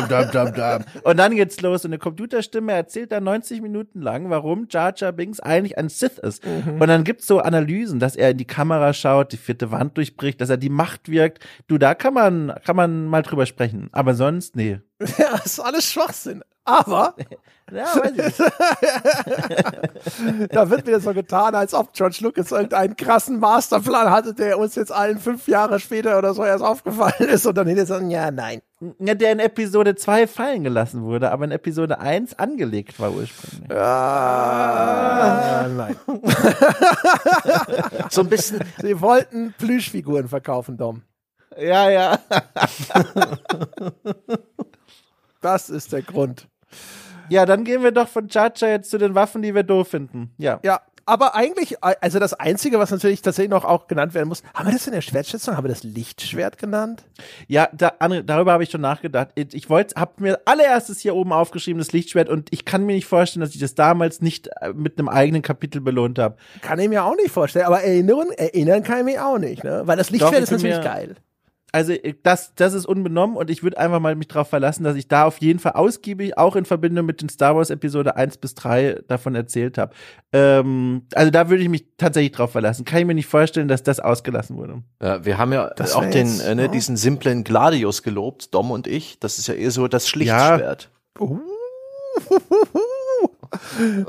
dam, dam, dam. Und dann geht's los. Und eine Computerstimme erzählt dann 90 Minuten lang, warum Jaja Binks eigentlich ein Sith ist. Und dann gibt's so Analysen, dass er in die Kamera schaut, die vierte Wand durchbricht, dass er die Macht wirkt. Du, da kann man, kann man mal drüber sprechen. Aber sonst, nee. ja, das ist alles Schwachsinn. Aber Ja, weiß ich da wird wieder so getan, als ob George Lucas irgendeinen krassen Masterplan hatte, der uns jetzt allen fünf Jahre später oder so erst aufgefallen ist und dann hinterher sagen, ja, nein. Ja, der in Episode 2 fallen gelassen wurde, aber in Episode 1 angelegt war ursprünglich. Ah, nein. So ein bisschen, Sie wollten Plüschfiguren verkaufen, Dom. Ja, ja. Das ist der Grund. Ja, dann gehen wir doch von Chacha jetzt zu den Waffen, die wir doof finden. Ja. Ja, aber eigentlich, also das Einzige, was natürlich tatsächlich noch auch genannt werden muss, haben wir das in der Schwertschätzung, haben wir das Lichtschwert genannt? Ja, da, André, darüber habe ich schon nachgedacht. Ich, wollte, habe mir allererstes hier oben aufgeschrieben, das Lichtschwert, und ich kann mir nicht vorstellen, dass ich das damals nicht äh, mit einem eigenen Kapitel belohnt habe. Kann ich mir auch nicht vorstellen, aber erinnern, erinnern kann ich mich auch nicht, ne? Weil das Lichtschwert ich ist natürlich geil. Also ich- das, das ist unbenommen und ich würde einfach mal mich darauf verlassen, dass ich da auf jeden Fall ausgiebig, auch in Verbindung mit den Star Wars Episode 1 bis 3 davon erzählt habe. Ähm, also da würde ich mich tatsächlich drauf verlassen. Kann ich mir nicht vorstellen, dass das ausgelassen wurde. ja, wir haben ja Das auch den, jetzt, äh, ne, ja. diesen simplen Gladius gelobt, Dom und ich. Das ist ja eher so das Schlichtschwert. Uh.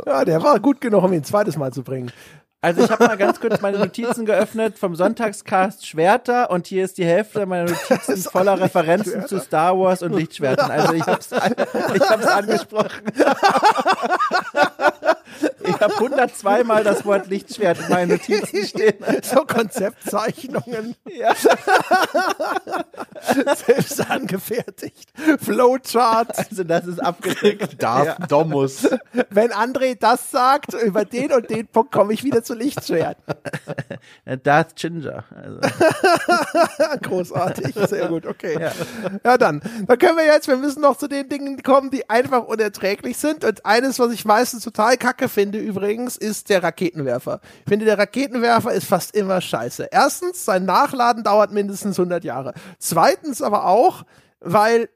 Ja, der war gut genug, um ihn ein zweites Mal zu bringen. Also ich habe mal ganz kurz meine Notizen geöffnet vom Sonntagscast Schwerter und hier ist die Hälfte meiner Notizen voller Referenzen zu Star Wars und Lichtschwertern. Also ich hab's, ich hab's angesprochen. Ich habe 102 Mal das Wort Lichtschwert in meinen Notizen stehen. so Konzeptzeichnungen. Ja. Selbst angefertigt. Flowchart. Also das ist abgedeckt. Darf, Ja. Domus. Wenn André das sagt, über den und den Punkt komme ich wieder zu Lichtschwert. Darth Ginger. Also. Großartig, sehr gut, okay. Ja. Ja. dann. Dann können wir jetzt, wir müssen noch zu den Dingen kommen, die einfach unerträglich sind. Und eines, was ich meistens total kacke finde übrigens, ist der Raketenwerfer. Ich finde, der Raketenwerfer ist fast immer scheiße. Erstens, sein Nachladen dauert mindestens 100 Jahre. Zweitens aber auch, weil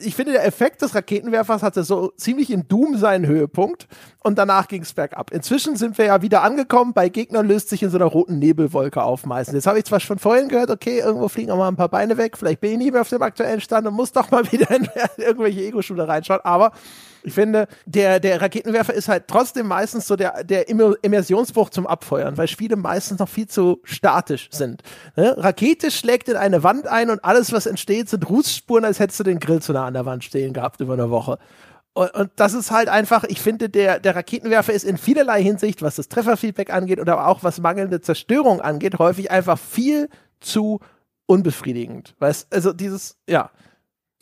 ich finde, der Effekt des Raketenwerfers hatte so ziemlich in Doom seinen Höhepunkt und danach ging es bergab. Inzwischen sind wir ja wieder angekommen, bei Gegnern löst sich in so einer roten Nebelwolke auf meistens. Jetzt habe ich zwar schon vorhin gehört, okay, irgendwo fliegen auch mal ein paar Beine weg, vielleicht bin ich nicht mehr auf dem aktuellen Stand und muss doch mal wieder in irgendwelche Ego-Shooter reinschauen, aber ich finde, der, der Raketenwerfer ist halt trotzdem meistens so der, der Immer- Immersionsbruch zum Abfeuern, weil Spiele meistens noch viel zu statisch sind. Ne? Rakete schlägt in eine Wand ein und alles, was entsteht, sind Rußspuren, als hättest du den Grill zu nah an der Wand stehen gehabt über eine Woche. Und, und das ist halt einfach, ich finde, der, der Raketenwerfer ist in vielerlei Hinsicht, was das Trefferfeedback angeht oder auch was mangelnde Zerstörung angeht, häufig einfach viel zu unbefriedigend. Weißt, also dieses, ja.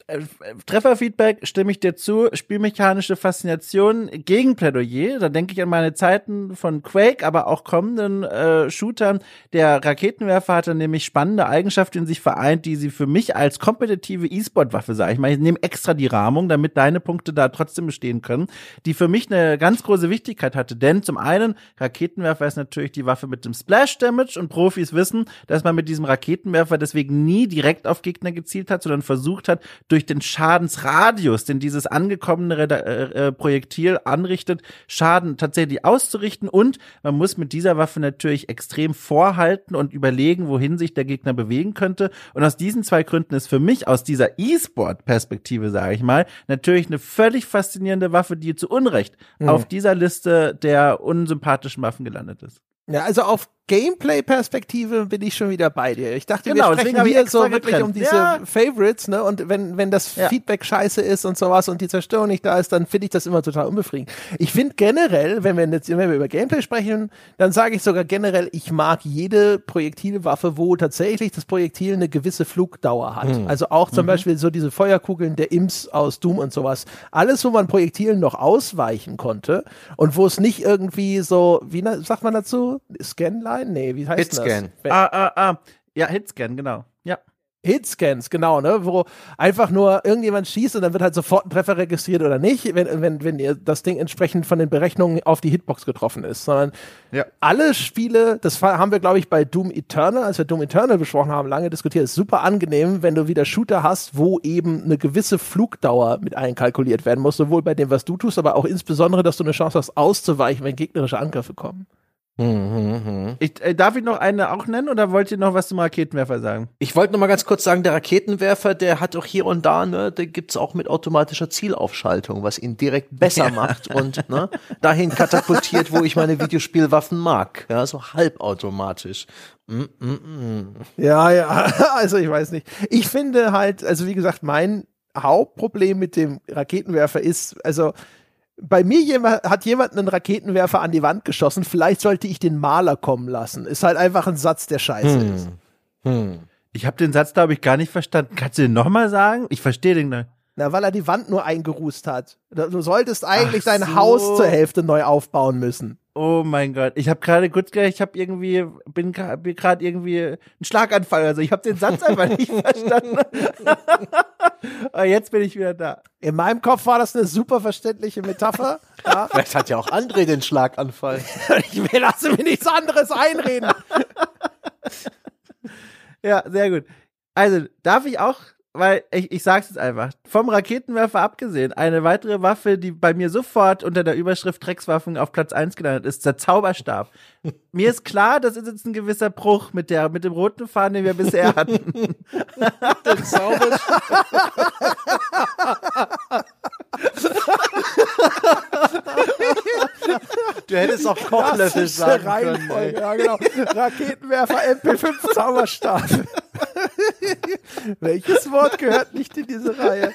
Äh, Trefferfeedback stimme ich dir zu. Spielmechanische Faszination gegen Plädoyer. Da denke ich an meine Zeiten von Quake, aber auch kommenden äh, Shootern. Der Raketenwerfer hatte nämlich spannende Eigenschaften in sich vereint, die sie für mich als kompetitive E-Sport-Waffe, sage ich mal, ich nehme extra die Rahmung, damit deine Punkte da trotzdem bestehen können, die für mich eine ganz große Wichtigkeit hatte. Denn zum einen, Raketenwerfer ist natürlich die Waffe mit dem Splash-Damage und Profis wissen, dass man mit diesem Raketenwerfer deswegen nie direkt auf Gegner gezielt hat, sondern versucht hat, durch den Schadensradius, den dieses angekommene äh, äh, Projektil anrichtet, Schaden tatsächlich auszurichten und man muss mit dieser Waffe natürlich extrem vorhalten und überlegen, wohin sich der Gegner bewegen könnte. Und aus diesen zwei Gründen ist für mich aus dieser E-Sport-Perspektive, sage ich mal, natürlich eine völlig faszinierende Waffe, die zu Unrecht auf dieser Liste der unsympathischen Waffen gelandet ist. Ja, also auf Gameplay-Perspektive bin ich schon wieder bei dir. Ich dachte, Genau, wir sprechen hier so wirklich getrennt. um diese Ja. Favorites, ne? Und wenn, wenn das Ja. Feedback scheiße ist und sowas und die Zerstörung nicht da ist, dann finde ich das immer total unbefriedigend. Ich finde generell, wenn wir jetzt, wenn wir über Gameplay sprechen, dann sage ich sogar generell, ich mag jede Projektilwaffe, wo tatsächlich das Projektil eine gewisse Flugdauer hat. Also auch zum Beispiel so diese Feuerkugeln der Imps aus Doom und sowas. Alles, wo man Projektilen noch ausweichen konnte und wo es nicht irgendwie so, wie sagt man dazu? Scanline? Nee, wie heißt Hitscan. das? Ah, ah, ah. Ja, Hitscan, genau. Ja. Hitscans, genau, ne, wo einfach nur irgendjemand schießt und dann wird halt sofort ein Treffer registriert oder nicht, wenn, wenn, wenn ihr das Ding entsprechend von den Berechnungen auf die Hitbox getroffen ist, sondern Ja. alle Spiele, das haben wir, glaube ich, bei Doom Eternal, als wir Doom Eternal besprochen haben, lange diskutiert, ist super angenehm, wenn du wieder Shooter hast, wo eben eine gewisse Flugdauer mit einkalkuliert werden muss, sowohl bei dem, was du tust, aber auch insbesondere, dass du eine Chance hast, auszuweichen, wenn gegnerische Angriffe kommen. Mhm, Ich, äh, darf ich noch eine auch nennen oder wollt ihr noch was zum Raketenwerfer sagen? Ich wollte noch mal ganz kurz sagen, der Raketenwerfer, der hat auch hier und da, ne, der gibt's auch mit automatischer Zielaufschaltung, was ihn direkt besser macht und ne, dahin katapultiert, wo ich meine Videospielwaffen mag. Ja, so halbautomatisch. Mm, mm, mm. Ja, ja, also ich weiß nicht. Ich finde halt, also wie gesagt, mein Hauptproblem mit dem Raketenwerfer ist, also bei mir jemand, hat jemand einen Raketenwerfer an die Wand geschossen, vielleicht sollte ich den Maler kommen lassen. Ist halt einfach ein Satz, der scheiße ist. Hm. Ich habe den Satz, glaube ich, gar nicht verstanden. Kannst du den nochmal sagen? Ich verstehe den nicht. Na, weil er die Wand nur eingerußt hat. Du solltest eigentlich Ach dein so. Haus zur Hälfte neu aufbauen müssen. Oh mein Gott, ich habe gerade kurz, ich habe irgendwie, bin gerade irgendwie ein Schlaganfall. Also ich habe den Satz einfach nicht verstanden. Aber jetzt bin ich wieder da. In meinem Kopf war das eine super verständliche Metapher. Ja. Vielleicht hat ja auch André den Schlaganfall. Ich will, lasse mir nichts anderes einreden. Ja, sehr gut. Also darf ich auch, weil ich, ich sag's jetzt einfach, vom Raketenwerfer abgesehen, eine weitere Waffe, die bei mir sofort unter der Überschrift Dreckswaffen auf Platz 1 gelandet ist, der Zauberstab. mir ist klar, das ist jetzt ein gewisser Bruch mit der, mit dem roten Faden, den wir bisher hatten. Den Zauber du hättest auch Kochlöffel sagen können. Ey. Ja, genau. Raketenwerfer MP5 Zauberstab. Welches Wort gehört nicht in diese Reihe?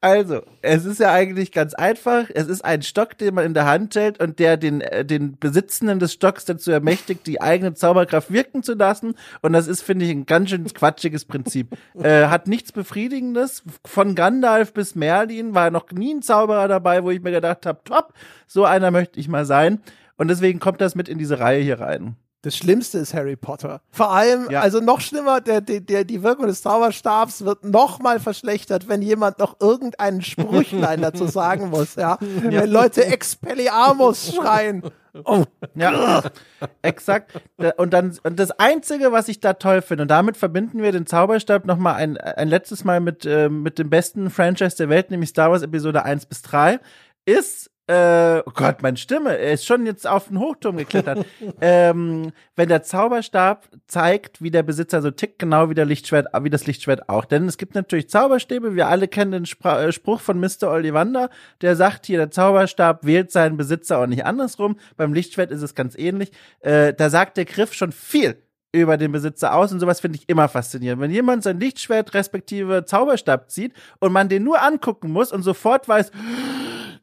Also, es ist ja eigentlich ganz einfach. Es ist ein Stock, den man in der Hand hält und der den, äh, den Besitzenden des Stocks dazu ermächtigt, die eigene Zauberkraft wirken zu lassen. Und das ist, finde ich, ein ganz schön quatschiges Prinzip. äh, hat nichts Befriedigendes. Von Gandalf bis Merlin war noch nie ein Zauberer dabei, wo ich mir gedacht habe, top, so einer möchte ich mal sein. Und deswegen kommt das mit in diese Reihe hier rein. Das Schlimmste ist Harry Potter. Vor allem, Ja. also noch schlimmer, der, der, der, die Wirkung des Zauberstabs wird noch mal verschlechtert, wenn jemand noch irgendeinen Sprüchlein dazu sagen muss, ja. Wenn Leute Expelliarmus schreien. Oh, Ja, exakt. Und dann und das Einzige, was ich da toll finde, und damit verbinden wir den Zauberstab noch mal ein, ein letztes Mal mit, äh, mit dem besten Franchise der Welt, nämlich Star Wars Episode 1 bis 3, ist äh, oh Gott, meine Stimme, er ist schon jetzt auf den Hochturm geklettert. ähm, wenn der Zauberstab zeigt, wie der Besitzer so tickt, genau wie der Lichtschwert, wie das Lichtschwert auch. Denn es gibt natürlich Zauberstäbe, wir alle kennen den Spra äh, Spruch von Mr. Ollivander, der sagt hier, der Zauberstab wählt seinen Besitzer und nicht andersrum. Beim Lichtschwert ist es ganz ähnlich. Äh, da sagt der Griff schon viel über den Besitzer aus und sowas finde ich immer faszinierend. Wenn jemand sein Lichtschwert respektive Zauberstab zieht und man den nur angucken muss und sofort weiß,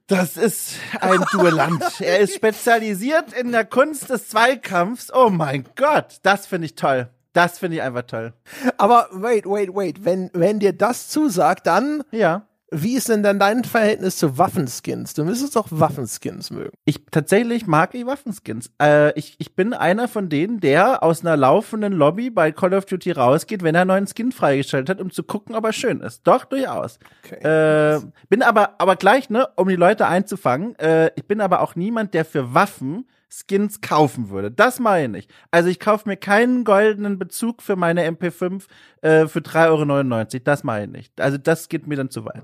das ist ein Duellant. er ist spezialisiert in der Kunst des Zweikampfs. Oh mein Gott, das finde ich toll. Das finde ich einfach toll. aber wait, wait, wait. Wenn, wenn dir das zusagt, dann, Ja. Wie ist denn dann dein Verhältnis zu Waffenskins? Du müsstest doch Waffenskins mögen. Ich tatsächlich mag ich Waffenskins. Äh, ich, ich bin einer von denen, der aus einer laufenden Lobby bei Call of Duty rausgeht, wenn er einen neuen Skin freigestellt hat, um zu gucken, ob er schön ist. Doch, durchaus. Okay. Äh, bin aber, aber gleich, ne, um die Leute einzufangen, äh, ich bin aber auch niemand, der für Waffen Skins kaufen würde. Das meine ich. Also ich kaufe mir keinen goldenen Bezug für meine MP5 äh, für 3,99 Euro. Das meine ich nicht. Also das geht mir dann zu weit.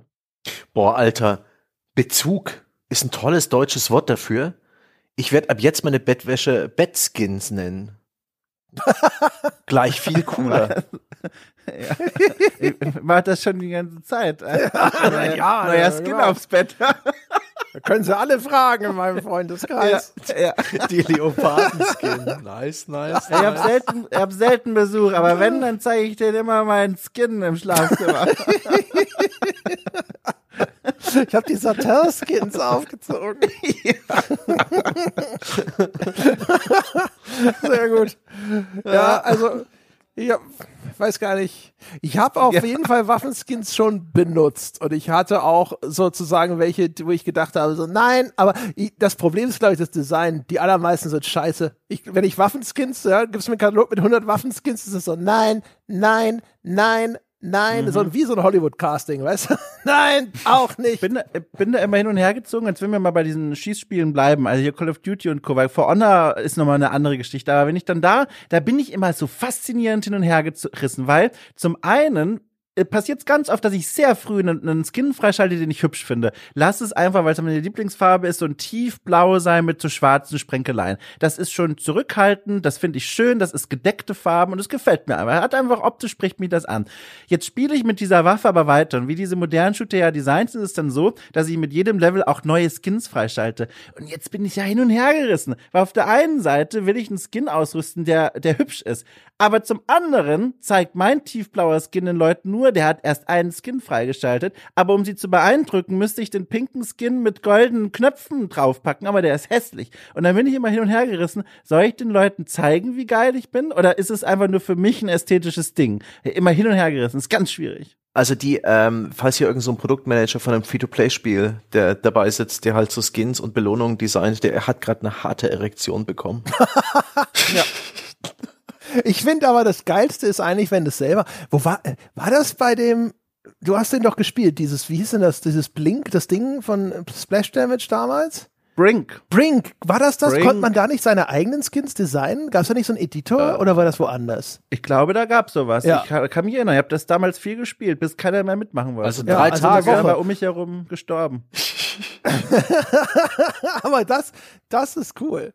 Boah, Alter, Bezug ist ein tolles deutsches Wort dafür. Ich werde ab jetzt meine Bettwäsche Bettskins nennen. Gleich viel cooler. Ich mach das schon die ganze Zeit. neuer, ja, neuer ja, Skin genau. aufs Bett. Da können sie alle fragen in meinem Freundeskreis. ja. Die Leopardenskin. Nice, nice. Ich habe selten, ich hab selten Besuch, aber wenn, dann zeige ich denen immer meinen Skin im Schlafzimmer. Ich habe die Satin-Skins aufgezogen. Sehr gut. Ja, also, ich hab, weiß gar nicht. Ich habe auf Ja. jeden Fall Waffenskins schon benutzt und ich hatte auch sozusagen welche, wo ich gedacht habe, so nein, aber ich, das Problem ist, glaube ich, das Design. Die allermeisten sind scheiße. Ich, wenn ich Waffenskins, ja, gibst mir einen Katalog mit 100 Waffenskins, ist es so nein, nein, nein, nein, so wie so ein Hollywood-Casting, weißt du? nein, auch nicht. bin, da, bin da immer hin und her gezogen, als wenn wir mal bei diesen Schießspielen bleiben, also hier Call of Duty und Co. Weil For Honor ist nochmal eine andere Geschichte, aber wenn ich dann da, da bin ich immer so faszinierend hin und her gerissen, weil zum einen äh, passiert ganz oft, dass ich sehr früh einen, einen Skin freischalte, den ich hübsch finde. Lass es einfach, weil es meine Lieblingsfarbe ist, so ein tiefblau sein mit so schwarzen Sprenkeleien. Das ist schon zurückhaltend, das finde ich schön, das ist gedeckte Farben und es gefällt mir einfach. Hat einfach optisch spricht mich das an. Jetzt spiele ich mit dieser Waffe aber weiter und wie diese modernen Shooter ja designt sind, ist es dann so, dass ich mit jedem Level auch neue Skins freischalte. Und jetzt bin ich ja hin und her gerissen, weil auf der einen Seite will ich einen Skin ausrüsten, der, der hübsch ist. Aber zum anderen zeigt mein tiefblauer Skin den Leuten nur, der hat erst einen Skin freigeschaltet. Aber um sie zu beeindrucken, müsste ich den pinken Skin mit goldenen Knöpfen draufpacken, aber der ist hässlich. Und dann bin ich immer hin und her gerissen. Soll ich den Leuten zeigen, wie geil ich bin? Oder ist es einfach nur für mich ein ästhetisches Ding? Immer hin und her gerissen. Ist ganz schwierig. Also die, ähm, falls hier irgendein so ein Produktmanager von einem Free-to-Play-Spiel, der dabei sitzt, der halt so Skins und Belohnungen designt, der hat gerade eine harte Erektion bekommen. Ich finde aber das Geilste ist eigentlich, wenn das selber. Wo war, äh, war das bei dem, du hast den doch gespielt, dieses, wie hieß denn das, dieses Blink, das Ding von Splash Damage damals? Brink. Brink, war das das? Brink. Konnte man da nicht seine eigenen Skins designen? Gab es da nicht so einen Editor oder war das woanders? Ich glaube, da gab's sowas. Ja. Ich kann, mich erinnern. Ich habe das damals viel gespielt, bis keiner mehr mitmachen wollte. Also Ja, drei also eine Tage. War um mich herum gestorben. aber das, das ist cool.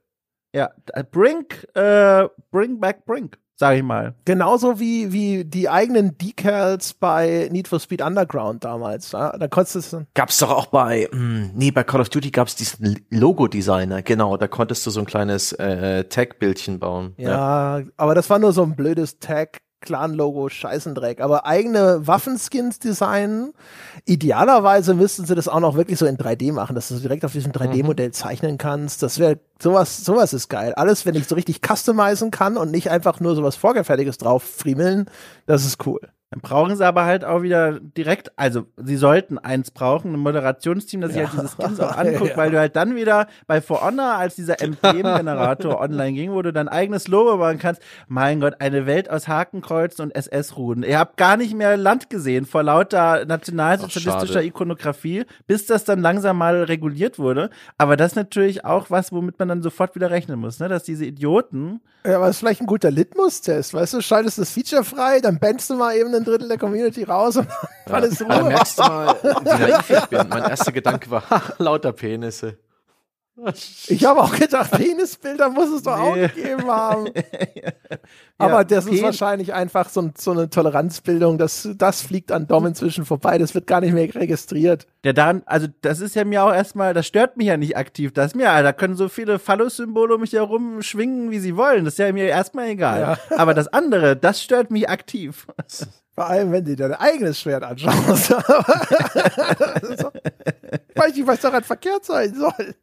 Ja, d- Brink, äh, Bring Back Brink, sag ich mal. Genauso wie, wie die eigenen Decals bei Need for Speed Underground damals. Ja? Da konntest du. Gab's doch auch bei, mh, nee, bei Call of Duty gab's diesen Logo-Designer, genau, da konntest du so ein kleines äh, Tag-Bildchen bauen. Ja, aber das war nur so ein blödes Tag. Clan-Logo, Scheißendreck. Aber eigene Waffenskins designen, idealerweise müssten sie das auch noch wirklich so in 3D machen, dass du direkt auf diesem 3D-Modell zeichnen kannst. Das wäre, sowas, sowas ist geil. Alles, wenn ich so richtig customizen kann und nicht einfach nur sowas Vorgefertiges drauf friemeln, das ist cool. Dann brauchen sie aber halt auch wieder direkt, also sie sollten eins brauchen, ein Moderationsteam, das sich halt diese Skins auch anguckt, Ja. weil du halt dann wieder bei For Honor, als dieser Emblem-Generator online ging, wo du dein eigenes Logo machen kannst, mein Gott, eine Welt aus Hakenkreuzen und SS-Ruden. Ihr habt gar nicht mehr Land gesehen vor lauter nationalsozialistischer. Ikonografie, bis das dann langsam mal reguliert wurde. Aber das ist natürlich auch was, womit man dann sofort wieder rechnen muss, ne? dass diese Idioten Ja, aber das ist vielleicht ein guter Litmus-Test, weißt du, schaltest das Feature frei, dann bannst du mal eben ein Drittel der Community raus und dann ist Aber Ruhe. merkst du mal, wie naiv ich bin. Mein erster Gedanke war, ha, lauter Penisse. Ich habe auch gedacht, Penisbilder muss es doch auch Nee. gegeben haben. Aber das ist Pen- wahrscheinlich einfach so, so eine Toleranzbildung, das, das fliegt an Dom inzwischen vorbei, das wird gar nicht mehr registriert. Der dann, also das ist ja mir auch erstmal, das stört mich ja nicht aktiv. Das ist mir, da können so viele Phallus-Symbole um mich herum schwingen, wie sie wollen. Das ist ja mir erstmal egal. Aber das andere, das stört mich aktiv. Vor allem, wenn du dir dein eigenes Schwert anschaust. so. Ich weiß nicht, was daran verkehrt sein soll.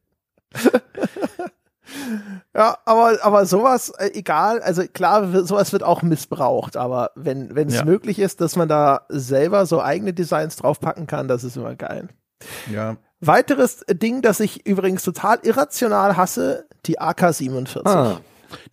ja, aber, aber sowas, äh, egal, also klar, sowas wird auch missbraucht, aber wenn wenn es Ja. möglich ist, dass man da selber so eigene Designs draufpacken kann, das ist immer geil. Ja. Weiteres Ding, das ich übrigens total irrational hasse, die AK-47. Ah,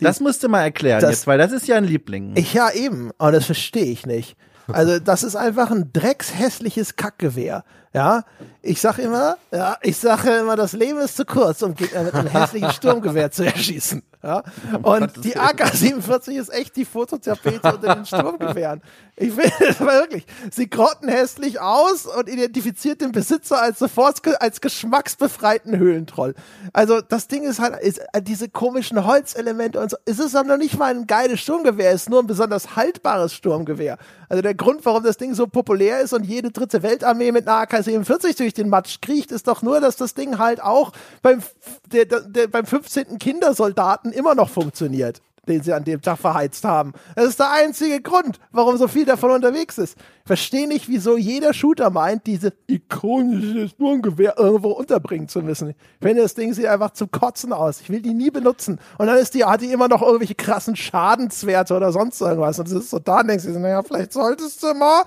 Das musst du mal erklären Das- jetzt, weil das ist ja ein Liebling. Ich ja eben, aber das verstehe ich nicht. Also das ist einfach ein dreckshässliches Kackgewehr. Ja, ich sag immer, ja, ich sage immer, das Leben ist zu kurz, um Gegner mit einem hässlichen Sturmgewehr zu erschießen. Ja, und die AK-47 ist echt die Fototapete unter den Sturmgewehren. Ich will, aber wirklich, sie grottenhässlich aus und identifiziert den Besitzer als sofort als geschmacksbefreiten Höhlentroll. Also das Ding ist halt, ist, äh, diese komischen Holzelemente und so. Es ist aber noch nicht mal ein geiles Sturmgewehr, es ist nur ein besonders haltbares Sturmgewehr. Also der Grund, warum das Ding so populär ist und jede dritte Weltarmee mit einer AK-47 durch den Matsch kriecht, ist doch nur, dass das Ding halt auch beim, der, der, beim 15. Kindersoldaten immer noch funktioniert den sie an dem Tag verheizt haben. Das ist der einzige Grund, warum so viel davon unterwegs ist. Ich verstehe nicht, wieso jeder Shooter meint, diese ikonische Sturmgewehr irgendwo unterbringen zu müssen. Finde, das Ding sieht einfach zum Kotzen aus. Ich will die nie benutzen. Und dann ist die, hat die immer noch irgendwelche krassen Schadenswerte oder sonst irgendwas. Und das ist so da, denkst du, naja, vielleicht solltest du mal.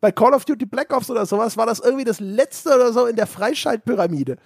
Bei Call of Duty Black Ops oder sowas war das irgendwie das letzte oder so in der Freischaltpyramide.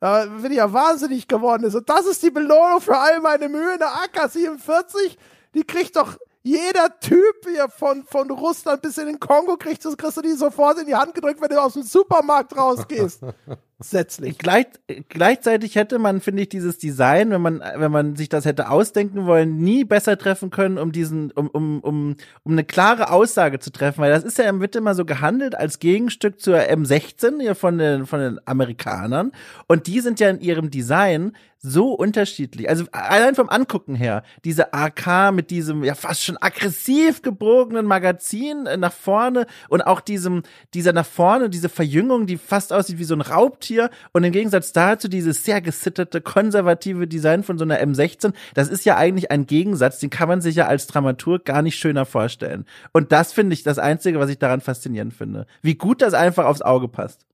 Da bin ich ja wahnsinnig geworden. ist. Und das ist die Belohnung für all meine Mühe. Eine AK-47, die kriegt doch jeder Typ hier von, von Russland bis in den Kongo, kriegt, das kriegst du die sofort in die Hand gedrückt, wenn du aus dem Supermarkt rausgehst. Setzlich. Gleich, gleichzeitig hätte man, finde ich, dieses Design, wenn man, wenn man sich das hätte ausdenken wollen, nie besser treffen können, um diesen, um, um, um, um eine klare Aussage zu treffen, weil das ist ja, wird immer so gehandelt als Gegenstück zur M16 hier von den, von den Amerikanern. Und die sind ja in ihrem Design so unterschiedlich. Also allein vom Angucken her, diese AK mit diesem ja fast schon aggressiv gebogenen Magazin äh, nach vorne und auch diesem, dieser nach vorne, diese Verjüngung, die fast aussieht wie so ein Raubtier und im Gegensatz dazu dieses sehr gesittete, konservative Design von so einer M16, das ist ja eigentlich ein Gegensatz, den kann man sich ja als Dramaturg gar nicht schöner vorstellen. Und das finde ich das Einzige, was ich daran faszinierend finde. Wie gut das einfach aufs Auge passt.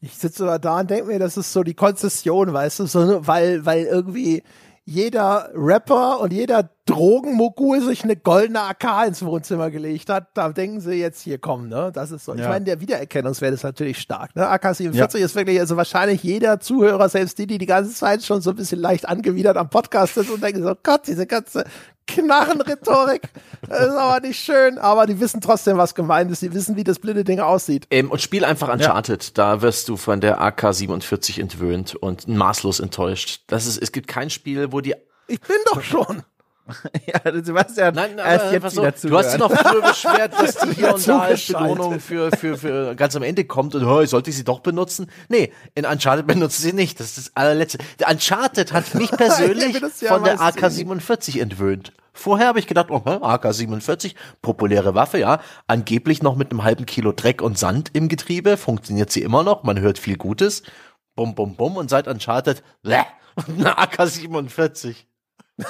Ich sitze da, da und denke mir, das ist so die Konzession, weißt du, so, weil, weil irgendwie jeder Rapper und jeder Drogenmogul sich eine goldene AK ins Wohnzimmer gelegt hat, da denken sie jetzt hier kommen, ne? Das ist so. Ich Ja. meine, der Wiedererkennungswert ist natürlich stark, ne? AK-47 ist wirklich, also wahrscheinlich jeder Zuhörer, selbst die, die die ganze Zeit schon so ein bisschen leicht angewidert am Podcast sind und denken so, Gott, diese ganze Knarrenrhetorik, das ist aber nicht schön, aber die wissen trotzdem, was gemeint ist, die wissen, wie das blinde Ding aussieht. Ähm, und spiel einfach Uncharted. Da wirst du von der AK-47 entwöhnt und maßlos enttäuscht. Das ist, es gibt kein Spiel, wo die Ich bin doch schon. ja, Sebastian, Nein, erst jetzt so, wieder du hast dich noch früher beschwert, dass die hier und da als. Belohnung für, für, für ganz am Ende kommt und oh, sollte ich sie doch benutzen? Nee, in Uncharted benutzt sie nicht. Das ist das allerletzte. Der Uncharted hat mich persönlich ja von der meistens AK-47 entwöhnt. Vorher habe ich gedacht, oh, hä, AK-47, populäre Waffe, ja. Angeblich noch mit einem halben Kilo Dreck und Sand im Getriebe. Funktioniert sie immer noch. Man hört viel Gutes. Bum, bum, bum. Und seit Uncharted, bleh, eine AK-47.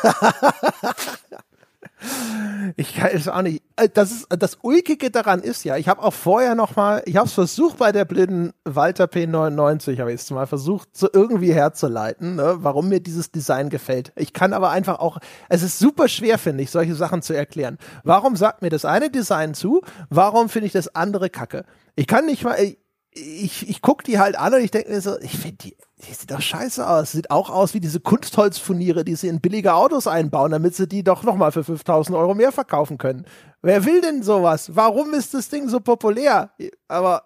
Ich kann es auch nicht. Äh, Das ist das ulkige daran ist ja, ich habe auch vorher noch mal, ich habe es versucht bei der blinden Walter P99, habe ich es mal versucht so irgendwie herzuleiten, ne, warum mir dieses Design gefällt. Ich kann aber einfach auch, es ist super schwer finde ich, solche Sachen zu erklären. Warum sagt mir das eine Design zu? Warum finde ich das andere Kacke? Ich kann nicht mal ich, ich guck die halt an und ich denke mir so, ich finde die, die sieht doch scheiße aus. Sieht auch aus wie diese Kunstholzfurniere, die sie in billige Autos einbauen, damit sie die doch nochmal für 5000 Euro mehr verkaufen können. Wer will denn sowas? Warum ist das Ding so populär? Aber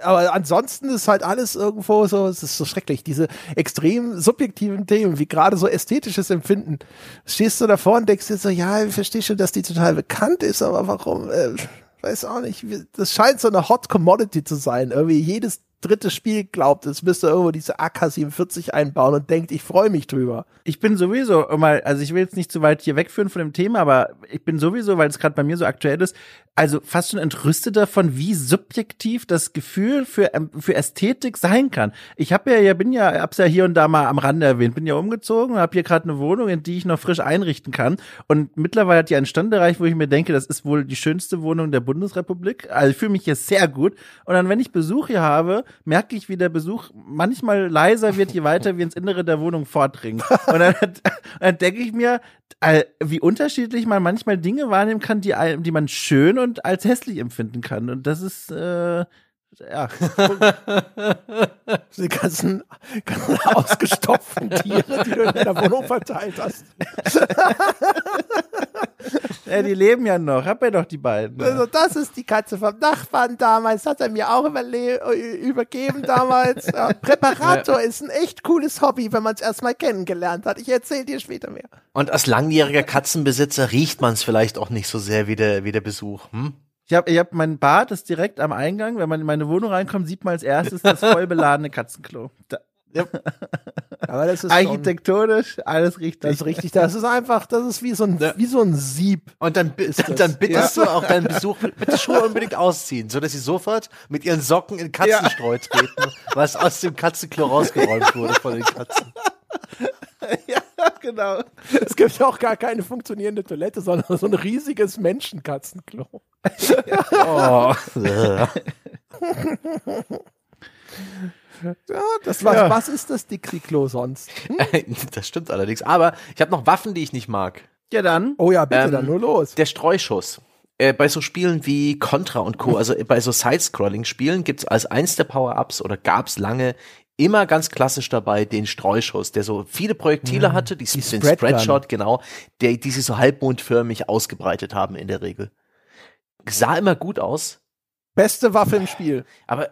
aber ansonsten ist halt alles irgendwo so, es ist so schrecklich, diese extrem subjektiven Themen, wie gerade so ästhetisches Empfinden. Stehst du davor und denkst dir so, ja, ich verstehe schon, dass die total bekannt ist, aber warum? Äh, weiß auch nicht. Das scheint so eine Hot Commodity zu sein. Irgendwie jedes dritte Spiel glaubt, es müsste irgendwo diese AK-47 einbauen und denkt, ich freue mich drüber. Ich bin sowieso mal, also ich will jetzt nicht zu weit hier wegführen von dem Thema, aber ich bin sowieso, weil es gerade bei mir so aktuell ist, also fast schon entrüstet davon, wie subjektiv das Gefühl für ähm, für Ästhetik sein kann. Ich habe ja, ja bin ja, hab's ja hier und da mal am Rande erwähnt, bin ja umgezogen und habe hier gerade eine Wohnung, in die ich noch frisch einrichten kann. Und mittlerweile hat die einen Stand erreicht, wo ich mir denke, das ist wohl die schönste Wohnung der Bundesrepublik. Also ich fühle mich hier sehr gut. Und dann, wenn ich Besuch hier habe, merke ich, wie der Besuch manchmal leiser wird, je weiter wir ins Innere der Wohnung vordringen. Und dann, dann denke ich mir, äh, wie unterschiedlich man manchmal Dinge wahrnehmen kann, die, die man schön und als hässlich empfinden kann. Und das ist äh, ja. Die ganzen, ganzen ausgestopften Tiere, die du in deiner Wohnung verteilt hast. ja, die leben ja noch. Hab ja doch die beiden. Also das ist die Katze vom Nachbarn damals. Hat er mir auch übergeben damals. Ja, Präparator ist ein echt cooles Hobby, wenn man es erstmal kennengelernt hat. Ich erzähle dir später mehr. Und als langjähriger Katzenbesitzer riecht man es vielleicht auch nicht so sehr wie der, wie der Besuch. Hm? Ich habe ich hab mein Bad ist direkt am Eingang. Wenn man in meine Wohnung reinkommt, sieht man als erstes das voll beladene Katzenklo. Da. Ja. Aber das ist architektonisch schon, alles richtig. Das ist richtig. Das ist einfach, das ist wie so ein, ja. wie so ein Sieb. Und dann, dann bittest ja. du auch deinen Besuch, bitte Schuhe unbedingt ausziehen, so dass sie sofort mit ihren Socken in Katzenstreu treten, was aus dem Katzenklo rausgeräumt wurde von den Katzen. Ja, genau. Es gibt ja auch gar keine funktionierende Toilette, sondern so ein riesiges Menschenkatzenklo. oh. Ja, das war, ja. was ist das Dixie-Klo sonst? Hm? Das stimmt allerdings. Aber ich habe noch Waffen, die ich nicht mag. Ja, dann. Oh ja, bitte, ähm, dann nur los. Der Streuschuss. Äh, bei so Spielen wie Contra und Co., also bei so Side-Scrolling-Spielen gibt's als eins der Power-Ups oder gab's lange immer ganz klassisch dabei den Streuschuss, der so viele Projektile mhm. hatte, die, die den Spread Spreadshot, genau, der, die sich so halbmondförmig ausgebreitet haben in der Regel. Sah immer gut aus. Beste Waffe im Spiel. Aber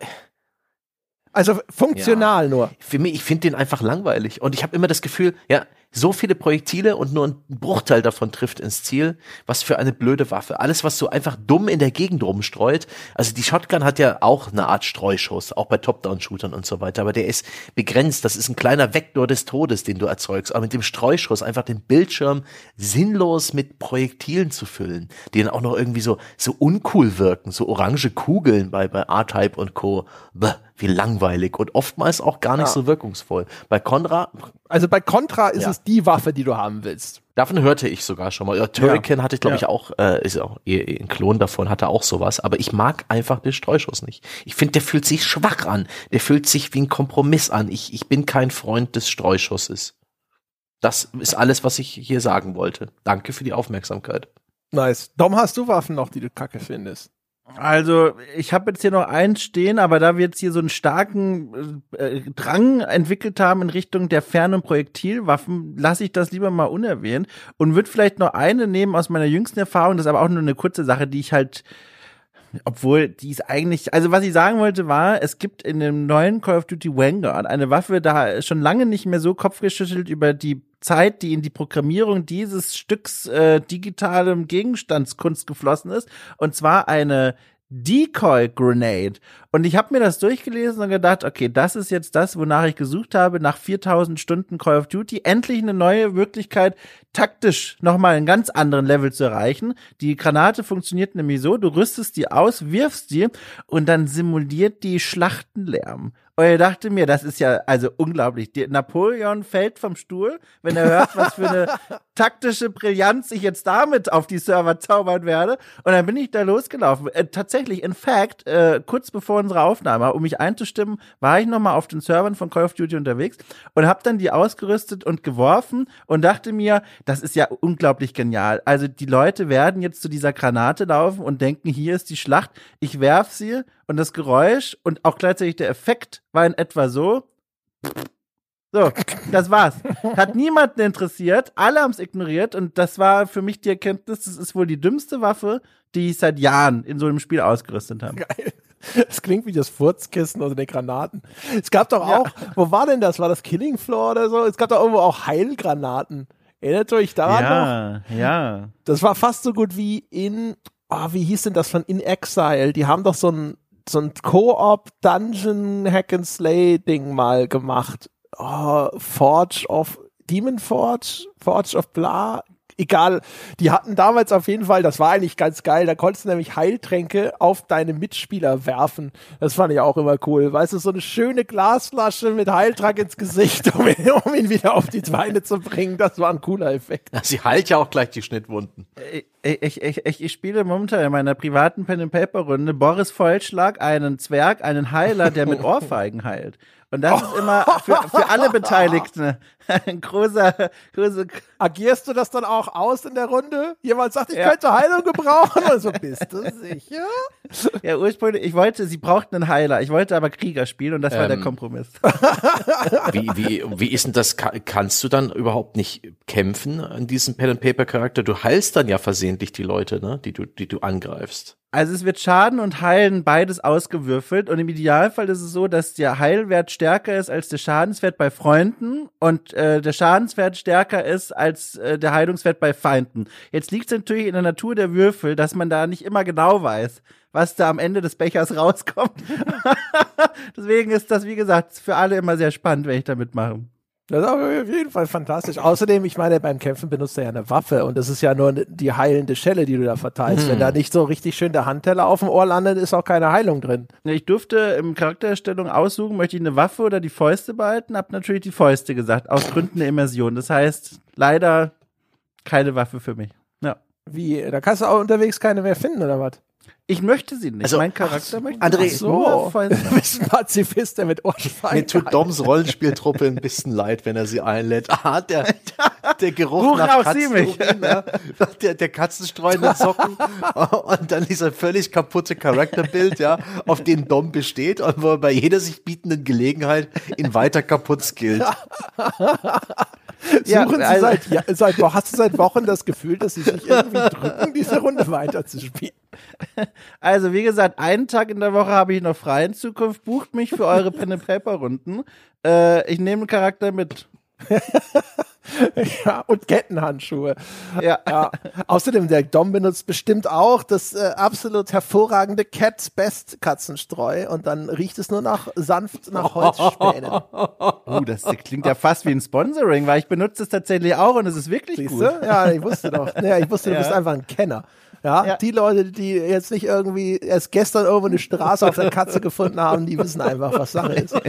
also funktional ja. nur. Für mich, ich finde den einfach langweilig. Und ich habe immer das Gefühl, ja, so viele Projektile und nur ein Bruchteil davon trifft ins Ziel. Was für eine blöde Waffe. Alles, was so einfach dumm in der Gegend rumstreut. Also die Shotgun hat ja auch eine Art Streuschuss, auch bei Top-Down-Shootern und so weiter. Aber der ist begrenzt. Das ist ein kleiner Vektor des Todes, den du erzeugst. Aber mit dem Streuschuss einfach den Bildschirm sinnlos mit Projektilen zu füllen, die dann auch noch irgendwie so, so uncool wirken. So orange Kugeln bei, bei R-Type und Co. Bäh wie langweilig und oftmals auch gar nicht ja. so wirkungsvoll. Bei Contra. Also bei Contra ist ja. es die Waffe, die du haben willst. Davon hörte ich sogar schon mal. Ja, Turrican hatte ich, glaube ich, auch, äh, ist auch ein Klon davon, hatte auch sowas. Aber ich mag einfach den Streuschuss nicht. Ich finde, der fühlt sich schwach an. Der fühlt sich wie ein Kompromiss an. Ich, ich bin kein Freund des Streuschusses. Das ist alles, was ich hier sagen wollte. Danke für die Aufmerksamkeit. Nice. Dom, hast du Waffen noch, die du kacke findest? Also, ich habe jetzt hier noch eins stehen, aber da wir jetzt hier so einen starken äh, Drang entwickelt haben in Richtung der Fern- und Projektilwaffen, lasse ich das lieber mal unerwähnt und würde vielleicht noch eine nehmen aus meiner jüngsten Erfahrung, das ist aber auch nur eine kurze Sache, die ich halt obwohl die ist eigentlich, also was ich sagen wollte war, es gibt in dem neuen Call of Duty Vanguard eine Waffe, da schon lange nicht mehr so kopfgeschüttelt über die Zeit, die in die Programmierung dieses Stücks äh, digitalem Gegenstandskunst geflossen ist. Und zwar eine Decoy Grenade. Und ich habe mir das durchgelesen und gedacht, okay, das ist jetzt das, wonach ich gesucht habe nach 4000 Stunden Call of Duty. Endlich eine neue Möglichkeit, taktisch nochmal einen ganz anderen Level zu erreichen. Die Granate funktioniert nämlich so, du rüstest die aus, wirfst die und dann simuliert die Schlachtenlärm. Und ich dachte mir, das ist ja also unglaublich. Napoleon fällt vom Stuhl, wenn er hört, was für eine taktische Brillanz ich jetzt damit auf die Server zaubern werde. Und dann bin ich da losgelaufen. Äh, tatsächlich, in fact, äh, kurz bevor unsere Aufnahme, um mich einzustimmen, war ich nochmal auf den Servern von Call of Duty unterwegs und habe dann die ausgerüstet und geworfen und dachte mir, das ist ja unglaublich genial. Also die Leute werden jetzt zu dieser Granate laufen und denken, hier ist die Schlacht. Ich werf sie und das Geräusch und auch gleichzeitig der Effekt war in etwa so. So, das war's. Hat niemanden interessiert, alle haben's ignoriert und das war für mich die Erkenntnis, das ist wohl die dümmste Waffe, die ich seit Jahren in so einem Spiel ausgerüstet habe. Geil. Das klingt wie das Furzkissen oder die Granaten. Es gab doch auch, ja. wo war denn das? War das Killing Floor oder so? Es gab doch irgendwo auch Heilgranaten. Erinnert euch daran ja, noch? Ja, ja. Das war fast so gut wie in, oh, wie hieß denn das von In Exile? Die haben doch so ein, so ein Co-op Dungeon Hack and Slay Ding mal gemacht. Oh, Forge of Demon Forge, Forge of Blah, egal, die hatten damals auf jeden Fall, das war eigentlich ganz geil, da konntest du nämlich Heiltränke auf deine Mitspieler werfen. Das fand ich auch immer cool. Weißt du, so eine schöne Glasflasche mit Heiltrank ins Gesicht, um ihn, um ihn wieder auf die Beine zu bringen. Das war ein cooler Effekt. Sie heilt ja auch gleich die Schnittwunden. Ich, ich, ich, ich, ich spiele momentan in meiner privaten Pen and Paper Runde Boris Vollschlag, einen Zwerg, einen Heiler, der mit Ohrfeigen heilt. Und das ist immer für, für alle Beteiligten ein großer, großer. Agierst du das dann auch aus in der Runde? Jemand sagt, ich ja. könnte Heilung gebrauchen. Und so, bist du sicher? Ja, ursprünglich, ich wollte, sie brauchten einen Heiler. Ich wollte aber Krieger spielen und das ähm, war der ähm. Kompromiss. Wie, wie, wie ist denn das? Kannst du dann überhaupt nicht kämpfen an diesem Pen and Paper Charakter? Du heilst dann ja versehentlich die Leute, ne, die du, die du angreifst. Also es wird Schaden und Heilen beides ausgewürfelt und im Idealfall ist es so, dass der Heilwert stärker ist als der Schadenswert bei Freunden und äh, der Schadenswert stärker ist als äh, der Heilungswert bei Feinden. Jetzt liegt es natürlich in der Natur der Würfel, dass man da nicht immer genau weiß, was da am Ende des Bechers rauskommt. Deswegen ist das, wie gesagt, für alle immer sehr spannend, wenn ich da mitmache. Das ist auf jeden Fall fantastisch. Außerdem, ich meine, beim Kämpfen benutzt er ja eine Waffe und das ist ja nur die heilende Schelle, die du da verteilst. Hm. Wenn da nicht so richtig schön der Handteller auf dem Ohr landet, ist auch keine Heilung drin. Ich durfte im Charaktererstellung aussuchen, möchte ich eine Waffe oder die Fäuste behalten, hab natürlich die Fäuste gesagt, aus Gründen der Immersion. Das heißt, leider keine Waffe für mich. Ja. Wie? Da kannst du auch unterwegs keine mehr finden, oder was? Ich möchte sie nicht. Also, mein Charakter möchte André, so. Du bist ein Pazifist, der mit Ohrfeigen. Mir tut Doms Rollenspieltruppe ein bisschen leid, wenn er sie einlädt. Ah, der, der Geruch Buch nach Katzenurin, ja, der, der katzenstreuenden Socken und dann dieser völlig kaputte Charakterbild, ja, auf den Dom besteht und wo er bei jeder sich bietenden Gelegenheit ihn weiter kaputt skillt. Ja, Suchen Sie also, seit, ja, seit, hast du seit Wochen das Gefühl, dass Sie sich irgendwie drücken, diese Runde weiterzuspielen? Also, wie gesagt, einen Tag in der Woche habe ich noch frei in Zukunft. Bucht mich für eure Pen-and-Paper-Runden. Äh, ich nehme einen Charakter mit. ja, und Kettenhandschuhe. Ja. ja. Außerdem, der Dom benutzt bestimmt auch das äh, absolut hervorragende Cats Best Katzenstreu und dann riecht es nur nach sanft nach Holzspänen. uh, das klingt ja fast wie ein Sponsoring, weil ich benutze es tatsächlich auch und es ist wirklich Siehst gut. Du? Ja, ich wusste doch. Ja, ich wusste, du ja. bist einfach ein Kenner. Ja, ja, die Leute, die jetzt nicht irgendwie erst gestern irgendwo eine Straße auf der Katze gefunden haben, die wissen einfach, was Sache ist.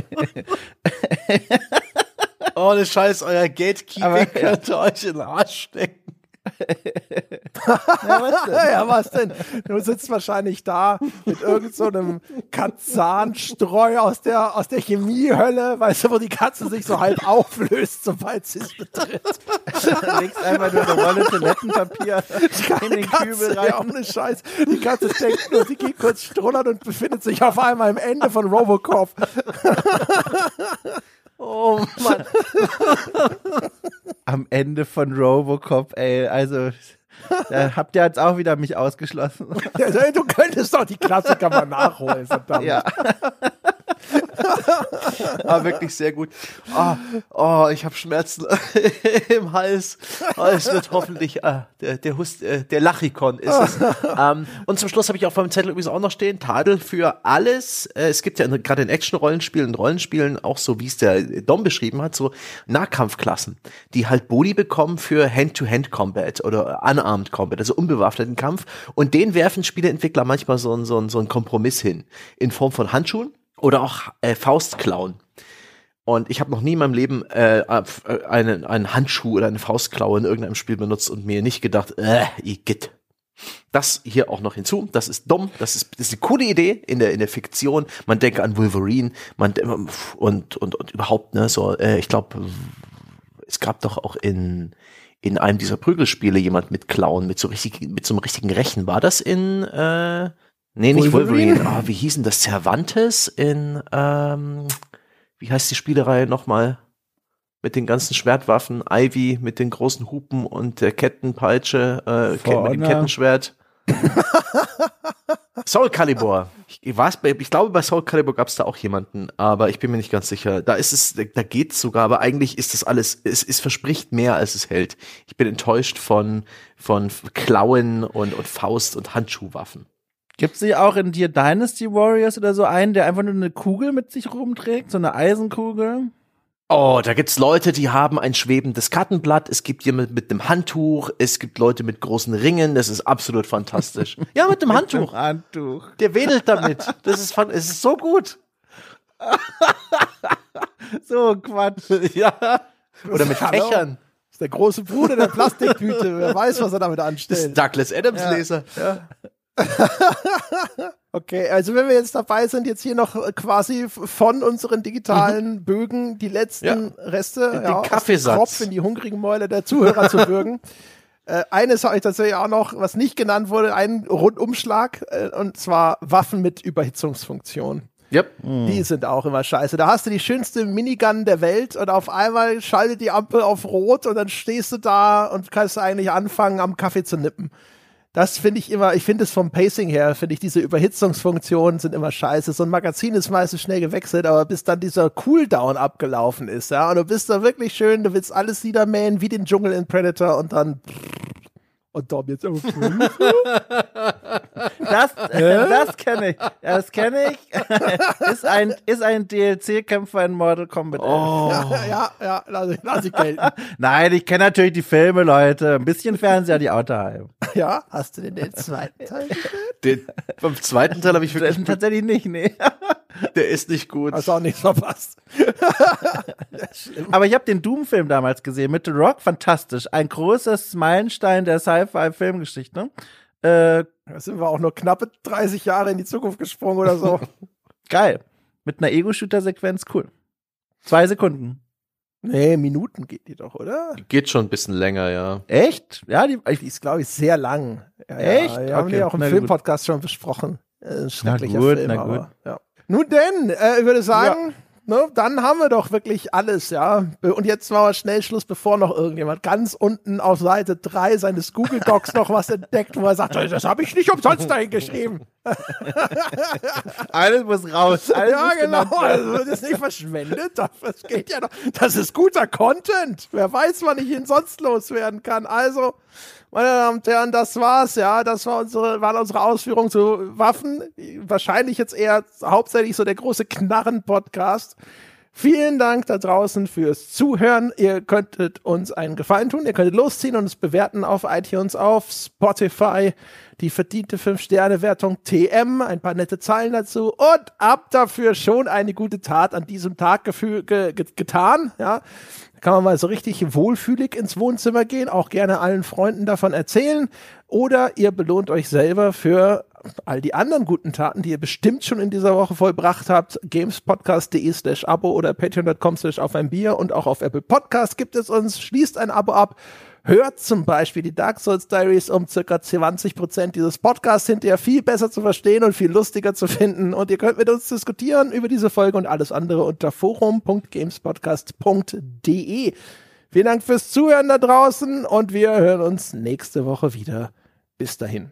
Ohne Scheiß, euer Gatekeeping Aber, könnte ja. euch in den Arsch stecken. Ja, was denn? ja, was denn? Du sitzt wahrscheinlich da mit irgendeinem so Kazanstreu aus der, aus der Chemiehölle, weißt du, wo die Katze sich so halb auflöst, sobald sie es betritt. Du legst einfach nur eine Rolle Toilettenpapier in den Katze, Kübel rein. Ja, ohne Scheiß. Die Katze denkt nur, sie geht kurz strullern und befindet sich auf einmal am Ende von Robocop. Oh Mann. Am Ende von Robocop, ey, also da habt ihr jetzt auch wieder mich ausgeschlossen. Ja, du könntest doch die Klassiker mal nachholen, verdammt. Ja. ah, wirklich sehr gut. Oh, oh ich habe Schmerzen im Hals. Oh, es wird hoffentlich äh, der, der, Hust, äh, der Lachikon ist es. ähm, und zum Schluss habe ich auf meinem Zettel übrigens auch noch stehen, Tadel für alles. Äh, es gibt ja gerade in Action-Rollenspielen und Rollenspielen auch so, wie es der Dom beschrieben hat, so Nahkampfklassen, die halt Boni bekommen für Hand-to-Hand-Combat oder Unarmed Combat, also unbewaffneten Kampf. Und den werfen Spieleentwickler manchmal so, so, so einen Kompromiss hin in Form von Handschuhen oder auch äh, Faustklauen. Und ich habe noch nie in meinem Leben äh, äh, einen, einen Handschuh oder eine Faustklaue in irgendeinem Spiel benutzt und mir nicht gedacht, äh, Igitt. Das hier auch noch hinzu. Das ist dumm. Das ist, das ist eine coole Idee in der in der Fiktion. Man denke an Wolverine, man und und und überhaupt ne so. Äh, ich glaube, es gab doch auch in in einem dieser Prügelspiele jemand mit Klauen, mit so richtig mit so einem richtigen Rechen. War das in äh, Nee, nicht Wolverine. Wolverine. Oh, wie hießen das? Cervantes in, ähm, wie heißt die Spielerei nochmal? Mit den ganzen Schwertwaffen, Ivy mit den großen Hupen und der Kettenpeitsche, äh, mit dem Kettenschwert. Soul Calibur. Ich, ich glaube, bei Soul Calibur gab es da auch jemanden, aber ich bin mir nicht ganz sicher. Da ist es, da geht's sogar, aber eigentlich ist das alles, es, es verspricht mehr, als es hält. Ich bin enttäuscht von, von Klauen und, und Faust und Handschuhwaffen. Gibt es auch in dir Dynasty Warriors oder so einen, der einfach nur eine Kugel mit sich rumträgt, so eine Eisenkugel? Oh, da gibt's Leute, die haben ein schwebendes Kartenblatt. Es gibt jemand mit einem Handtuch. Es gibt Leute mit großen Ringen. Das ist absolut fantastisch. Ja, mit dem Handtuch. Mit Handtuch. Der wedelt damit. Das ist, es ist so gut. so Quatsch. Ja. Oder mit Fächern. Das ist der große Bruder der Plastiktüte. Wer weiß, was er damit anstellt. Das ist Douglas Adams Leser. Ja. okay, also wenn wir jetzt dabei sind, jetzt hier noch quasi von unseren digitalen mhm. Bögen die letzten ja. Reste in ja, Kaffeesatz. Kopf in die hungrigen Mäule der Zuhörer zu bürgen. Äh, eines habe ich tatsächlich auch noch, was nicht genannt wurde, einen Rundumschlag, äh, und zwar Waffen mit Überhitzungsfunktion. Yep. Die sind auch immer scheiße. Da hast du die schönste Minigun der Welt und auf einmal schaltet die Ampel auf Rot und dann stehst du da und kannst eigentlich anfangen, am Kaffee zu nippen. Das finde ich immer, ich finde es vom Pacing her, finde ich diese Überhitzungsfunktionen sind immer scheiße. So ein Magazin ist meistens schnell gewechselt, aber bis dann dieser Cooldown abgelaufen ist, ja, und du bist da wirklich schön, du willst alles niedermähen wie den Dschungel in Predator und dann und Dom jetzt immer Das, äh, das kenne ich. Das kenne ich. ist ein, ist ein DLC-Kämpfer in Mortal Kombat. Oh. Ja, ja, ja, lass ich, lass ich gelten. Nein, ich kenne natürlich die Filme, Leute. Ein bisschen Fernseher, die Autoheim. Ja, hast du denn den zweiten Teil Den, beim zweiten Teil habe ich wirklich. Tatsächlich nicht, nee. Der ist nicht gut. Hast auch nichts verpasst. Aber ich habe den Doom-Film damals gesehen mit The Rock, fantastisch. Ein großes Meilenstein der Sci-Fi-Filmgeschichte. Äh, da sind wir auch nur knappe 30 Jahre in die Zukunft gesprungen oder so. Geil. Mit einer Ego-Shooter-Sequenz, cool. Zwei Sekunden. Nee, Minuten geht die doch, oder? Geht schon ein bisschen länger, ja. Echt? Ja, die, die ist, glaube ich, sehr lang. Ja, Echt? Ja, wir okay. haben die auch im Filmpodcast schon besprochen. Ein schrecklicher na gut, Film, na gut. Aber, ja. Nun denn, äh, ich würde sagen, ja. ne, dann haben wir doch wirklich alles, ja. Und jetzt machen wir schnell Schluss, bevor noch irgendjemand ganz unten auf Seite 3 seines Google Docs noch was entdeckt, wo er sagt, das habe ich nicht umsonst dahin geschrieben. alles muss raus. Alles ja, genau. Also wird es nicht verschwendet. Das geht ja noch. Das ist guter Content. Wer weiß, wann ich ihn sonst loswerden kann. Also, meine Damen und Herren, das war's, ja. Das war unsere, waren unsere Ausführungen zu Waffen. Wahrscheinlich jetzt eher hauptsächlich so der große Knarren-Podcast. Vielen Dank da draußen fürs Zuhören. Ihr könntet uns einen Gefallen tun. Ihr könntet losziehen und es bewerten auf iTunes, auf Spotify. Die verdiente 5-Sterne-Wertung TM, ein paar nette Zeilen dazu und ab dafür schon eine gute Tat an diesem Tag ge ge getan. Ja, kann man mal so richtig wohlfühlig ins Wohnzimmer gehen, auch gerne allen Freunden davon erzählen. Oder ihr belohnt euch selber für all die anderen guten Taten, die ihr bestimmt schon in dieser Woche vollbracht habt. gamespodcast.de slash Abo oder patreon.com slash auf ein Bier und auch auf Apple Podcast gibt es uns. Schließt ein Abo ab hört zum Beispiel die Dark Souls Diaries, um circa 20 Prozent dieses Podcasts hinterher viel besser zu verstehen und viel lustiger zu finden. Und ihr könnt mit uns diskutieren über diese Folge und alles andere unter forum.gamespodcast.de. Vielen Dank fürs Zuhören da draußen und wir hören uns nächste Woche wieder. Bis dahin.